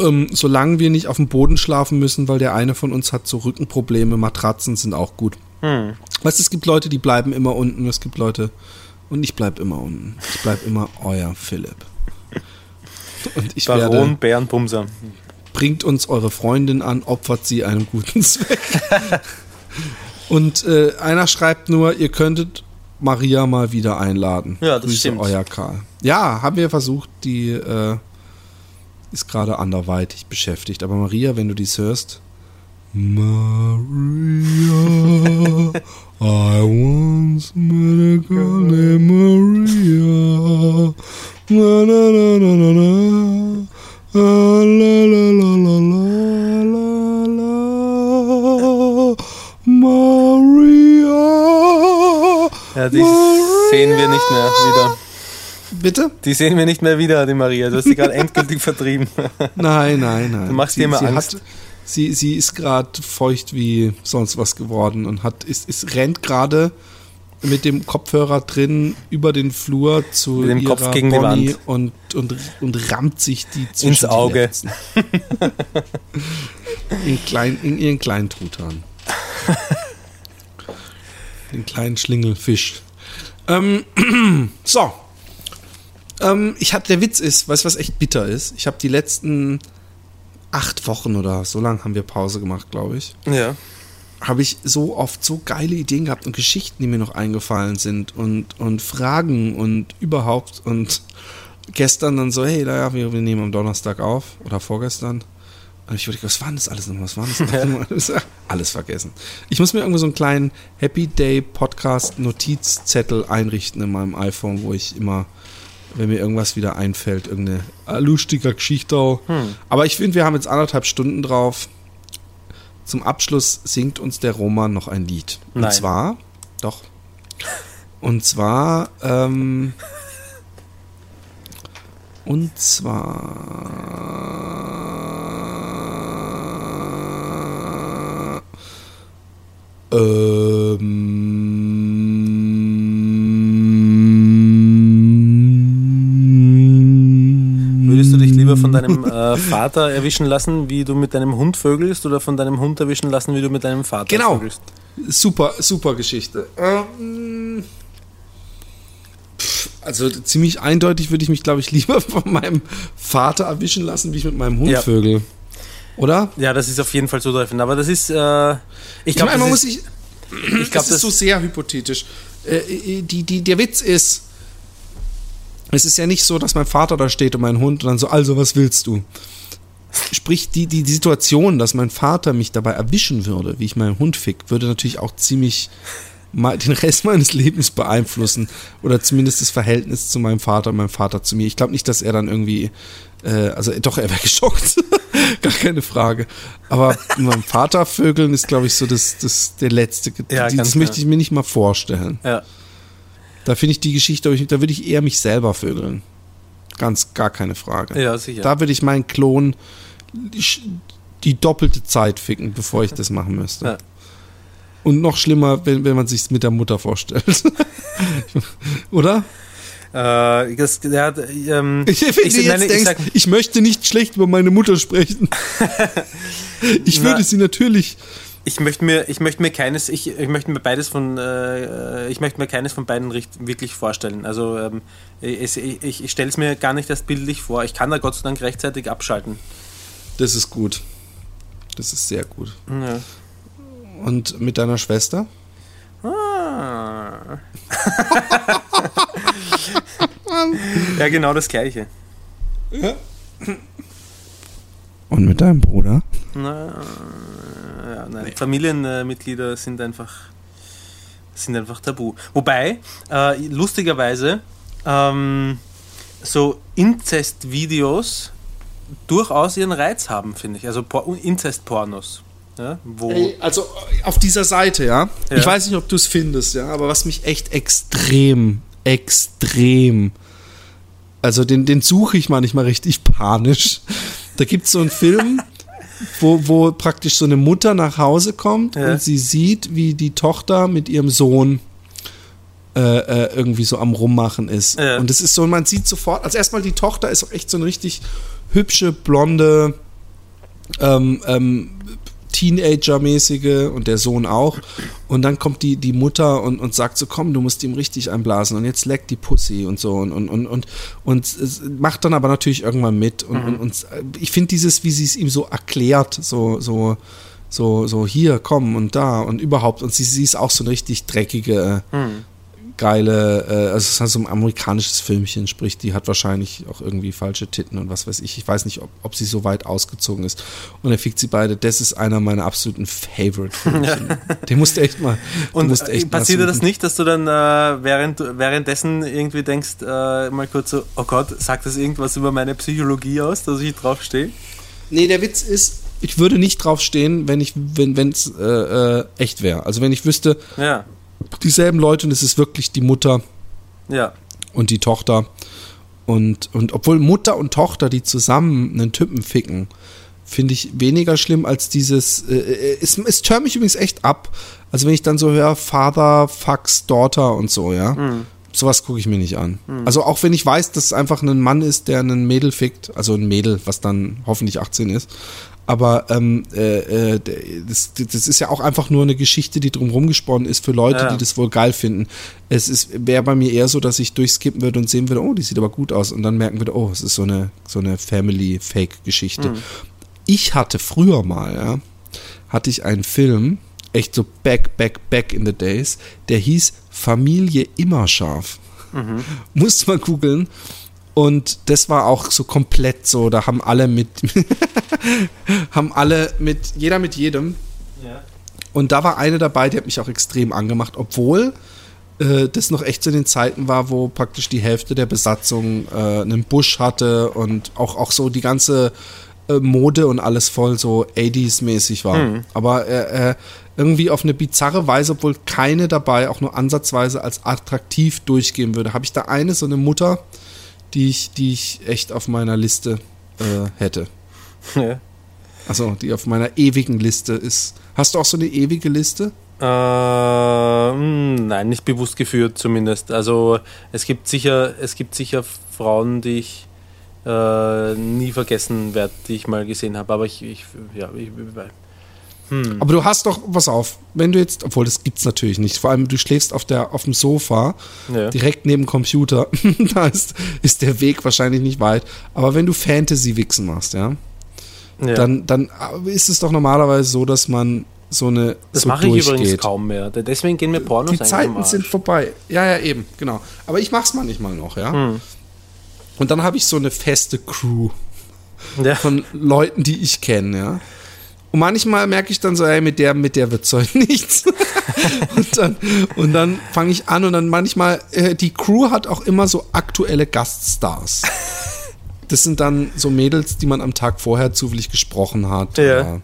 ähm, solange wir nicht auf dem Boden schlafen müssen, weil der eine von uns hat so Rückenprobleme, Matratzen sind auch gut. Hm. Weißt du, es gibt Leute, die bleiben immer unten, es gibt Leute, und ich bleib immer unten. Ich bleib immer euer Philipp. Und ich Baron werde, Bärenbumser. bringt uns eure Freundin an, opfert sie einem guten Zweck. Und äh, einer schreibt nur, ihr könntet Maria mal wieder einladen. Ja, das Grüße, stimmt. euer Karl. Ja, haben wir versucht, die äh, ist gerade anderweitig beschäftigt. Aber Maria, wenn du dies hörst, Maria, I once met a girl named Maria. Na, na, na, na, na, na. Ah, la, la, la, la, la, la, la. Maria. Ja, die sehen wir nicht mehr wieder. Bitte? Die sehen wir nicht mehr wieder, die Maria. Du hast sie gerade endgültig vertrieben. Nein, nein, nein. Du machst sie, dir immer sie Angst. Hat, sie, sie ist gerade feucht wie sonst was geworden und hat ist, ist rennt gerade mit dem Kopfhörer drin über den Flur zu Mit dem ihrer Kopf gegen die Bonnie Wand. und, und, und rammt sich die zwischen Ins die Auge. In, klein, in ihren kleinen Truthahn. den kleinen Schlingelfisch. Ähm, so. Ähm, ich hab, der Witz ist, weißt du, was echt bitter ist? Ich habe die letzten acht Wochen oder so lang haben wir Pause gemacht, glaube ich. Ja. Habe ich so oft so geile Ideen gehabt und Geschichten, die mir noch eingefallen sind und, und Fragen und überhaupt und gestern dann so, hey, naja, wir, wir nehmen am Donnerstag auf oder vorgestern. Und ich wollte, was war denn das alles nochmal? Was war denn das nochmal? alles vergessen. Ich muss mir irgendwo so einen kleinen Happy Day Podcast Notizzettel einrichten in meinem iPhone, wo ich immer, wenn mir irgendwas wieder einfällt, irgendeine lustige Geschichte. auch. Aber ich finde, wir haben jetzt anderthalb Stunden drauf. Zum Abschluss singt uns der Roman noch ein Lied. Und Nein. zwar, doch. Und zwar, ähm, und zwar, ähm, äh, Vater erwischen lassen, wie du mit deinem Hund vögelst, oder von deinem Hund erwischen lassen, wie du mit deinem Vater Genau. vögelst? Super, super Geschichte. Ähm, pff, also ziemlich eindeutig würde ich mich, glaube ich, lieber von meinem Vater erwischen lassen, wie ich mit meinem Hund Ja. vögel. Oder? Ja, das ist auf jeden Fall zutreffend. Aber das ist, äh, ich Ich glaube, man das muss ist, sich. ich glaube, das ist so sehr hypothetisch. Äh, äh, die, die, der Witz ist, es ist ja nicht so, dass mein Vater da steht und mein Hund und dann so, also was willst du? Sprich, die, die, die Situation, dass mein Vater mich dabei erwischen würde, wie ich meinen Hund fick, würde natürlich auch ziemlich mal den Rest meines Lebens beeinflussen. Oder zumindest das Verhältnis zu meinem Vater und meinem Vater zu mir. Ich glaube nicht, dass er dann irgendwie, äh, also doch, er wäre geschockt. Gar keine Frage. Aber mit meinem Vater vögeln ist, glaube ich, so das, das, der letzte. Ja, die, das möchte klar. ich mir nicht mal vorstellen. ja. Da finde ich die Geschichte, da würde ich eher mich selber vögeln. Ganz, gar keine Frage. ja, sicher. Da würde ich meinen Klon die doppelte Zeit ficken, bevor ich das machen müsste. Ja. Und noch schlimmer, wenn, wenn man sich mit der Mutter vorstellt. Oder? Äh, das, hat, ähm, Ich, wenn ich- du jetzt nein, ich denkst, sag- ich möchte nicht schlecht über meine Mutter sprechen. ich Na. würde sie natürlich. Ich möchte mir, ich möchte mir keines, ich, ich möchte mir beides von, äh, ich möchte mir keines von beiden richt, wirklich vorstellen. Also ähm, es, ich, ich stelle es mir gar nicht erst bildlich vor. Ich kann da Gott sei Dank rechtzeitig abschalten. Das ist gut. Das ist sehr gut. Ja. Und mit deiner Schwester? Ah. ja, genau das Gleiche. Und mit deinem Bruder? Na, ja, nein. Familienmitglieder sind einfach, sind einfach tabu. Wobei, äh, lustigerweise, ähm, so Inzest-Videos durchaus ihren Reiz haben, finde ich. Also Por Inzest-Pornos. Ja, also äh, auf dieser Seite, ja. Ja. Ich weiß nicht, ob du es findest, ja, aber was mich echt extrem, extrem. Also den, den suche ich manchmal richtig panisch. Da gibt es so einen Film, wo, wo praktisch so eine Mutter nach Hause kommt Ja. und sie sieht, wie die Tochter mit ihrem Sohn äh, äh, irgendwie so am Rummachen ist. Ja. Und es ist so, man sieht sofort, also erstmal die Tochter ist auch echt so eine richtig hübsche, blonde, ähm, ähm, Teenager-mäßige und der Sohn auch. Und dann kommt die, die Mutter und, und sagt so, komm, du musst ihm richtig einblasen und jetzt leckt die Pussy und so und, und, und, und, und macht dann aber natürlich irgendwann mit. Und, Mhm. und, und ich finde dieses, wie sie es ihm so erklärt, so, so, so, so hier, komm und da und überhaupt. Und sie, sie ist auch so eine richtig dreckige, Mhm. Geile, äh, also es ist halt so ein amerikanisches Filmchen, sprich, die hat wahrscheinlich auch irgendwie falsche Titten und was weiß ich. Ich weiß nicht, ob, ob sie so weit ausgezogen ist. Und er fickt sie beide. Das ist einer meiner absoluten Favorite-Filmchen. Den musst du echt mal. Und musst echt passiert dir das nicht, dass du dann äh, während, währenddessen irgendwie denkst, äh, mal kurz so, oh Gott, sagt das irgendwas über meine Psychologie aus, dass ich drauf stehe? Nee, der Witz ist, ich würde nicht drauf stehen, wenn ich, wenn es äh, äh, echt wäre. Also wenn ich wüsste, Ja, dieselben Leute und es ist wirklich die Mutter ja. und die Tochter. Und, und obwohl Mutter und Tochter, die zusammen einen Typen ficken, finde ich weniger schlimm als dieses. Äh, äh, es, es tört mich übrigens echt ab. Also wenn ich dann so höre, Father fucks Daughter und so, ja. Sowas gucke ich mir nicht an. Also auch wenn ich weiß, dass es einfach ein Mann ist, der einen Mädel fickt, also ein Mädel, was dann hoffentlich 18 ist. Aber ähm, äh, äh, das, das ist ja auch einfach nur eine Geschichte, die drumherum gesponnen ist für Leute, Ja. die das wohl geil finden. Es wäre bei mir eher so, dass ich durchskippen würde und sehen würde, oh, die sieht aber gut aus und dann merken würde, oh, es ist so eine so eine Family Fake Geschichte. Ich hatte früher mal, ja, hatte ich einen Film, echt so back back back in the days, der hieß Familie immer scharf. Musste man googeln. Und das war auch so komplett so, da haben alle mit, haben alle mit, jeder mit jedem. ja. Und da war eine dabei, die hat mich auch extrem angemacht, obwohl äh, das noch echt zu den Zeiten war, wo praktisch die Hälfte der Besatzung äh, einen Busch hatte und auch, auch so die ganze äh, Mode und alles voll so 80s-mäßig war. Aber äh, äh, irgendwie auf eine bizarre Weise, obwohl keine dabei auch nur ansatzweise als attraktiv durchgehen würde, habe ich da eine, so eine Mutter, die ich, die ich echt auf meiner Liste äh, hätte. ja. Also die auf meiner ewigen Liste ist. Hast du auch so eine ewige Liste? Äh, nein, nicht bewusst geführt zumindest. Also es gibt sicher, es gibt sicher Frauen, die ich äh, nie vergessen werde, die ich mal gesehen habe. Aber ich, ich ja, ich, hm. Aber du hast doch, pass auf, wenn du jetzt, obwohl das gibt's natürlich nicht, vor allem du schläfst auf, der, auf dem Sofa, Ja. direkt neben dem Computer, da ist, ist der Weg wahrscheinlich nicht weit. Aber wenn du Fantasy-Wichsen machst, ja, ja. dann, dann ist es doch normalerweise so, dass man so eine das so mache ich übrigens kaum mehr. Deswegen gehen mir Pornos Die Zeiten sind vorbei. Ja, ja, eben, genau. Aber ich mach's manchmal noch, ja. Hm. Und dann habe ich so eine feste Crew. ja. von Leuten, die ich kenne, ja. Und manchmal merke ich dann so, ey, mit der, mit der wird Zeug nichts. und dann, und dann fange ich an und dann manchmal, äh, die Crew hat auch immer so aktuelle Gaststars. Das sind dann so Mädels, die man am Tag vorher zufällig gesprochen hat. Ja. Oder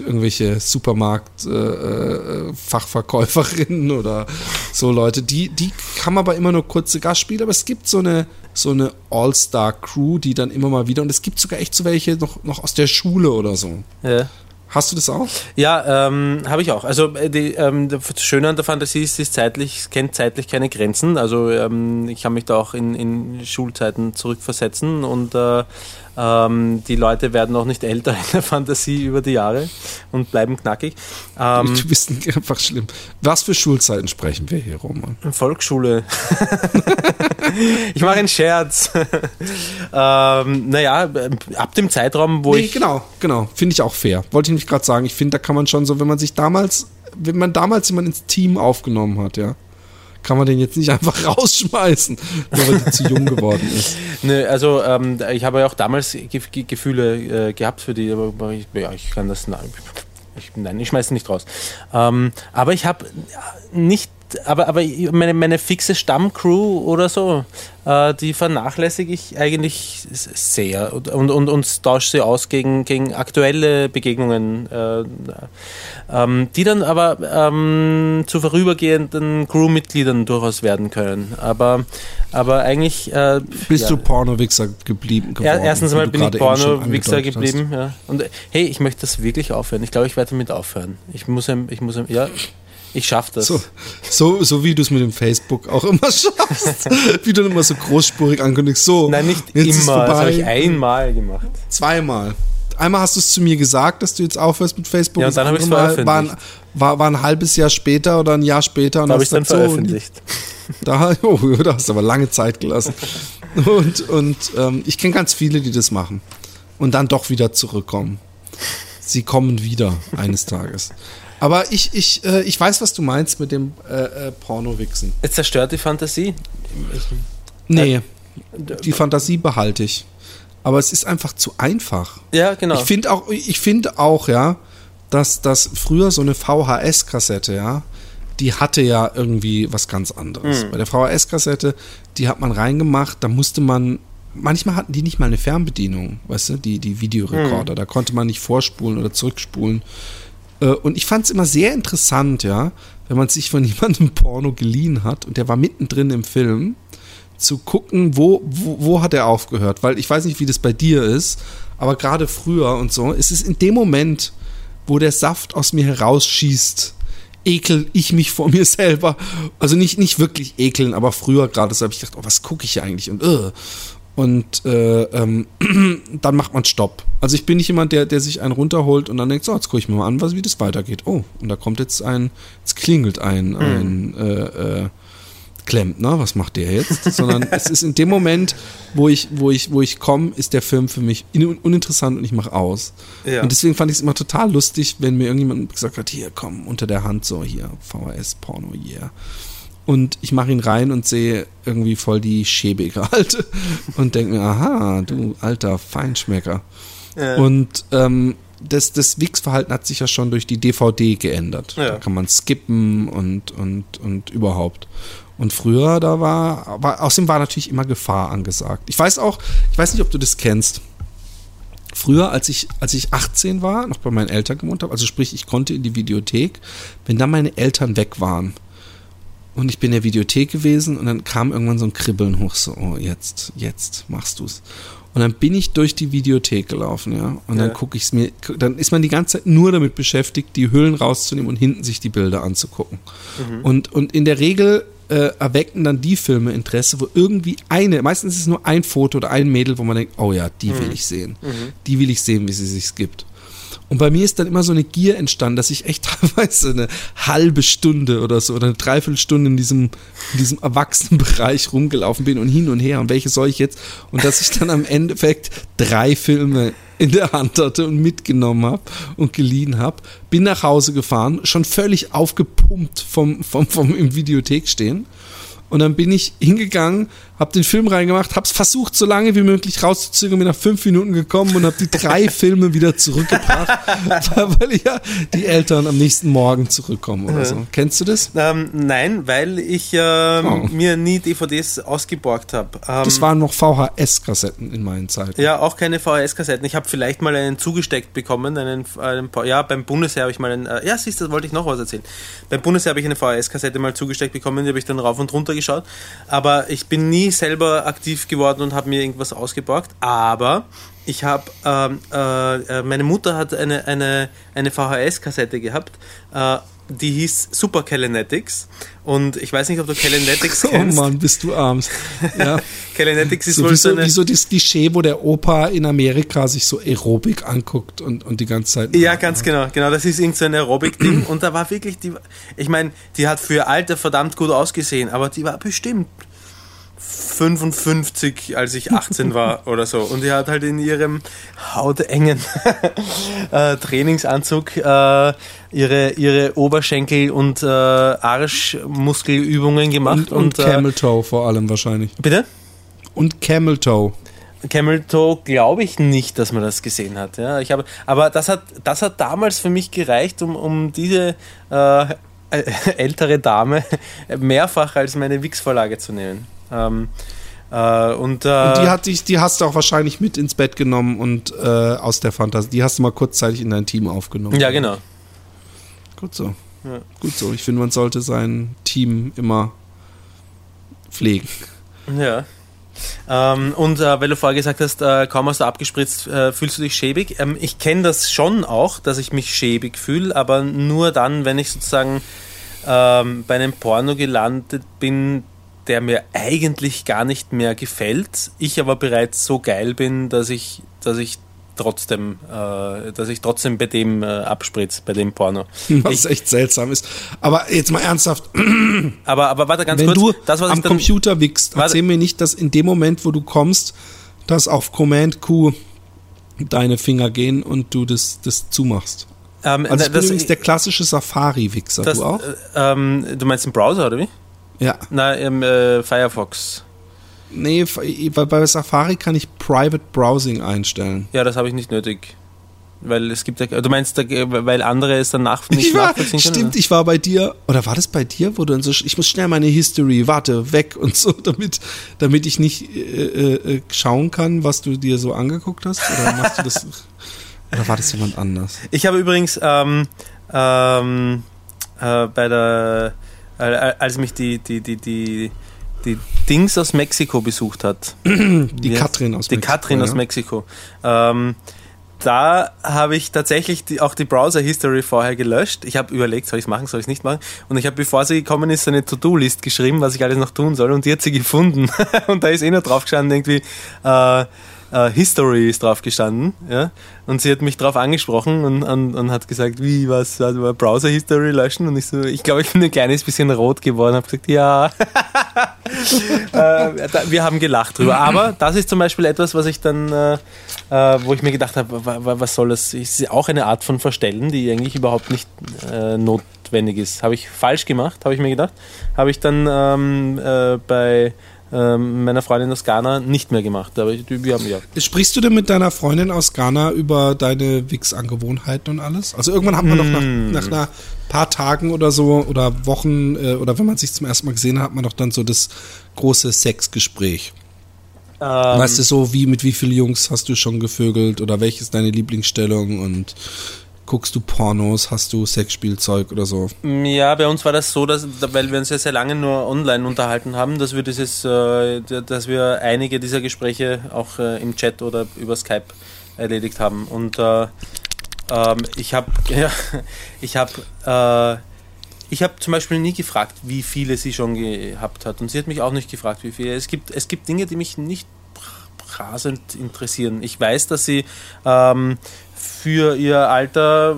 irgendwelche Supermarkt-Fachverkäuferinnen oder so Leute. Die, die haben aber immer nur kurze Gastspiele, aber es gibt so eine, so eine All-Star-Crew, die dann immer mal wieder, und es gibt sogar echt so welche noch, noch aus der Schule oder so. ja. Hast du das auch? Ja, ähm, habe ich auch. Also äh, die, ähm, das Schöne an der Fantasie ist, sie ist zeitlich, kennt zeitlich keine Grenzen. Also ähm, ich kann mich da auch in, in Schulzeiten zurückversetzen und äh, ähm, die Leute werden auch nicht älter in der Fantasie über die Jahre und bleiben knackig. Ähm, du bist einfach schlimm. Was für Schulzeiten sprechen wir hier, Roman? Volksschule. ich mache einen Scherz. ähm, naja, ab dem Zeitraum, wo Nee, ich genau, genau. Finde ich auch fair. Wollte ich nicht gerade sagen. Ich finde, da kann man schon so, wenn man sich damals, wenn man damals jemanden ins Team aufgenommen hat, ja, kann man den jetzt nicht einfach rausschmeißen, nur weil der zu jung geworden ist. Ne, also ähm, ich habe ja auch damals Ge Ge Gefühle äh, gehabt für die, aber ich, ja, ich kann das, nein, ich, nein, ich schmeiße nicht raus. Ähm, aber ich habe nicht, aber, aber meine, meine fixe Stammcrew oder so, äh, die vernachlässige ich eigentlich sehr und, und, und, und tausche sie aus gegen, gegen aktuelle Begegnungen, äh, ähm, die dann aber ähm, zu vorübergehenden Crewmitgliedern durchaus werden können. Aber, aber eigentlich äh, Bist ja. du Porno-Wichser geblieben geworden? Ja, erstens wie mal du bin ich Porno-Wichser geblieben. Ja. Und äh, hey, ich möchte das wirklich aufhören. Ich glaube, ich werde damit aufhören. Ich muss, ich muss, ja, ich schaffe das. So, so, so wie du es mit dem Facebook auch immer schaffst. wie du immer so großspurig ankündigst. So, Nein, nicht immer. Das habe ich einmal gemacht. Zweimal. einmal hast du es zu mir gesagt, dass du jetzt aufhörst mit Facebook. Ja, und dann habe ich es Mal war, ein- veröffentlicht. war, war ein halbes Jahr später oder ein Jahr später. Und Da habe ich dann gesagt, so, veröffentlicht. Da, oh, da hast du aber lange Zeit gelassen. Und, und ähm, ich kenne ganz viele, die das machen. Und dann doch wieder zurückkommen. Sie kommen wieder eines Tages. Aber ich, ich, äh, ich weiß, was du meinst mit dem äh, äh, Porno-Wichsen. Es zerstört die Fantasie. Nee, die Fantasie behalte ich. Aber es ist einfach zu einfach. Ja, genau. Ich finde auch, ich finde auch, ja, dass das früher so eine VHS-Kassette, ja, die hatte ja irgendwie was ganz anderes. Bei der VHS-Kassette, die hat man reingemacht, da musste man, manchmal hatten die nicht mal eine Fernbedienung, weißt du, die, die Videorekorder, da konnte man nicht vorspulen oder zurückspulen. Äh, Und ich fand es immer sehr interessant, ja, wenn man sich von jemandem Porno geliehen hat und der war mittendrin im Film, zu gucken, wo, wo, wo hat er aufgehört. Weil ich weiß nicht, wie das bei dir ist, aber gerade früher und so, ist es in dem Moment, wo der Saft aus mir herausschießt, ekel ich mich vor mir selber. Also nicht, nicht wirklich ekeln, aber früher gerade so habe ich gedacht, oh, was gucke ich hier eigentlich? Und, äh. Und äh, ähm, dann macht man Stopp. Also ich bin nicht jemand, der, der sich einen runterholt und dann denkt, so, jetzt gucke ich mir mal an, was, wie das weitergeht. Oh, und da kommt jetzt ein, jetzt klingelt ein, ein äh, äh, Klempner, was macht der jetzt? Sondern es ist in dem Moment, wo ich, wo ich, wo ich komme, ist der Film für mich in- uninteressant und ich mache aus. Ja. Und deswegen fand ich es immer total lustig, wenn mir irgendjemand gesagt hat, hier komm, unter der Hand so, hier, VHS-Porno, yeah. Und ich mache ihn rein und sehe irgendwie voll die schäbige Alte und denke mir, aha, du alter Feinschmecker. Ja. Und ähm, das, das Wix-Verhalten hat sich ja schon durch die DVD geändert. Ja. Da kann man skippen und, und, und überhaupt. Und früher, da war, war, außerdem war natürlich immer Gefahr angesagt. Ich weiß auch, ich weiß nicht, ob du das kennst. Früher, als ich, als ich 18 war, noch bei meinen Eltern gewohnt habe, also sprich, ich konnte in die Videothek, wenn dann meine Eltern weg waren und ich bin in der Videothek gewesen und dann kam irgendwann so ein Kribbeln hoch, so, oh, jetzt, jetzt machst du's. Und dann bin ich durch die Videothek gelaufen, ja. Und dann Ja. gucke ich es mir, dann ist man die ganze Zeit nur damit beschäftigt, die Hüllen rauszunehmen und hinten sich die Bilder anzugucken. Und, und in der Regel äh, erwecken dann die Filme Interesse, wo irgendwie eine, meistens ist es nur ein Foto oder ein Mädel, wo man denkt, oh ja, die will ich sehen. Die will ich sehen, wie sie sich gibt. Und bei mir ist dann immer so eine Gier entstanden, dass ich echt teilweise eine halbe Stunde oder so oder eine Dreiviertelstunde in diesem, in diesem Erwachsenenbereich rumgelaufen bin und hin und her und welche soll ich jetzt? Und dass ich dann am Endeffekt drei Filme in der Hand hatte und mitgenommen habe und geliehen habe, bin nach Hause gefahren, schon völlig aufgepumpt vom, vom, vom im Videothek stehen. Und dann bin ich hingegangen, habe den Film reingemacht, habe es versucht, so lange wie möglich rauszuzögern, bin nach fünf Minuten gekommen und habe die drei Filme wieder zurückgebracht, weil ja die Eltern am nächsten Morgen zurückkommen oder so. Kennst du das? Ähm, nein, weil ich ähm, Oh. mir nie DVDs ausgeborgt habe. Ähm, Das waren noch VHS-Kassetten in meinen Zeiten. ja, auch keine VHS-Kassetten. Ich habe vielleicht mal einen zugesteckt bekommen. Einen, einen, ja, beim Bundesheer habe ich mal einen. Äh, ja, siehst du, wollte ich noch was erzählen. Beim Bundesheer habe ich eine VHS-Kassette mal zugesteckt bekommen, die habe ich dann rauf und runter geschaut. Aber ich bin nie selber aktiv geworden und habe mir irgendwas ausgeborgt. Aber ich habe, ähm, äh, äh, meine Mutter hat eine, eine, eine VHS-Kassette gehabt. Äh, die hieß Super Calenetics und ich weiß nicht, ob du Calenetics Oh kennst. Mann, bist du arms. Ja. Calenetics ist So, wohl wie, so eine... wie so das Klischee, wo der Opa in Amerika sich so Aerobik anguckt und, und die ganze Zeit. Ja, ganz genau. Genau, das ist irgend so ein Aerobic-Ding. Und da war wirklich die. Ich meine, die hat für Alter verdammt gut ausgesehen, aber die war bestimmt 55, als ich 18 war oder so. Und die hat halt in ihrem hautengen äh, Trainingsanzug äh, ihre, ihre Oberschenkel- und äh, Arschmuskelübungen gemacht. Und, und, äh, Camel Toe vor allem wahrscheinlich. bitte? Und Camel Toe. Camel Toe glaube ich nicht, dass man das gesehen hat. Ja, ich habe, aber das hat, das hat damals für mich gereicht, um, um diese äh, ältere Dame mehrfach als meine Wix-Vorlage zu nehmen. Ähm, äh, und, äh, Und die, hat dich, die hast du auch wahrscheinlich mit ins Bett genommen und äh, aus der Fantasie. Die hast du mal kurzzeitig in dein Team aufgenommen. ja, genau. Gut so. Ja. Gut so. Ich finde, man sollte sein Team immer pflegen. Ja. Ähm, und äh, weil du vorher gesagt hast, äh, kaum hast du abgespritzt, äh, fühlst du dich schäbig. Ähm, ich kenne das schon auch, dass ich mich schäbig fühle, aber nur dann, wenn ich sozusagen ähm, bei einem Porno gelandet bin, der mir eigentlich gar nicht mehr gefällt, ich aber bereits so geil bin, dass ich, dass ich trotzdem, äh, dass ich trotzdem bei dem äh, abspritz, bei dem Porno. Was ich, echt seltsam ist. Aber jetzt mal ernsthaft. Aber, aber warte ganz Wenn kurz. du das, was am ich dann, Computer wickst, erzähl mir nicht, dass in dem Moment, wo du kommst, dass auf Command Q deine Finger gehen und du das, das zumachst. ähm, Also bin das, übrigens der klassische Safari-Wichser. Du auch? äh, ähm, du meinst im Browser, oder wie? Ja. Na, im äh, Firefox. Nee, weil bei Safari kann ich Private Browsing einstellen. Ja, das habe ich nicht nötig. Weil es gibt ja, du meinst, weil andere es dann nach, nicht Ich war, nachvollziehen können? stimmt, ich war bei dir, oder war das bei dir, wo du dann so, ich muss schnell meine History, warte, weg und so, damit, damit ich nicht äh, äh, schauen kann, was du dir so angeguckt hast? Oder machst du das, oder war das jemand anders? Ich habe übrigens ähm, ähm, äh, bei der, äh, als mich die, die, die, die, die Dings aus Mexiko besucht hat. Die Wie Katrin aus Die Mexiko, Katrin aus ja. Mexiko. Ähm, da habe ich tatsächlich die, auch die Browser-History vorher gelöscht. Ich habe überlegt, soll ich es machen, soll ich es nicht machen. Und ich habe, bevor sie gekommen ist, eine To-Do-List geschrieben, was ich alles noch tun soll. Und die hat sie gefunden. und da ist eh nur drauf gestanden, irgendwie, äh, äh, History ist drauf gestanden. Ja? Und sie hat mich drauf angesprochen und, und, und hat gesagt, wie, was, also Browser-History löschen? Und ich so, ich glaube, ich bin ein kleines bisschen rot geworden. habe gesagt, ja. äh, da, wir haben gelacht drüber. Aber das ist zum Beispiel etwas, was ich dann, äh, äh, wo ich mir gedacht habe, wa- wa- was soll das? Ist auch eine Art von Verstellen, die eigentlich überhaupt nicht äh, notwendig ist. Habe ich falsch gemacht, habe ich mir gedacht. Habe ich dann ähm, äh, bei ähm, meiner Freundin aus Ghana nicht mehr gemacht. Aber wir haben ja. Sprichst du denn mit deiner Freundin aus Ghana über deine Wix-Angewohnheiten und alles? Also irgendwann hat man doch Hm. nach, nach einer paar Tagen oder so oder Wochen äh, oder wenn man sich zum ersten Mal gesehen hat, hat man doch dann so das große Sexgespräch. Ähm, Weißt du, so wie mit wie vielen Jungs hast du schon gevögelt oder welche ist deine Lieblingsstellung und guckst du Pornos, hast du Sexspielzeug oder so? Ja, bei uns war das so, dass, weil wir uns ja sehr lange nur online unterhalten haben, dass wir dieses, äh, dass wir einige dieser Gespräche auch äh, im Chat oder über Skype erledigt haben. Und äh, ähm, ich habe, ja, ich habe, äh, ich habe zum Beispiel nie gefragt, wie viele sie schon gehabt hat, und sie hat mich auch nicht gefragt, wie viele. Es gibt, es gibt Dinge, die mich nicht rasend interessieren. Ich weiß, dass sie ähm, für ihr Alter,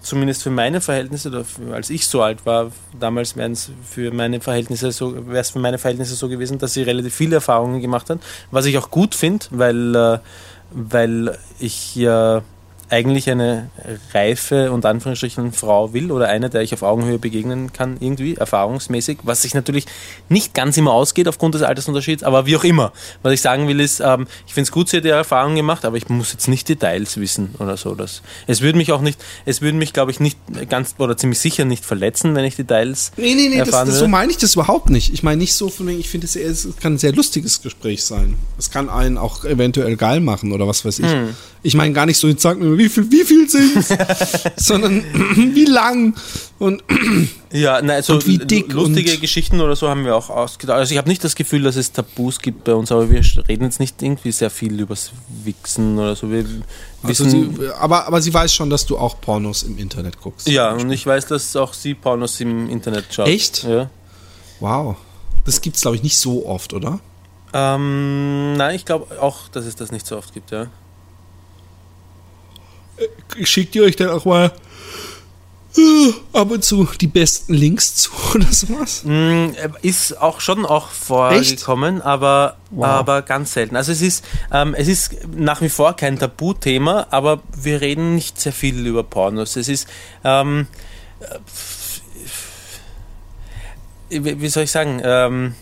zumindest für meine Verhältnisse, oder als ich so alt war, damals wären es für meine Verhältnisse so, wäre es für meine Verhältnisse so gewesen, dass sie relativ viele Erfahrungen gemacht hat, was ich auch gut finde, weil, äh, weil ich ja eigentlich eine reife und Anführungsstrichen Frau will oder eine, der ich auf Augenhöhe begegnen kann, irgendwie erfahrungsmäßig, was sich natürlich nicht ganz immer ausgeht aufgrund des Altersunterschieds, aber wie auch immer. Was ich sagen will ist, ähm, ich finde es gut, sie hat ihre Erfahrung gemacht, aber ich muss jetzt nicht Details wissen oder so. Das, es würde mich auch nicht, es würde mich, glaube ich, nicht ganz oder ziemlich sicher nicht verletzen, wenn ich Details Nee, nee, nee, das, erfahren das, so würde. meine ich das überhaupt nicht. Ich meine nicht so von wegen, ich finde es eher, es kann ein sehr lustiges Gespräch sein. Es kann einen auch eventuell geil machen oder was weiß ich. Hm. Ich meine gar nicht so, jetzt sag mir, wie viel, wie viel sind's? sondern wie lang und Ja, nein, so Und wie dick lustige Geschichten oder so haben wir auch ausgedacht. Also ich habe nicht das Gefühl, dass es Tabus gibt bei uns, aber wir reden jetzt nicht irgendwie sehr viel übers Wichsen oder so. Wir also sie, aber, aber sie weiß schon, dass du auch Pornos im Internet guckst. ja, und ich weiß, dass auch sie Pornos im Internet schaut. Echt? Ja. Wow. Das gibt's glaube ich nicht so oft, oder? Ähm, nein, ich glaube auch, dass es das nicht so oft gibt, ja. Schickt ihr euch dann auch mal äh, ab und zu die besten Links zu oder sowas? Mm, Ist auch schon auch vorgekommen, aber, Wow. aber ganz selten. Also es ist, ähm, es ist nach wie vor kein Tabuthema, aber wir reden nicht sehr viel über Pornos. Es ist, ähm, äh, wie wie soll ich sagen, ähm,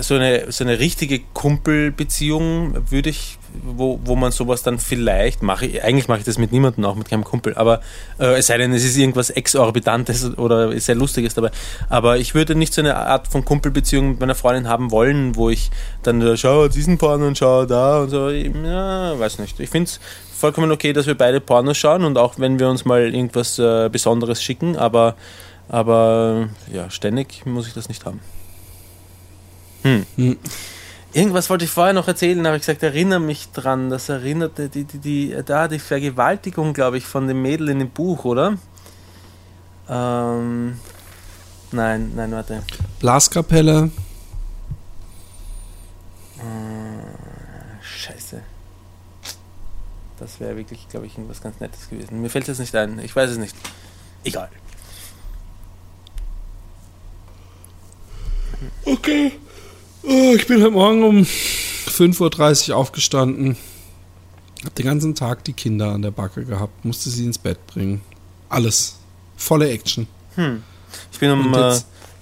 so eine, so eine richtige Kumpelbeziehung würde ich, wo, wo man sowas dann vielleicht mache, ich, eigentlich mache ich das mit niemandem, auch mit keinem Kumpel, aber äh, es sei denn, es ist irgendwas Exorbitantes oder sehr Lustiges dabei. Aber ich würde nicht so eine Art von Kumpelbeziehung mit meiner Freundin haben wollen, wo ich dann äh, schau diesen Porno und schau da und so. Ja, weiß nicht. Ich finde es vollkommen okay, dass wir beide Pornos schauen und auch wenn wir uns mal irgendwas äh, Besonderes schicken, aber, aber ja, ständig muss ich das nicht haben. Hm. Hm. Irgendwas wollte ich vorher noch erzählen, habe ich gesagt, erinnere mich dran. Das erinnerte die, die, die, da die Vergewaltigung, glaube ich, von dem Mädel in dem Buch, oder? Ähm, nein, nein, warte. Blaskapelle. Scheiße. Das wäre wirklich, glaube ich, irgendwas ganz Nettes gewesen. Mir fällt es nicht ein. Ich weiß es nicht. Egal. Okay. Oh, ich bin heute Morgen um 5.30 Uhr aufgestanden. Hab den ganzen Tag die Kinder an der Backe gehabt. Musste sie ins Bett bringen. Alles. Volle Action. Hm. Ich bin um äh,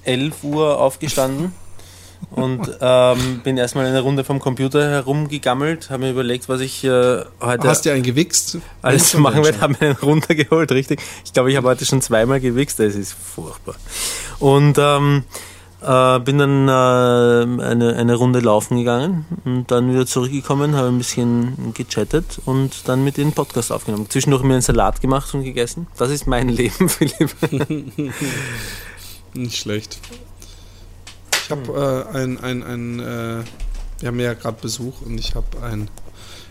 11 Uhr aufgestanden und ähm, bin erstmal eine Runde vom Computer herumgegammelt, habe mir überlegt, was ich äh, heute. Hast du einen gewichst? Alles zu machen werde, habe mir einen runtergeholt, richtig. Ich glaube, ich habe heute schon zweimal gewichst, das ist furchtbar. Und ähm, äh, bin dann äh, eine, eine Runde laufen gegangen und dann wieder zurückgekommen, habe ein bisschen gechattet und dann mit den Podcast aufgenommen. Zwischendurch mir einen Salat gemacht und gegessen. Das ist mein Leben, Philipp. Nicht schlecht. Ich habe äh, ein, ein, ein äh, wir haben ja gerade Besuch und ich habe ein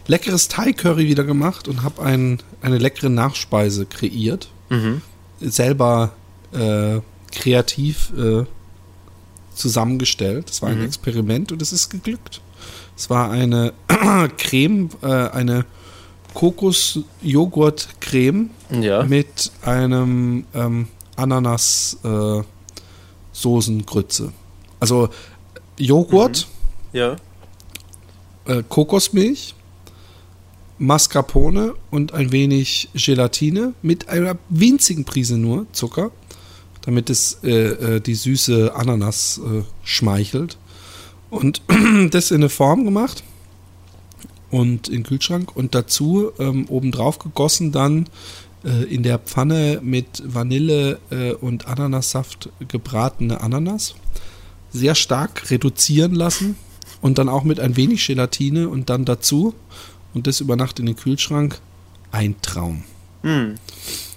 leckeres Thai-Curry wieder gemacht und habe ein, eine leckere Nachspeise kreiert. Mhm. Selber äh, kreativ äh, zusammengestellt. Das war ein mhm. Experiment und es ist geglückt. Es war eine Creme, äh, eine Kokos-Joghurt-Creme ja. mit einem ähm, Ananas-Soßengrütze. Äh, also Joghurt, mhm. ja. äh, Kokosmilch, Mascarpone und ein wenig Gelatine mit einer winzigen Prise nur Zucker damit es äh, äh, die süße Ananas äh, schmeichelt. Und das in eine Form gemacht und in den Kühlschrank und dazu ähm, obendrauf gegossen dann äh, in der Pfanne mit Vanille äh, und Ananassaft gebratene Ananas. Sehr stark reduzieren lassen und dann auch mit ein wenig Gelatine und dann dazu und das über Nacht in den Kühlschrank. Ein Traum. Hm.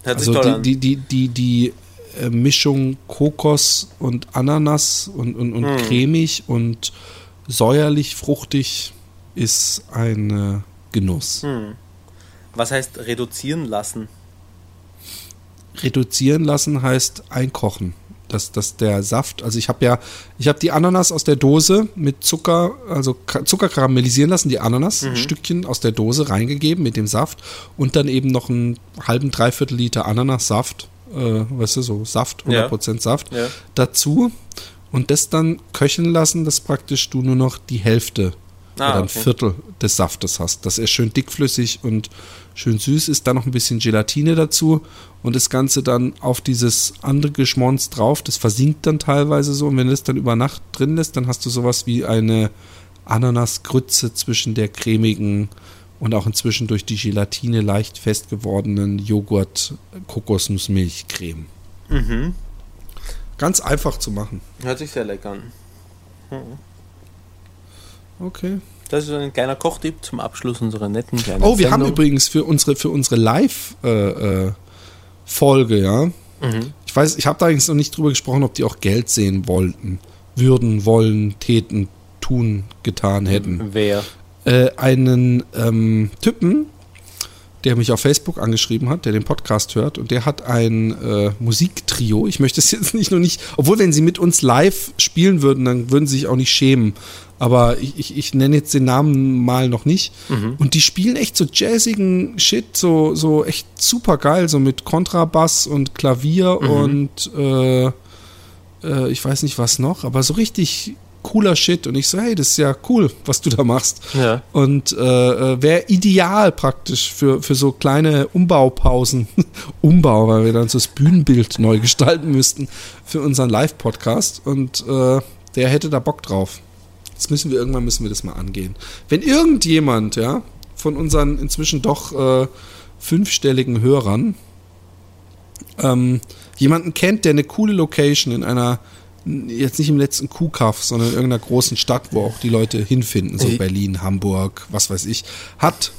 also die, die, die, die, die äh, Mischung Kokos und Ananas und, und, und hm. cremig und säuerlich, fruchtig ist ein äh, Genuss. Hm. Was heißt reduzieren lassen? Reduzieren lassen heißt einkochen. Dass, dass der Saft, also ich habe ja, ich habe die Ananas aus der Dose mit Zucker, also Zucker karamellisieren lassen, die Ananas, mhm. Stückchen aus der Dose reingegeben mit dem Saft und dann eben noch einen halben, dreiviertel Liter Ananassaft äh, weißt du, so Saft, 100% ja. Saft ja. dazu und das dann köcheln lassen, dass praktisch du nur noch die Hälfte ah, oder ein okay. Viertel des Saftes hast. Dass er schön dickflüssig und schön süß ist. Dann noch ein bisschen Gelatine dazu und das Ganze dann auf dieses andere Geschmons drauf. Das versinkt dann teilweise so und wenn du es dann über Nacht drin lässt, dann hast du sowas wie eine Ananasgrütze zwischen der cremigen und auch inzwischen durch die Gelatine leicht fest gewordenen Joghurt Kokosnussmilchcreme. Mhm. Ganz einfach zu machen. Hört sich sehr lecker an. Mhm. Okay. Das ist ein kleiner Kochtipp zum Abschluss unserer netten kleinen Oh, wir Sendung. haben übrigens für unsere, für unsere Live-Folge, äh, äh, ja. Mhm. Ich weiß, ich habe da eigentlich noch nicht drüber gesprochen, ob die auch Geld sehen wollten, würden, wollen, täten, tun, getan hätten. Wer? Äh, einen ähm, Typen, der mich auf Facebook angeschrieben hat, der den Podcast hört und der hat ein äh, Musiktrio. Ich möchte es jetzt nicht nur nicht, obwohl wenn sie mit uns live spielen würden, dann würden sie sich auch nicht schämen. Aber ich, ich, ich nenne jetzt den Namen mal noch nicht. Mhm. Und die spielen echt so jazzigen Shit, so, so echt super geil, so mit Kontrabass und Klavier mhm. und äh, äh, ich weiß nicht was noch, aber so richtig cooler Shit. Und ich so, hey, das ist ja cool, was du da machst. Ja. Und äh, äh wäre ideal praktisch für, für so kleine Umbaupausen. Umbau, weil wir dann so das Bühnenbild neu gestalten müssten für unseren Live-Podcast. Und äh, der hätte da Bock drauf. Jetzt müssen wir irgendwann müssen wir das mal angehen. Wenn irgendjemand, ja, von unseren inzwischen doch äh, fünfstelligen Hörern ähm, jemanden kennt, der eine coole Location in einer jetzt nicht im letzten Kuhkaff, sondern in irgendeiner großen Stadt, wo auch die Leute hinfinden, so Berlin, Hamburg, was weiß ich, hat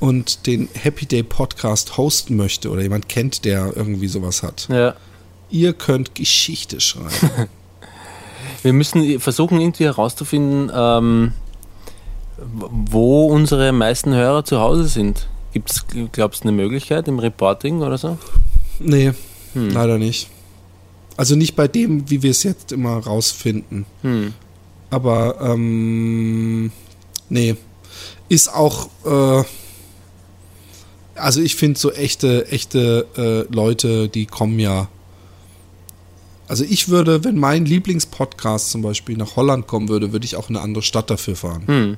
und den Happy Day Podcast hosten möchte oder jemand kennt, der irgendwie sowas hat. Ja. Ihr könnt Geschichte schreiben. Wir müssen versuchen irgendwie herauszufinden, ähm, wo unsere meisten Hörer zu Hause sind. Gibt es, glaubst du, eine Möglichkeit im Reporting oder so? Nee, hm. leider nicht. Also nicht bei dem, wie wir es jetzt immer rausfinden. Hm. Aber ähm, nee. Ist auch äh, also ich finde so echte, echte äh, Leute, die kommen ja. Also ich würde, wenn mein Lieblingspodcast zum Beispiel nach Holland kommen würde, würde ich auch in eine andere Stadt dafür fahren. Hm.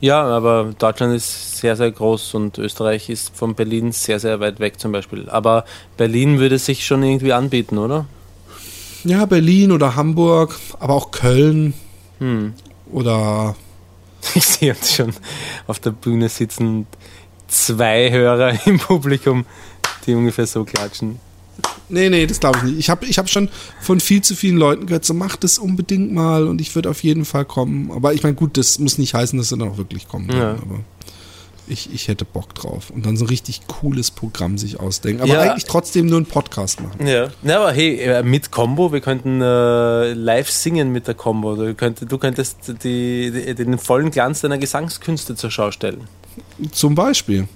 Ja, aber Deutschland ist sehr, sehr groß und Österreich ist von Berlin sehr, sehr weit weg zum Beispiel. Aber Berlin würde sich schon irgendwie anbieten, oder? Ja, Berlin oder Hamburg, aber auch Köln Hm. oder Ich sehe uns schon auf der Bühne sitzen zwei Hörer im Publikum, die ungefähr so klatschen. Nee, nee, das glaube ich nicht. Ich habe ich hab schon von viel zu vielen Leuten gehört, so mach das unbedingt mal und ich würde auf jeden Fall kommen. Aber ich meine, gut, das muss nicht heißen, dass sie dann auch wirklich kommen Ja. werden, aber ich, ich hätte Bock drauf. Und dann so ein richtig cooles Programm sich ausdenken. Aber Ja. eigentlich trotzdem nur einen Podcast machen. Ja. ja, aber hey, äh, mit Combo, wir könnten äh, live singen mit der Combo. Du, könnt, du könntest die, die, den vollen Glanz deiner Gesangskünste zur Schau stellen. Zum Beispiel.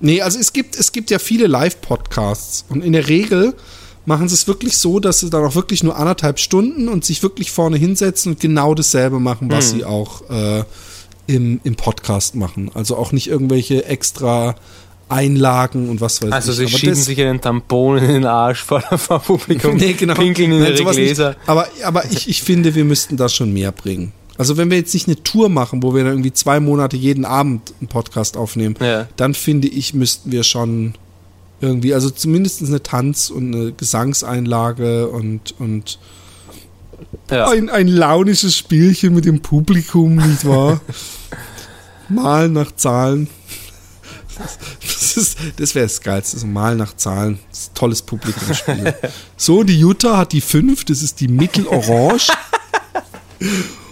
Nee, also es gibt, es gibt ja viele Live-Podcasts und in der Regel machen sie es wirklich so, dass sie dann auch wirklich nur anderthalb Stunden und sich wirklich vorne hinsetzen und genau dasselbe machen, was Hm. sie auch äh, im, im Podcast machen. Also auch nicht irgendwelche extra Einlagen und was weiß Also ich. sie Aber schieben sich einen Tampon in den Arsch vor, vor Publikum, nee, genau. pinkeln in Nein, ihre sowas nicht. Gläser. Aber, aber ich, ich finde, wir müssten das schon mehr bringen. Also wenn wir jetzt nicht eine Tour machen, wo wir dann irgendwie zwei Monate jeden Abend einen Podcast aufnehmen, Ja. dann finde ich, müssten wir schon irgendwie, also zumindest eine Tanz- und eine Gesangseinlage und, und Ja. ein, ein launisches Spielchen mit dem Publikum, nicht wahr? Malen nach Zahlen. Das, ist- das wäre das Geilste, so Malen nach Zahlen. Das tolles Publikumsspiel. So, die Jutta hat die 5, das ist die Mittelorange.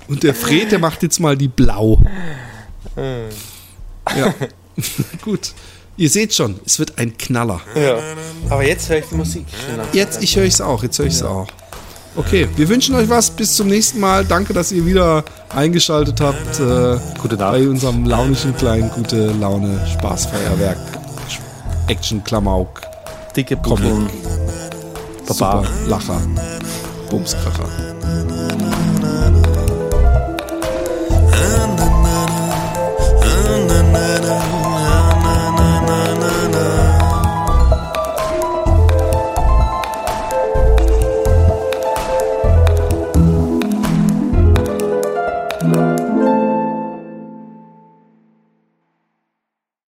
Und der Fred, der macht jetzt mal die Blau. Ja, gut. Ihr seht schon, es wird ein Knaller. Ja. Aber jetzt höre ich die Musik. Jetzt, ich höre es auch, jetzt höre ich es auch. Okay, wir wünschen euch was. Bis zum nächsten Mal. Danke, dass ihr wieder eingeschaltet habt äh, Gute Nacht. bei unserem launischen kleinen gute Laune Spaßfeuerwerk. Action Klamauk. Dicke Kuppeln. Super Lacher. Bumskracher.